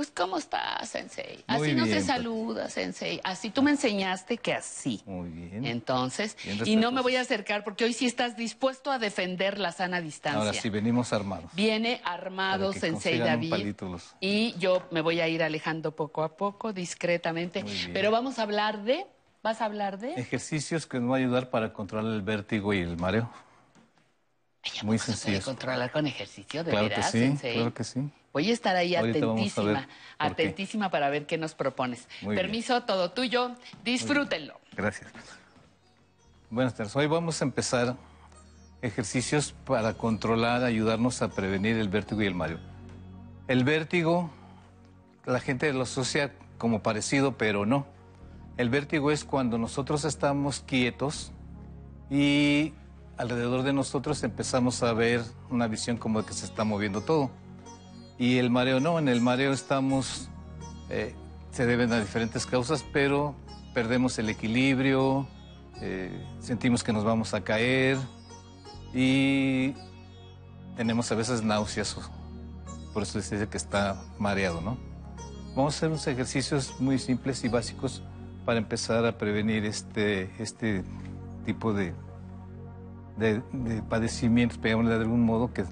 Pues, ¿cómo estás, Sensei? así no se pues. saluda, Sensei. Así tú me enseñaste que así. Muy bien. Entonces, y no me voy a acercar porque hoy sí estás dispuesto a defender la sana distancia. Ahora sí, venimos armados. Viene armado Sensei David. Y yo me voy a ir alejando poco a poco, discretamente. Pero vamos a hablar de. ¿Vas a hablar de? Ejercicios que nos van a ayudar para controlar el vértigo y el mareo. Muy sencillo. controlar con ejercicio, de claro que sí, Claro que sí. Voy a estar ahí atentísima, atentísima para ver qué nos propones. Permiso, todo tuyo. Disfrútenlo. Gracias. Buenas tardes. Hoy vamos a empezar ejercicios para controlar, ayudarnos a prevenir el vértigo y el mareo. El vértigo, la gente lo asocia como parecido, pero no. El vértigo es cuando nosotros estamos quietos y alrededor de nosotros empezamos a ver una visión como de que se está moviendo todo. Y el mareo no, en el mareo estamos, eh, se deben a diferentes causas, pero perdemos el equilibrio, eh, sentimos que nos vamos a caer y tenemos a veces náuseas, por eso se dice que está mareado, ¿no? Vamos a hacer unos ejercicios muy simples y básicos para empezar a prevenir este, este tipo de, de, de padecimientos, de algún modo, que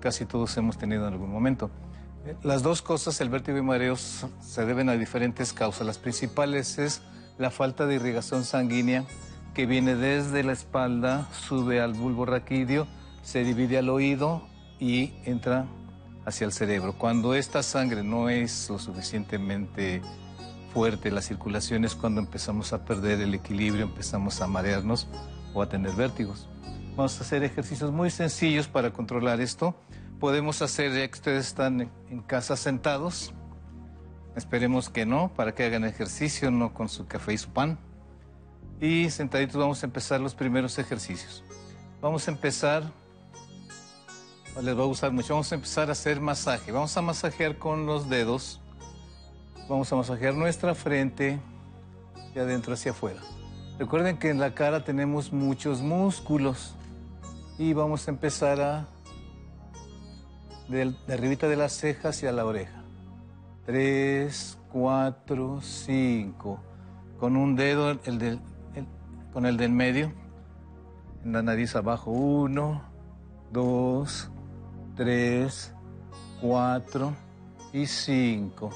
casi todos hemos tenido en algún momento. Las dos cosas, el vértigo y mareos, se deben a diferentes causas. Las principales es la falta de irrigación sanguínea que viene desde la espalda, sube al bulbo raquídeo, se divide al oído y entra hacia el cerebro. Cuando esta sangre no es lo suficientemente fuerte, la circulación es cuando empezamos a perder el equilibrio, empezamos a marearnos o a tener vértigos. Vamos a hacer ejercicios muy sencillos para controlar esto podemos hacer ya que ustedes están en casa sentados. Esperemos que no, para que hagan ejercicio, no con su café y su pan. Y sentaditos vamos a empezar los primeros ejercicios. Vamos a empezar, les va a gustar mucho, vamos a empezar a hacer masaje. Vamos a masajear con los dedos. Vamos a masajear nuestra frente de adentro hacia afuera. Recuerden que en la cara tenemos muchos músculos y vamos a empezar a de, arribita de las cejas hacia la oreja. Tres, cuatro, cinco. Con un dedo, el del, con el del medio, en la nariz abajo. Uno, dos, tres, cuatro y cinco.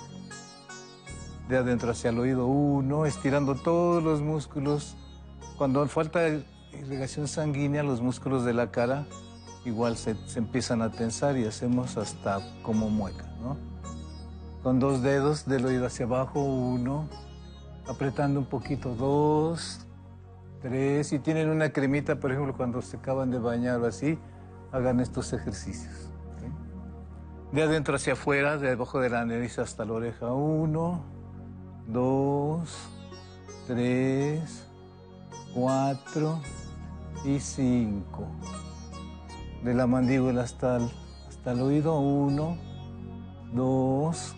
De adentro hacia el oído. Uno, estirando todos los músculos. Cuando falta irrigación sanguínea, los músculos de la cara igual se, empiezan a tensar y hacemos hasta como mueca, ¿no? Con dos dedos del oído hacia abajo, uno, apretando un poquito, dos, tres, y tienen una cremita, por ejemplo, cuando se acaban de bañar o así, hagan estos ejercicios. De adentro hacia afuera, de debajo de la nariz hasta la oreja, uno, dos, tres, cuatro y cinco de la mandíbula hasta el, hasta el oído. Uno, dos,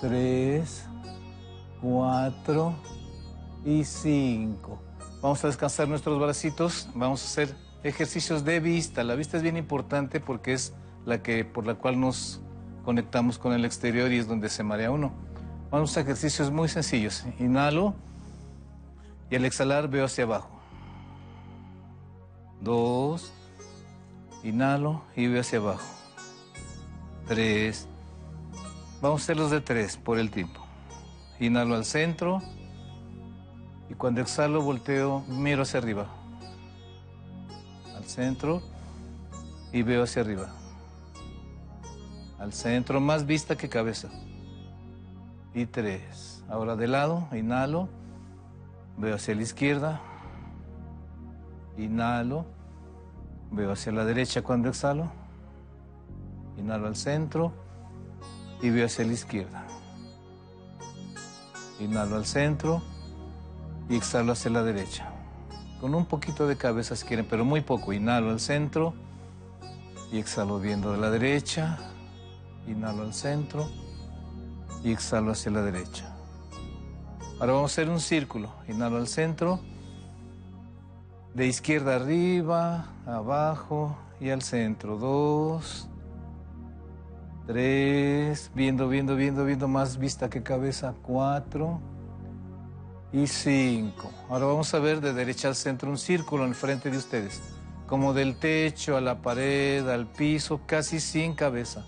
tres, cuatro y cinco. Vamos a descansar nuestros bracitos. Vamos a hacer ejercicios de vista. La vista es bien importante porque es la que por la cual nos conectamos con el exterior y es donde se marea uno. Vamos a ejercicios muy sencillos. Inhalo y al exhalar veo hacia abajo. Dos, Inhalo y veo hacia abajo. Tres. Vamos a hacer los de tres por el tiempo. Inhalo al centro y cuando exhalo volteo, miro hacia arriba. Al centro y veo hacia arriba. Al centro, más vista que cabeza. Y tres. Ahora de lado, inhalo, veo hacia la izquierda, inhalo Veo hacia la derecha cuando exhalo. Inhalo al centro y veo hacia la izquierda. Inhalo al centro y exhalo hacia la derecha. Con un poquito de cabeza si quieren, pero muy poco. Inhalo al centro y exhalo viendo de la derecha Inhalo al centro y exhalo hacia la derecha. Ahora vamos a hacer un círculo. Inhalo al centro, de izquierda arriba, abajo y al centro. Dos, tres, viendo, viendo, viendo, viendo más vista que cabeza. Cuatro y cinco. Ahora vamos a ver de derecha al centro un círculo en frente de ustedes. Como del techo a la pared, al piso, casi sin cabeza.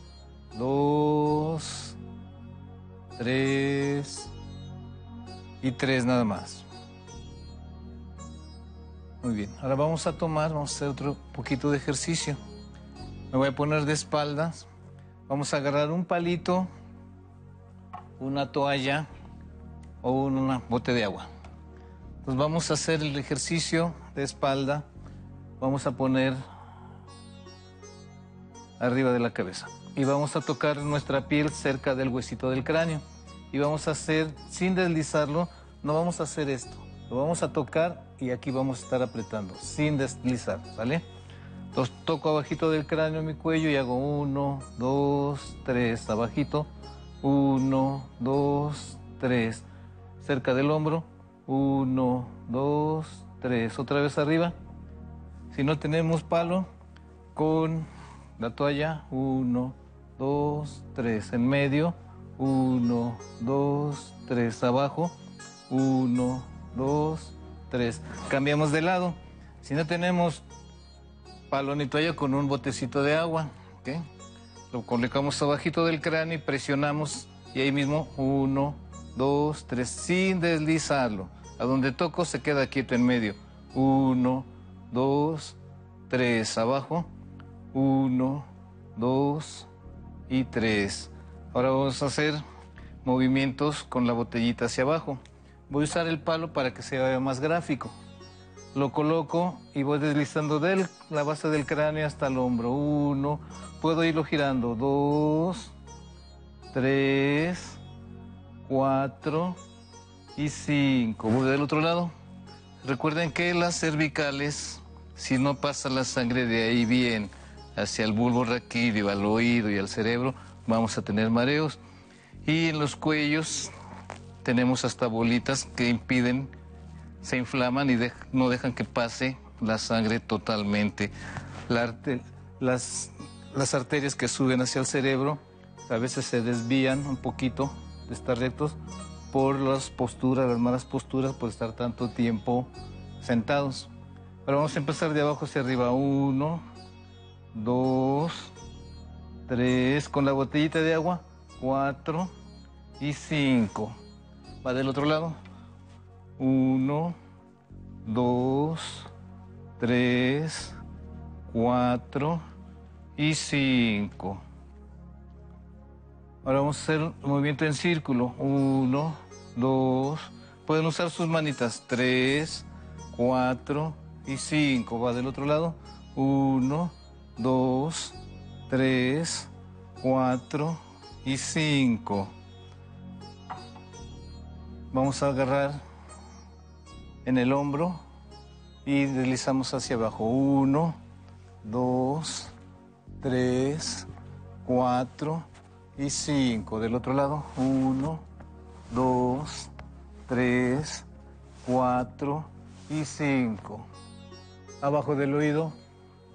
Dos, tres y tres nada más. Muy bien, ahora vamos a tomar, vamos a hacer otro poquito de ejercicio. Me voy a poner de espaldas. Vamos a agarrar un palito, una toalla o un bote de agua. Entonces vamos a hacer el ejercicio de espalda. Vamos a poner arriba de la cabeza. Y vamos a tocar nuestra piel cerca del huesito del cráneo. Y vamos a hacer, sin deslizarlo, no vamos a hacer esto. Lo vamos a tocar y aquí vamos a estar apretando, sin deslizar, ¿sale? Entonces toco abajito del cráneo mi cuello y hago uno, dos, tres, abajito. Uno, dos, tres. Cerca del hombro. Uno, dos, tres. Otra vez arriba. Si no tenemos palo, con la toalla. Uno, dos, tres. En medio. Uno, dos, tres. Abajo. Uno, dos, tres. Cambiamos de lado. Si no tenemos palo ni toalla, con un botecito de agua. Lo colocamos abajito del cráneo y presionamos. Y ahí mismo, uno, dos, tres, sin deslizarlo. A donde toco se queda quieto en medio. Uno, dos, tres. Abajo. Uno, dos y tres. Ahora vamos a hacer movimientos con la botellita hacia abajo. Voy a usar el palo para que se vea más gráfico. Lo coloco y voy deslizando de la base del cráneo hasta el hombro. Uno, puedo irlo girando. Dos, tres, cuatro y cinco. Voy del otro lado. Recuerden que las cervicales, si no pasa la sangre de ahí bien hacia el bulbo raquídeo, al oído y al cerebro, vamos a tener mareos. Y en los cuellos tenemos hasta bolitas que impiden, se inflaman y no dejan que pase la sangre totalmente. las, arterias que suben hacia el cerebro a veces se desvían un poquito de estar rectos por las posturas, las malas posturas, por estar tanto tiempo sentados. Pero vamos a empezar de abajo hacia arriba. Uno, dos, tres, con la botellita de agua. Cuatro y cinco. Va del otro lado. Uno, dos, tres, cuatro y cinco. Ahora vamos a hacer un movimiento en círculo. Uno, dos. Pueden usar sus manitas. Tres, cuatro y cinco. Va del otro lado. Uno, dos, tres, cuatro y cinco. Vamos a agarrar en el hombro y deslizamos hacia abajo. Uno, dos, tres, cuatro y cinco. Del otro lado, uno, dos, tres, cuatro y cinco. Abajo del oído,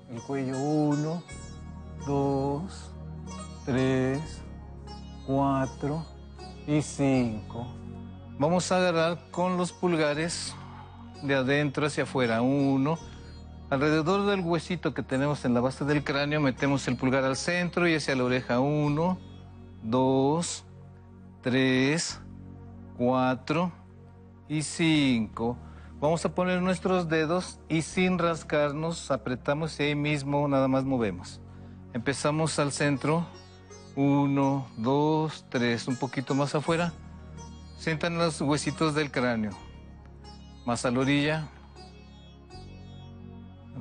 el cuello, uno, dos, tres, cuatro y cinco. Vamos a agarrar con los pulgares de adentro hacia afuera. Uno, alrededor del huesito que tenemos en la base del cráneo, metemos el pulgar al centro y hacia la oreja. Uno, dos, tres, cuatro y cinco. Vamos a poner nuestros dedos y sin rascarnos apretamos y ahí mismo nada más movemos. Empezamos al centro. Uno, dos, tres, un poquito más afuera. Sientan los huesitos del cráneo. Más a la orilla.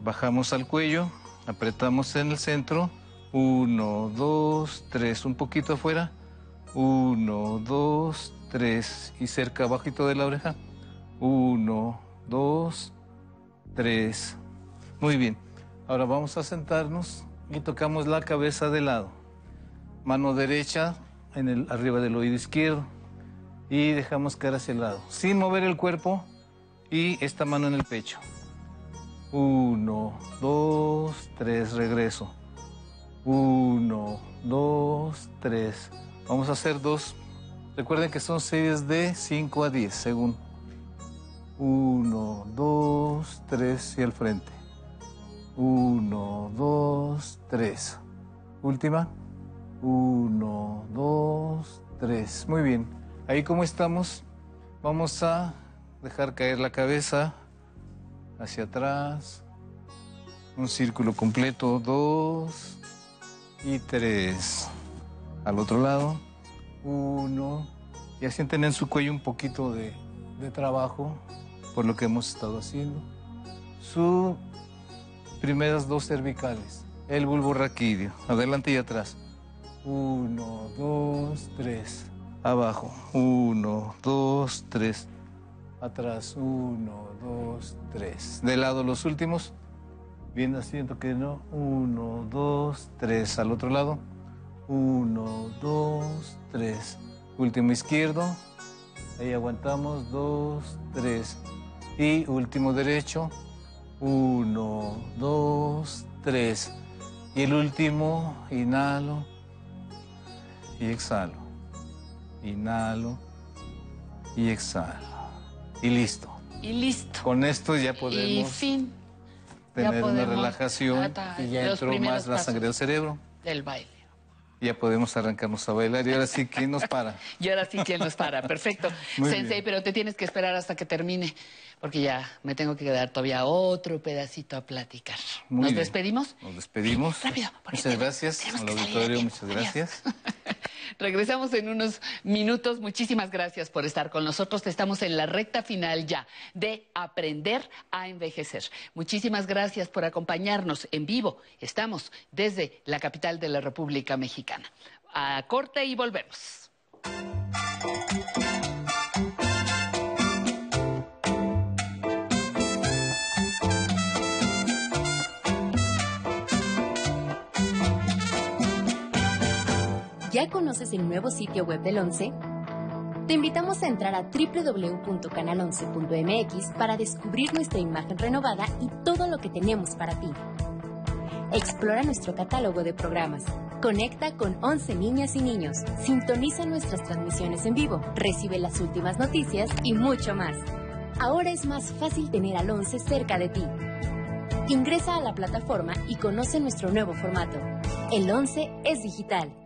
Bajamos al cuello. Apretamos en el centro. Uno, dos, tres, un poquito afuera. Uno, dos, tres. Y cerca, abajito de la oreja. Uno, dos, tres. Muy bien. Ahora vamos a sentarnos y tocamos la cabeza de lado. Mano derecha en el, arriba del oído izquierdo. Y dejamos caer hacia el lado. Sin mover el cuerpo. Y esta mano en el pecho. Uno, dos, tres, regreso. Uno, dos, tres. Vamos a hacer dos. Recuerden que son series de 5 a 10, según. Uno, dos, tres y al frente. Uno, dos, tres. Última. Uno, dos, tres. Muy bien. Ahí como estamos, vamos a dejar caer la cabeza hacia atrás. Un círculo completo. Dos y tres. Al otro lado. Uno. Y sienten en su cuello un poquito de, de trabajo por lo que hemos estado haciendo. Sus primeras dos cervicales. El bulbo raquídeo. Adelante y atrás. Uno, dos, tres. Abajo. Uno, dos, tres. Atrás. Uno, dos, tres. De lado los últimos. Bien asiento que no. Uno, dos, tres. Al otro lado. Uno, dos, tres. Último izquierdo. Ahí aguantamos. Dos, tres. Y último derecho. Uno, dos, tres. Y el último, inhalo y exhalo. Inhalo y exhalo. Y listo. Y listo. Con esto ya Y podemos fin. Ya tener una relajación y ya entró más la sangre al cerebro. Del baile. Ya podemos arrancarnos a bailar y ahora sí, ¿quién nos para? Y ahora sí, ¿quién nos para? Perfecto. Muy Sensei, bien. pero te tienes que esperar hasta que termine, porque ya me tengo que quedar todavía otro pedacito a platicar. Muy ¿Nos bien. despedimos? Nos despedimos. Rápido, Muchas gracias al auditorio, muchas gracias. Regresamos en unos minutos. Muchísimas gracias por estar con nosotros. Estamos en la recta final ya de Aprender a Envejecer. Muchísimas gracias por acompañarnos en vivo. Estamos desde la capital de la República Mexicana. A corte y volvemos. ¿Ya conoces el nuevo sitio web del 11? Te invitamos a entrar a www.canal11.mx para descubrir nuestra imagen renovada y todo lo que tenemos para ti. Explora nuestro catálogo de programas. Conecta con 11 niñas y niños. Sintoniza nuestras transmisiones en vivo. Recibe las últimas noticias y mucho más. Ahora es más fácil tener al 11 cerca de ti. Ingresa a la plataforma y conoce nuestro nuevo formato. El 11 es digital.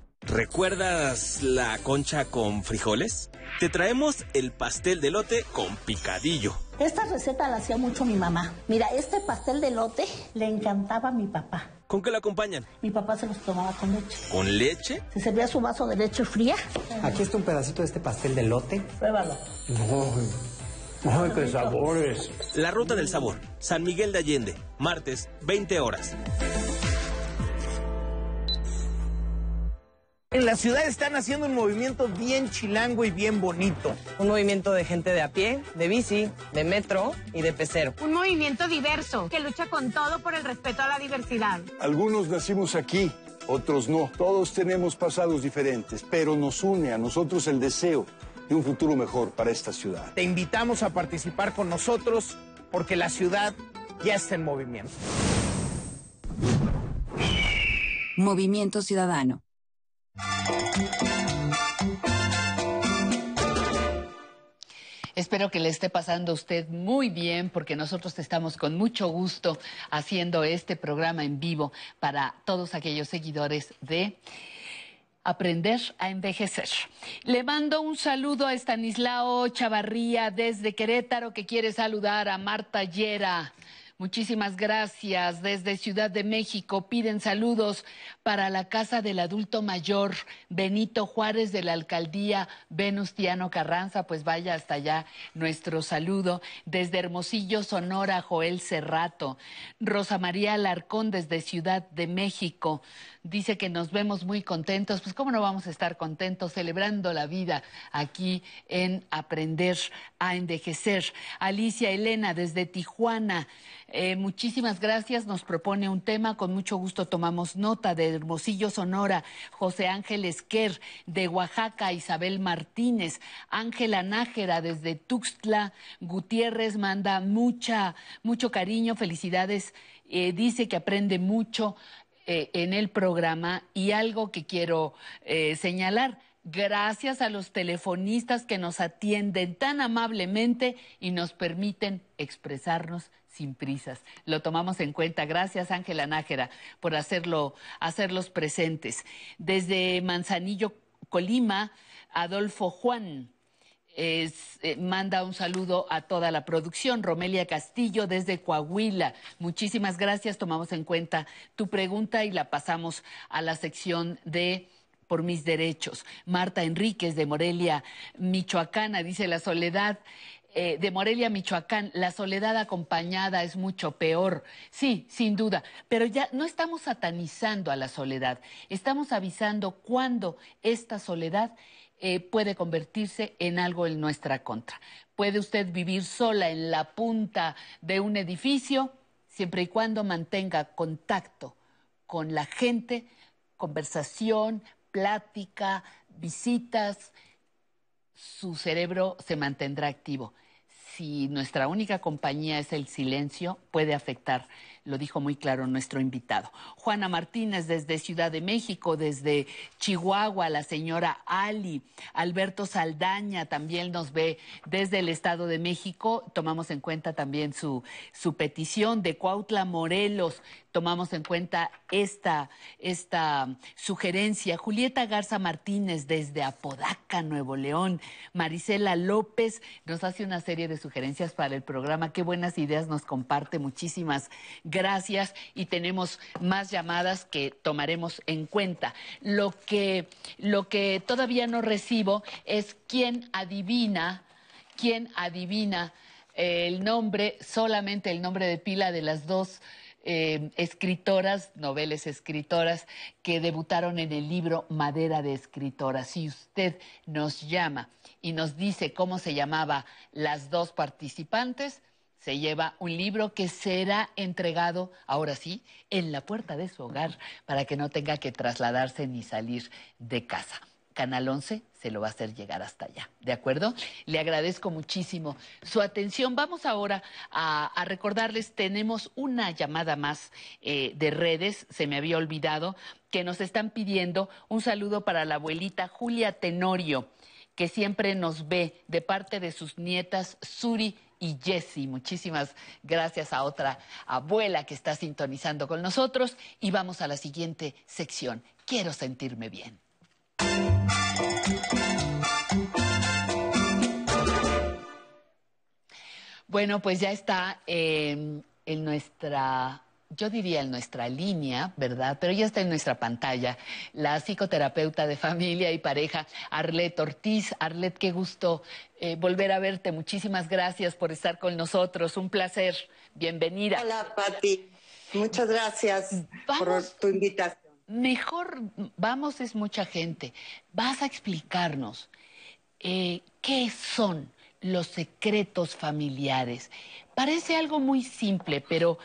¿Recuerdas la concha con frijoles? Te traemos el pastel de lote con picadillo. Esta receta la hacía mucho mi mamá. Mira, este pastel de lote le encantaba a mi papá. ¿Con qué lo acompañan? Mi papá se los tomaba con leche. ¿Con leche? Se servía su vaso de leche fría. Aquí está un pedacito de este pastel de lote. Pruébalo. ¡Ay, qué sabores! La Ruta del Sabor, San Miguel de Allende, martes, 20 horas. En la ciudad están haciendo un movimiento bien chilango y bien bonito. Un movimiento de gente de a pie, de bici, de metro y de pecero. Un movimiento diverso que lucha con todo por el respeto a la diversidad. Algunos nacimos aquí, otros no. Todos tenemos pasados diferentes, pero nos une a nosotros el deseo de un futuro mejor para esta ciudad. Te invitamos a participar con nosotros porque la ciudad ya está en movimiento. Movimiento Ciudadano. Espero que le esté pasando a usted muy bien porque nosotros estamos con mucho gusto haciendo este programa en vivo para todos aquellos seguidores de Aprender a envejecer. Le mando un saludo a Estanislao Chavarría desde Querétaro que quiere saludar a Marta Llera. Muchísimas gracias. Desde Ciudad de México piden saludos para la Casa del Adulto Mayor Benito Juárez de la Alcaldía Venustiano Carranza. Pues vaya hasta allá nuestro saludo. Desde Hermosillo, Sonora, Joel Cerrato. Rosa María Alarcón desde Ciudad de México dice que nos vemos muy contentos. Pues cómo no vamos a estar contentos celebrando la vida aquí en Aprender a Envejecer. Alicia Elena desde Tijuana. Eh, muchísimas gracias. Nos propone un tema. Con mucho gusto tomamos nota de Hermosillo, Sonora. José Ángel Esquer de Oaxaca. Isabel Martínez. Ángela Nájera desde Tuxtla. Gutiérrez manda mucha, mucho cariño. Felicidades. Eh, dice que aprende mucho eh, en el programa y algo que quiero señalar gracias a los telefonistas que nos atienden tan amablemente y nos permiten expresarnos sin prisas. Lo tomamos en cuenta. Gracias, Ángela Nájera, por hacerlo, hacerlos presentes. Desde Manzanillo, Colima, Adolfo Juan. Eh, manda un saludo a toda la producción. Romelia Castillo desde Coahuila. Muchísimas gracias. Tomamos en cuenta tu pregunta y la pasamos a la sección de por mis derechos. Marta Enríquez de Morelia, Michoacana, dice la soledad. Eh, de Morelia, Michoacán, la soledad acompañada es mucho peor. Sí, sin duda, pero ya no estamos satanizando a la soledad, estamos avisando cuándo esta soledad eh, puede convertirse en algo en nuestra contra. Puede usted vivir sola en la punta de un edificio, siempre y cuando mantenga contacto con la gente, conversación, plática, visitas, su cerebro se mantendrá activo. Si nuestra única compañía es el silencio, puede afectar lo dijo muy claro nuestro invitado. Juana Martínez desde Ciudad de México, desde Chihuahua, la señora Ali, Alberto Saldaña también nos ve desde el Estado de México, tomamos en cuenta también su, su petición de Cuautla Morelos, tomamos en cuenta esta, esta sugerencia. Julieta Garza Martínez desde Apodaca, Nuevo León. Marisela López nos hace una serie de sugerencias para el programa. Qué buenas ideas nos comparte. Muchísimas gracias y tenemos más llamadas que tomaremos en cuenta. Lo que, lo que todavía no recibo es quién adivina, quién adivina el nombre, solamente el nombre de pila de las dos eh, escritoras, noveles escritoras, que debutaron en el libro Madera de Escritoras. Si usted nos llama y nos dice cómo se llamaba las dos participantes, se lleva un libro que será entregado, ahora sí, en la puerta de su hogar para que no tenga que trasladarse ni salir de casa. Canal 11 se lo va a hacer llegar hasta allá, ¿de acuerdo? Le agradezco muchísimo su atención. Vamos ahora a, recordarles, tenemos una llamada más eh, de redes, se me había olvidado, que nos están pidiendo un saludo para la abuelita Julia Tenorio, que siempre nos ve de parte de sus nietas Suri y Jessie. Muchísimas gracias a otra abuela que está sintonizando con nosotros. Y vamos a la siguiente sección. Quiero sentirme bien. Bueno, pues ya está en nuestra yo diría en nuestra línea, ¿verdad? Pero ya está en nuestra pantalla, la psicoterapeuta de familia y pareja, Arlet Ortiz. Arlet, qué gusto eh, volver a verte. Muchísimas gracias por estar con nosotros. Un placer. Bienvenida. Hola, Pati. Muchas gracias por tu invitación. Mejor, vamos, es mucha gente. Vas a explicarnos eh, qué son los secretos familiares. Parece algo muy simple, pero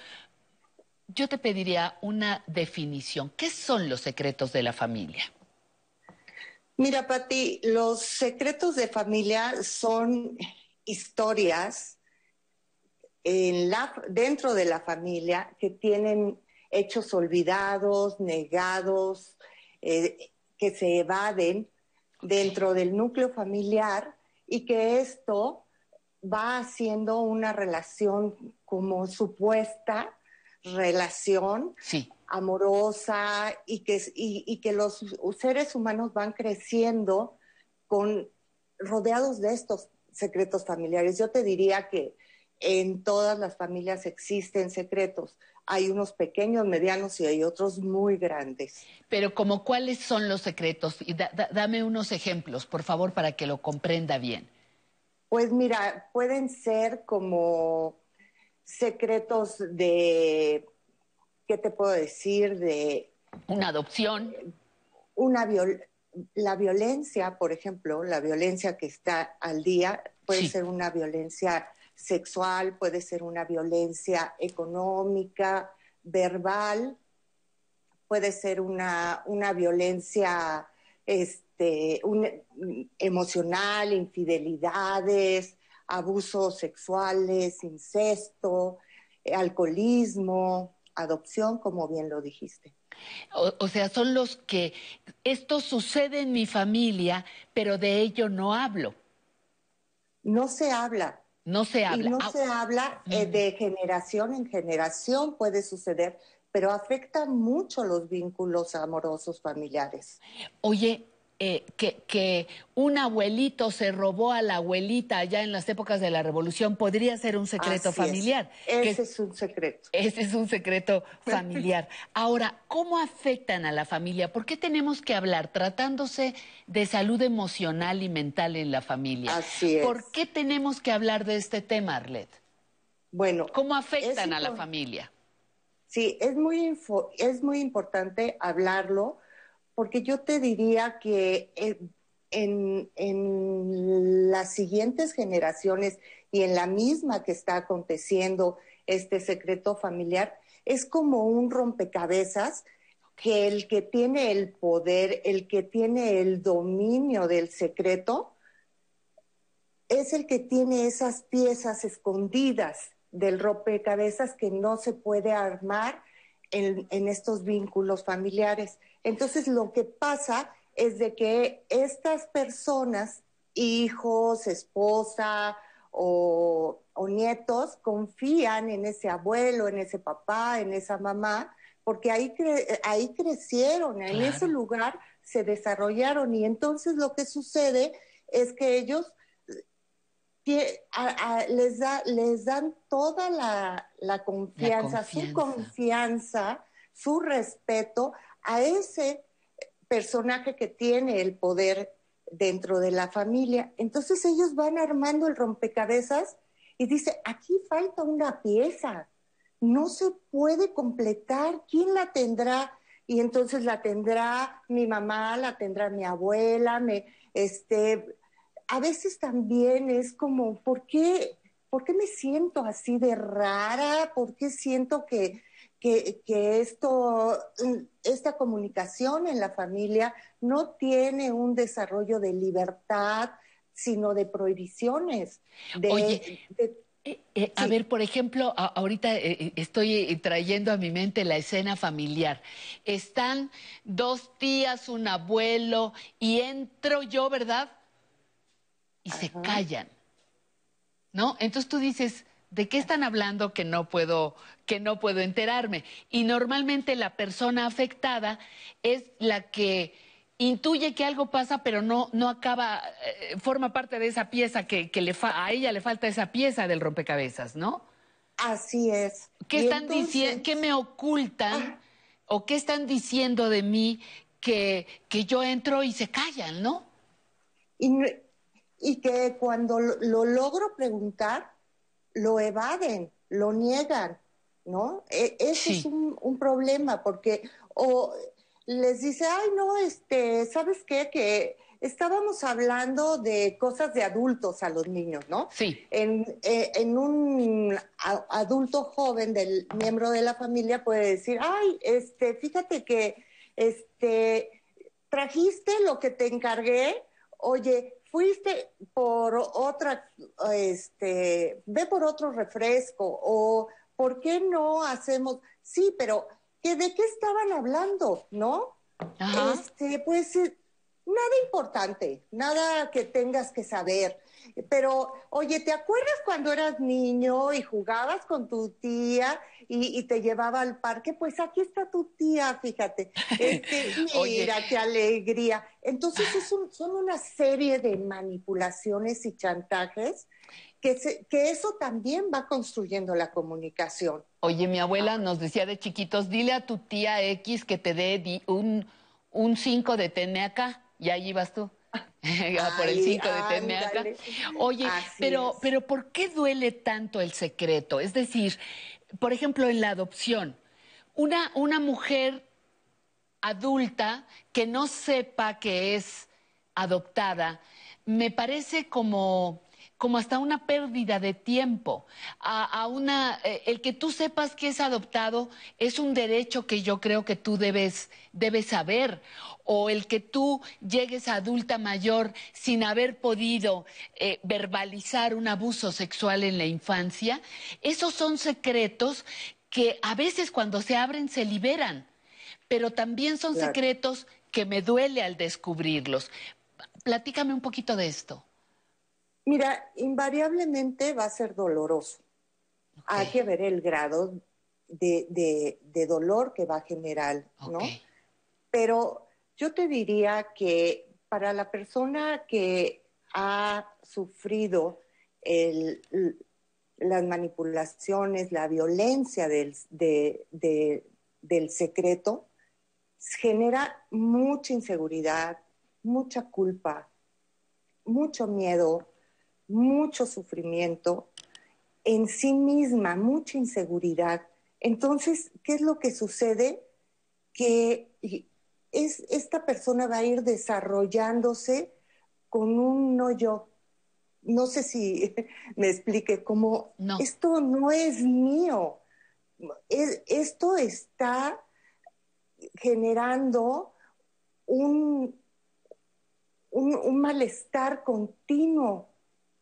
yo te pediría una definición. ¿Qué son los secretos de la familia? Mira, Pati, los secretos de familia son historias dentro de la familia que tienen hechos olvidados, negados, eh, que se evaden dentro del núcleo familiar y que esto va haciendo una relación como supuesta relación amorosa y que, y, que los seres humanos van creciendo con rodeados de estos secretos familiares. Yo te diría que en todas las familias existen secretos. Hay unos pequeños, medianos y hay otros muy grandes. Pero como cuáles son los secretos? Y da- da- dame unos ejemplos, por favor, para que lo comprenda bien. Pues mira, pueden ser como secretos de, ¿qué te puedo decir? De Una adopción. una viol- la violencia, por ejemplo, la violencia que está al día puede Sí. ser una violencia sexual, puede ser una violencia económica, verbal, puede ser una, una violencia este, un- emocional, infidelidades, abusos sexuales, incesto, eh, alcoholismo, adopción, como bien lo dijiste. O, o sea, son los que esto sucede en mi familia, pero de ello no hablo. No se habla. No se habla. Y no Ah, se habla eh, de generación en generación, puede suceder, pero afecta mucho los vínculos amorosos familiares. Oye, eh, que, que un abuelito se robó a la abuelita allá en las épocas de la revolución podría ser un secreto Así es. familiar. que Ese es un secreto. Ese es un secreto familiar. Ahora, ¿cómo afectan a la familia? ¿Por qué tenemos que hablar tratándose de salud emocional y mental en la familia? Así es. ¿Por qué tenemos que hablar de este tema, Arlet? Bueno, ¿Cómo afectan a la familia? Sí, es muy, info- es muy importante hablarlo porque yo te diría que eh, en, en las siguientes generaciones y en la misma que está aconteciendo este secreto familiar, es como un rompecabezas que el que tiene el poder, el que tiene el dominio del secreto, es el que tiene esas piezas escondidas del rompecabezas que no se puede armar en, en estos vínculos familiares. Entonces lo que pasa es de que estas personas, hijos, esposa o, o nietos, confían en ese abuelo, en ese papá, en esa mamá, porque ahí, cre- ahí crecieron, en ese lugar se desarrollaron y entonces lo que sucede es que ellos a- a- les, da, les dan toda la, la confianza, su confianza, su respeto a ese personaje que tiene el poder dentro de la familia. Entonces ellos van armando el rompecabezas y dice, aquí falta una pieza, no se puede completar, ¿quién la tendrá? Y entonces la tendrá mi mamá, la tendrá mi abuela, me, este, a veces también es como, ¿por qué, ¿por qué me siento así de rara? ¿Por qué siento que, que, que esto, esta comunicación en la familia no tiene un desarrollo de libertad, sino de prohibiciones? De, Oye, de- Eh, a ver, por ejemplo, a- ahorita eh, eh, estoy eh, trayendo a mi mente la escena familiar. Están dos tías, un abuelo, y entro yo, ¿verdad? Y se callan. ¿No? Entonces tú dices, ¿de qué están hablando que no puedo, que no puedo enterarme? Y normalmente la persona afectada es la que intuye que algo pasa, pero no, no acaba, eh, forma parte de esa pieza que, que le fa- a ella le falta esa pieza del rompecabezas, ¿no? Así es. ¿Qué Y están entonces- diciendo? ¿Qué me ocultan? ¿O qué están diciendo de mí que, que yo entro y se callan, no? Y, no- y que cuando lo, lo logro preguntar, lo evaden, lo niegan, ¿no? E- ese es un, un problema, porque o les dice, ay, no, este, ¿sabes qué? Que estábamos hablando de cosas de adultos a los niños, ¿no? Sí. En, eh, en un adulto joven del miembro de la familia puede decir, ay, este, fíjate que, este, trajiste lo que te encargué, oye, fuiste por otra, este, ve por otro refresco, o ¿por qué no hacemos? Sí, pero ¿que ¿de qué estaban hablando? ¿No? Ajá. Este, pues eh, nada importante, nada que tengas que saber. Pero, oye, ¿te acuerdas cuando eras niño y jugabas con tu tía y, y te llevaba al parque? Pues aquí está tu tía, fíjate. Este, mira, qué alegría. Entonces, es un- son una serie de manipulaciones y chantajes que, se- que eso también va construyendo la comunicación. Oye, mi abuela nos decía de chiquitos, dile a tu tía X que te dé un, un 5 de acá. Y ahí vas tú. por el Ay, 5 de. Oye, Así pero, es. pero ¿por qué duele tanto el secreto? Es decir, por ejemplo, en la adopción, una, una mujer adulta que no sepa que es adoptada, me parece como, como hasta una pérdida de tiempo. A, a una, eh, el que tú sepas que es adoptado es un derecho que yo creo que tú debes, debes saber. O el que tú llegues a adulta mayor sin haber podido eh, verbalizar un abuso sexual en la infancia, esos son secretos que a veces cuando se abren se liberan pero también son Claro. secretos que me duele al descubrirlos. Platícame un poquito de esto. Mira, invariablemente va a ser doloroso. Hay que ver el grado de, de- de dolor que va a generar, ¿no? Pero yo te diría que para la persona que ha sufrido el- las manipulaciones, la violencia del, de- de- del secreto, genera mucha inseguridad, mucha culpa, mucho miedo, mucho sufrimiento en sí misma, mucha inseguridad. Entonces, ¿qué es lo que sucede? Que es, esta persona va a ir desarrollándose con un no yo. No sé si me explique, como esto no es mío. Es- esto está generando un, un, un malestar continuo.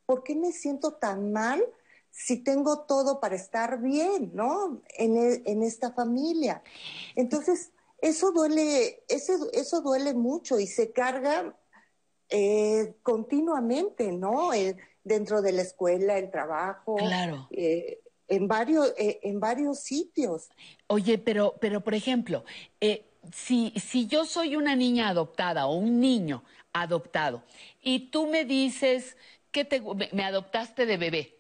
¿Por qué me siento tan mal si tengo todo para estar bien, ¿no? En, en esta familia. Entonces, eso duele, eso, eso duele mucho y se carga eh, continuamente, ¿no? Eh, dentro de la escuela, el trabajo. Claro. eh, en, varios, eh, en varios sitios. Oye, pero, pero por ejemplo, si, si yo soy una niña adoptada o un niño adoptado y tú me dices que te, me, me adoptaste de bebé,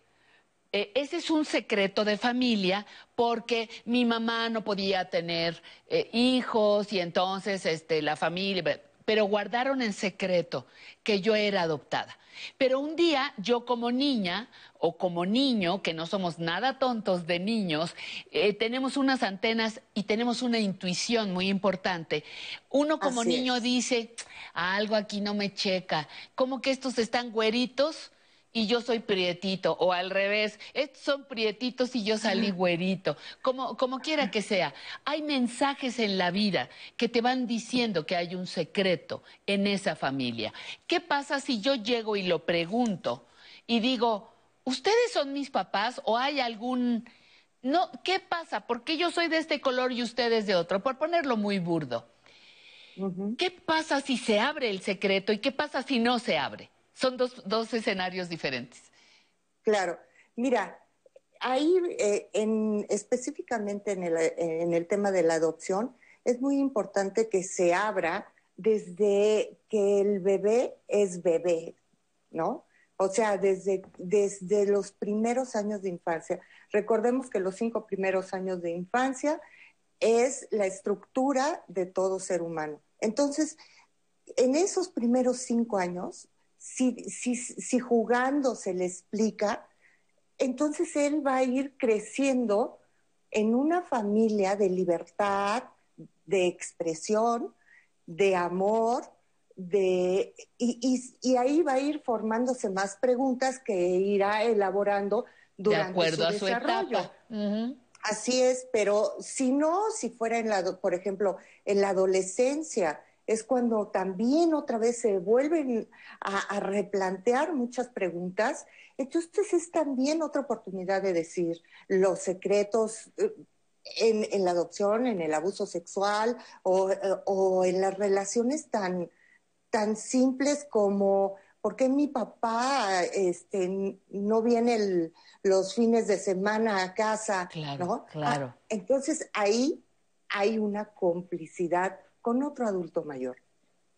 eh, ese es un secreto de familia porque mi mamá no podía tener eh, hijos y entonces este, la familia, pero guardaron en secreto que yo era adoptada. Pero un día yo como niña o como niño, que no somos nada tontos de niños, eh, tenemos unas antenas y tenemos una intuición muy importante. Uno como Así niño dice, algo aquí no me checa, como que estos están güeritos y yo soy prietito, o al revés, estos son prietitos y yo salí güerito, como, como quiera que sea. Hay mensajes en la vida que te van diciendo que hay un secreto en esa familia. ¿Qué pasa si yo llego y lo pregunto y digo, ¿ustedes son mis papás o hay algún... No, ¿qué pasa? ¿Por qué yo soy de este color y ustedes de otro? Por ponerlo muy burdo. ¿Qué pasa si se abre el secreto y qué pasa si no se abre? Son dos, dos escenarios diferentes. Claro, mira, ahí eh, en, específicamente en el, en el tema de la adopción, es muy importante que se abra desde que el bebé es bebé, ¿no? O sea, desde, desde los primeros años de infancia. Recordemos que los cinco primeros años de infancia es la estructura de todo ser humano. Entonces, en esos primeros cinco años, si, si, si jugando se le explica, entonces él va a ir creciendo en una familia de libertad, de expresión, de amor, de, y, y- y ahí va a ir formándose más preguntas que irá elaborando durante de acuerdo su a su desarrollo. Así es, pero si no, si fuera en la, por ejemplo, en la adolescencia, es cuando también otra vez se vuelven a, a replantear muchas preguntas. Entonces es también otra oportunidad de decir los secretos eh, en, en la adopción, en el abuso sexual o, eh, o en las relaciones tan, tan simples como ¿por qué mi papá este, no viene el- los fines de semana a casa? ¿no? claro. Ah, entonces ahí hay una complicidad con otro adulto mayor.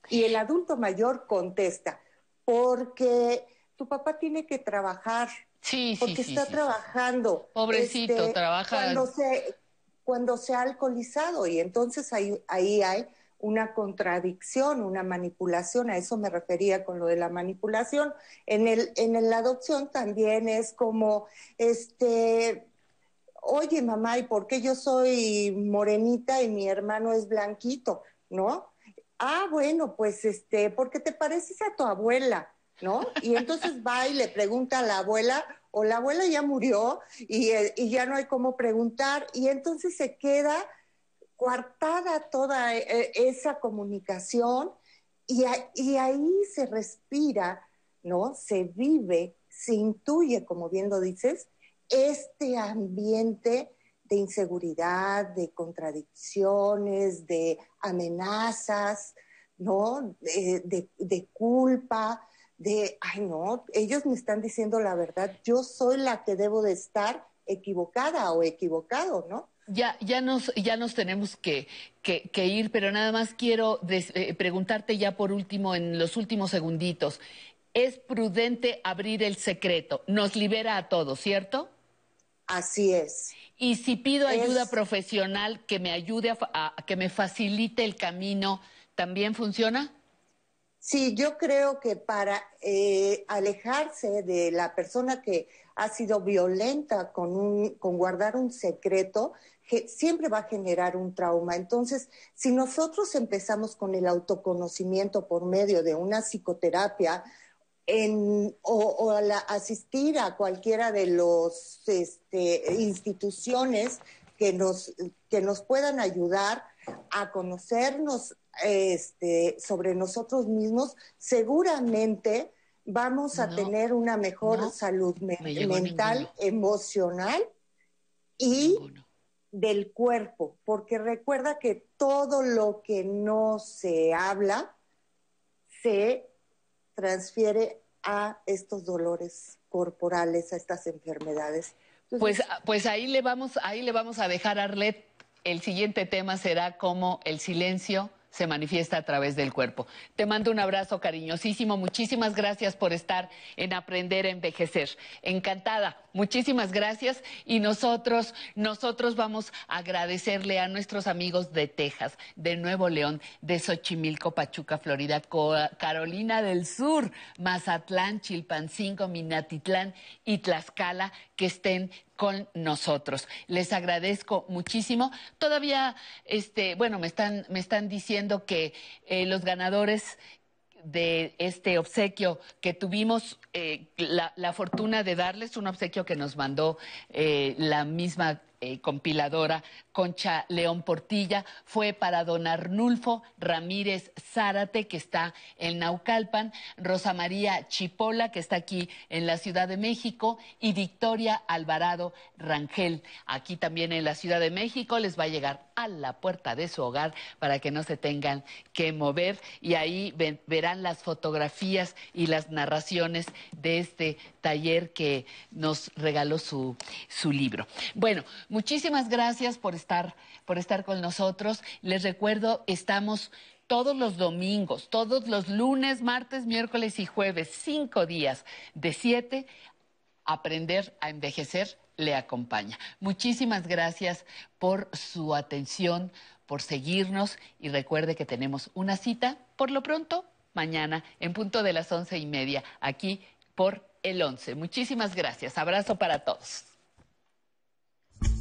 Y el adulto mayor contesta, porque tu papá tiene que trabajar, Sí, porque sí, está sí, trabajando. Pobrecito, Este, trabaja- Cuando se, cuando se ha alcoholizado y entonces ahí, ahí hay una contradicción, una manipulación, a eso me refería con lo de la manipulación. En, el, en la adopción también es como, este, oye mamá, ¿y por qué yo soy morenita y mi hermano es blanquito? ¿No? Ah, bueno, pues este, porque te pareces a tu abuela, ¿no? Y entonces va y le pregunta a la abuela, o la abuela ya murió y, eh, y ya no hay cómo preguntar, y entonces se queda coartada toda eh, esa comunicación y, y ahí se respira, ¿no? Se vive, se intuye, como bien lo dices, este ambiente de inseguridad, de contradicciones, de amenazas, ¿no? De, de- culpa, de, ay no, ellos me están diciendo la verdad, yo soy la que debo de estar equivocada o equivocado, ¿no? Ya, ya, nos, ya nos tenemos que, que- que ir, pero nada más quiero des- eh, preguntarte ya por último, en los últimos segunditos. Es prudente abrir el secreto, nos libera a todos, ¿cierto? Así es. Y si pido ayuda Es- profesional que me ayude a, a- que me facilite el camino, ¿también funciona? Sí, yo creo que para eh, alejarse de la persona que ha sido violenta con, un, con guardar un secreto, que siempre va a generar un trauma. Entonces, si nosotros empezamos con el autoconocimiento por medio de una psicoterapia, en, o, o a la- asistir a cualquiera de las instituciones que nos, que nos puedan ayudar a conocernos este, sobre nosotros mismos, seguramente vamos a No, tener una mejor no, salud me- me llegó mental, emocional y del cuerpo, porque recuerda que todo lo que no se habla se transfiere a estos dolores corporales, a estas enfermedades. Pues, pues ahí le vamos, ahí le vamos a dejar a Arlet. El siguiente tema será cómo el silencio se manifiesta a través del cuerpo. Te mando un abrazo cariñosísimo. Muchísimas gracias por estar en Aprender a Envejecer. Encantada. Muchísimas gracias. Y nosotros, nosotros vamos a agradecerle a nuestros amigos de Texas, de Nuevo León, de Xochimilco, Pachuca, Florida, Carolina del Sur, Mazatlán, Chilpancingo, Minatitlán y Tlaxcala que estén con nosotros. Les agradezco muchísimo. Todavía, este, bueno, me están, me están diciendo que eh, los ganadores de este obsequio que tuvimos eh, la, fortuna de darles, un obsequio que nos mandó eh, la misma compiladora Concha León Portilla, fue para don Arnulfo Ramírez Zárate, que está en Naucalpan, Rosa María Chipola, que está aquí en la Ciudad de México, y Victoria Alvarado Rangel, aquí también en la Ciudad de México, les va a llegar a la puerta de su hogar para que no se tengan que mover y ahí verán las fotografías y las narraciones de este taller que nos regaló su, su libro. Bueno, muchísimas gracias por estar, por estar con nosotros. Les recuerdo, estamos todos los domingos, todos los lunes, martes, miércoles y jueves, cinco días de siete Aprender a envejecer le acompaña. Muchísimas gracias por su atención, por seguirnos y recuerde que tenemos una cita por lo pronto mañana en punto de las once y media aquí por el once. Muchísimas gracias. Abrazo para todos.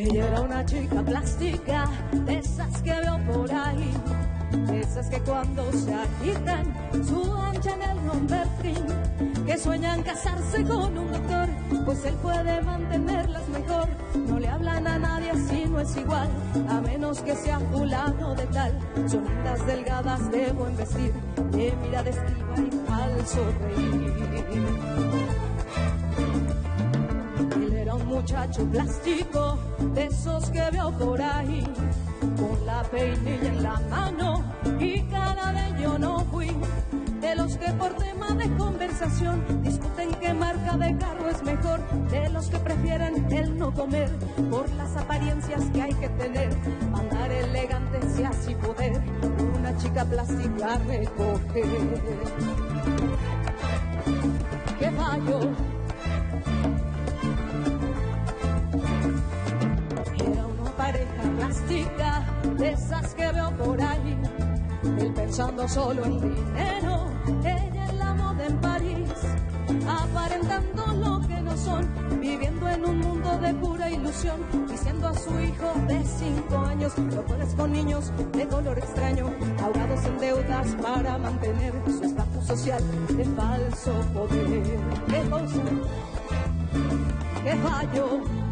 Ella era una chica plástica, de esas que veo por ahí, esas que cuando se agitan suanchan el Lambertín, que sueñan casarse con un doctor, pues él puede mantenerlas mejor. No le hablan a nadie si no es igual, a menos que sea fulano de tal. Son delgadas, de buen vestir, de mirada esquiva y falso reír. Muchacho plástico, de esos que veo por ahí, con la peinilla en la mano y cara de yo no fui. De los que por tema de conversación discuten qué marca de carro es mejor, de los que prefieren el no comer por las apariencias que hay que tener, andar elegante si así poder, una chica plástica recoger. ¿Qué fallo? Pareja plástica, de esas que veo por ahí. Él pensando solo en dinero, ella en la moda en París, aparentando lo que no son, viviendo en un mundo de pura ilusión, diciendo a su hijo de cinco años, no puedes con niños de color extraño, ahogados en deudas para mantener su estatus social de falso poder. ¿Qué cosa? ¿Qué fallo?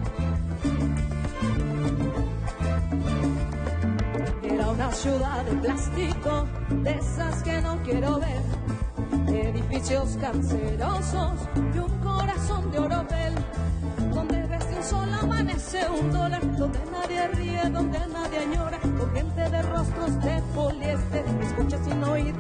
una ciudad de plástico, de esas que no quiero ver. Edificios cancerosos y un corazón de oropel, donde desde un sol amanece un dólar, donde nadie ríe, donde nadie llora, con gente de rostros de poliéster, escucha sin oír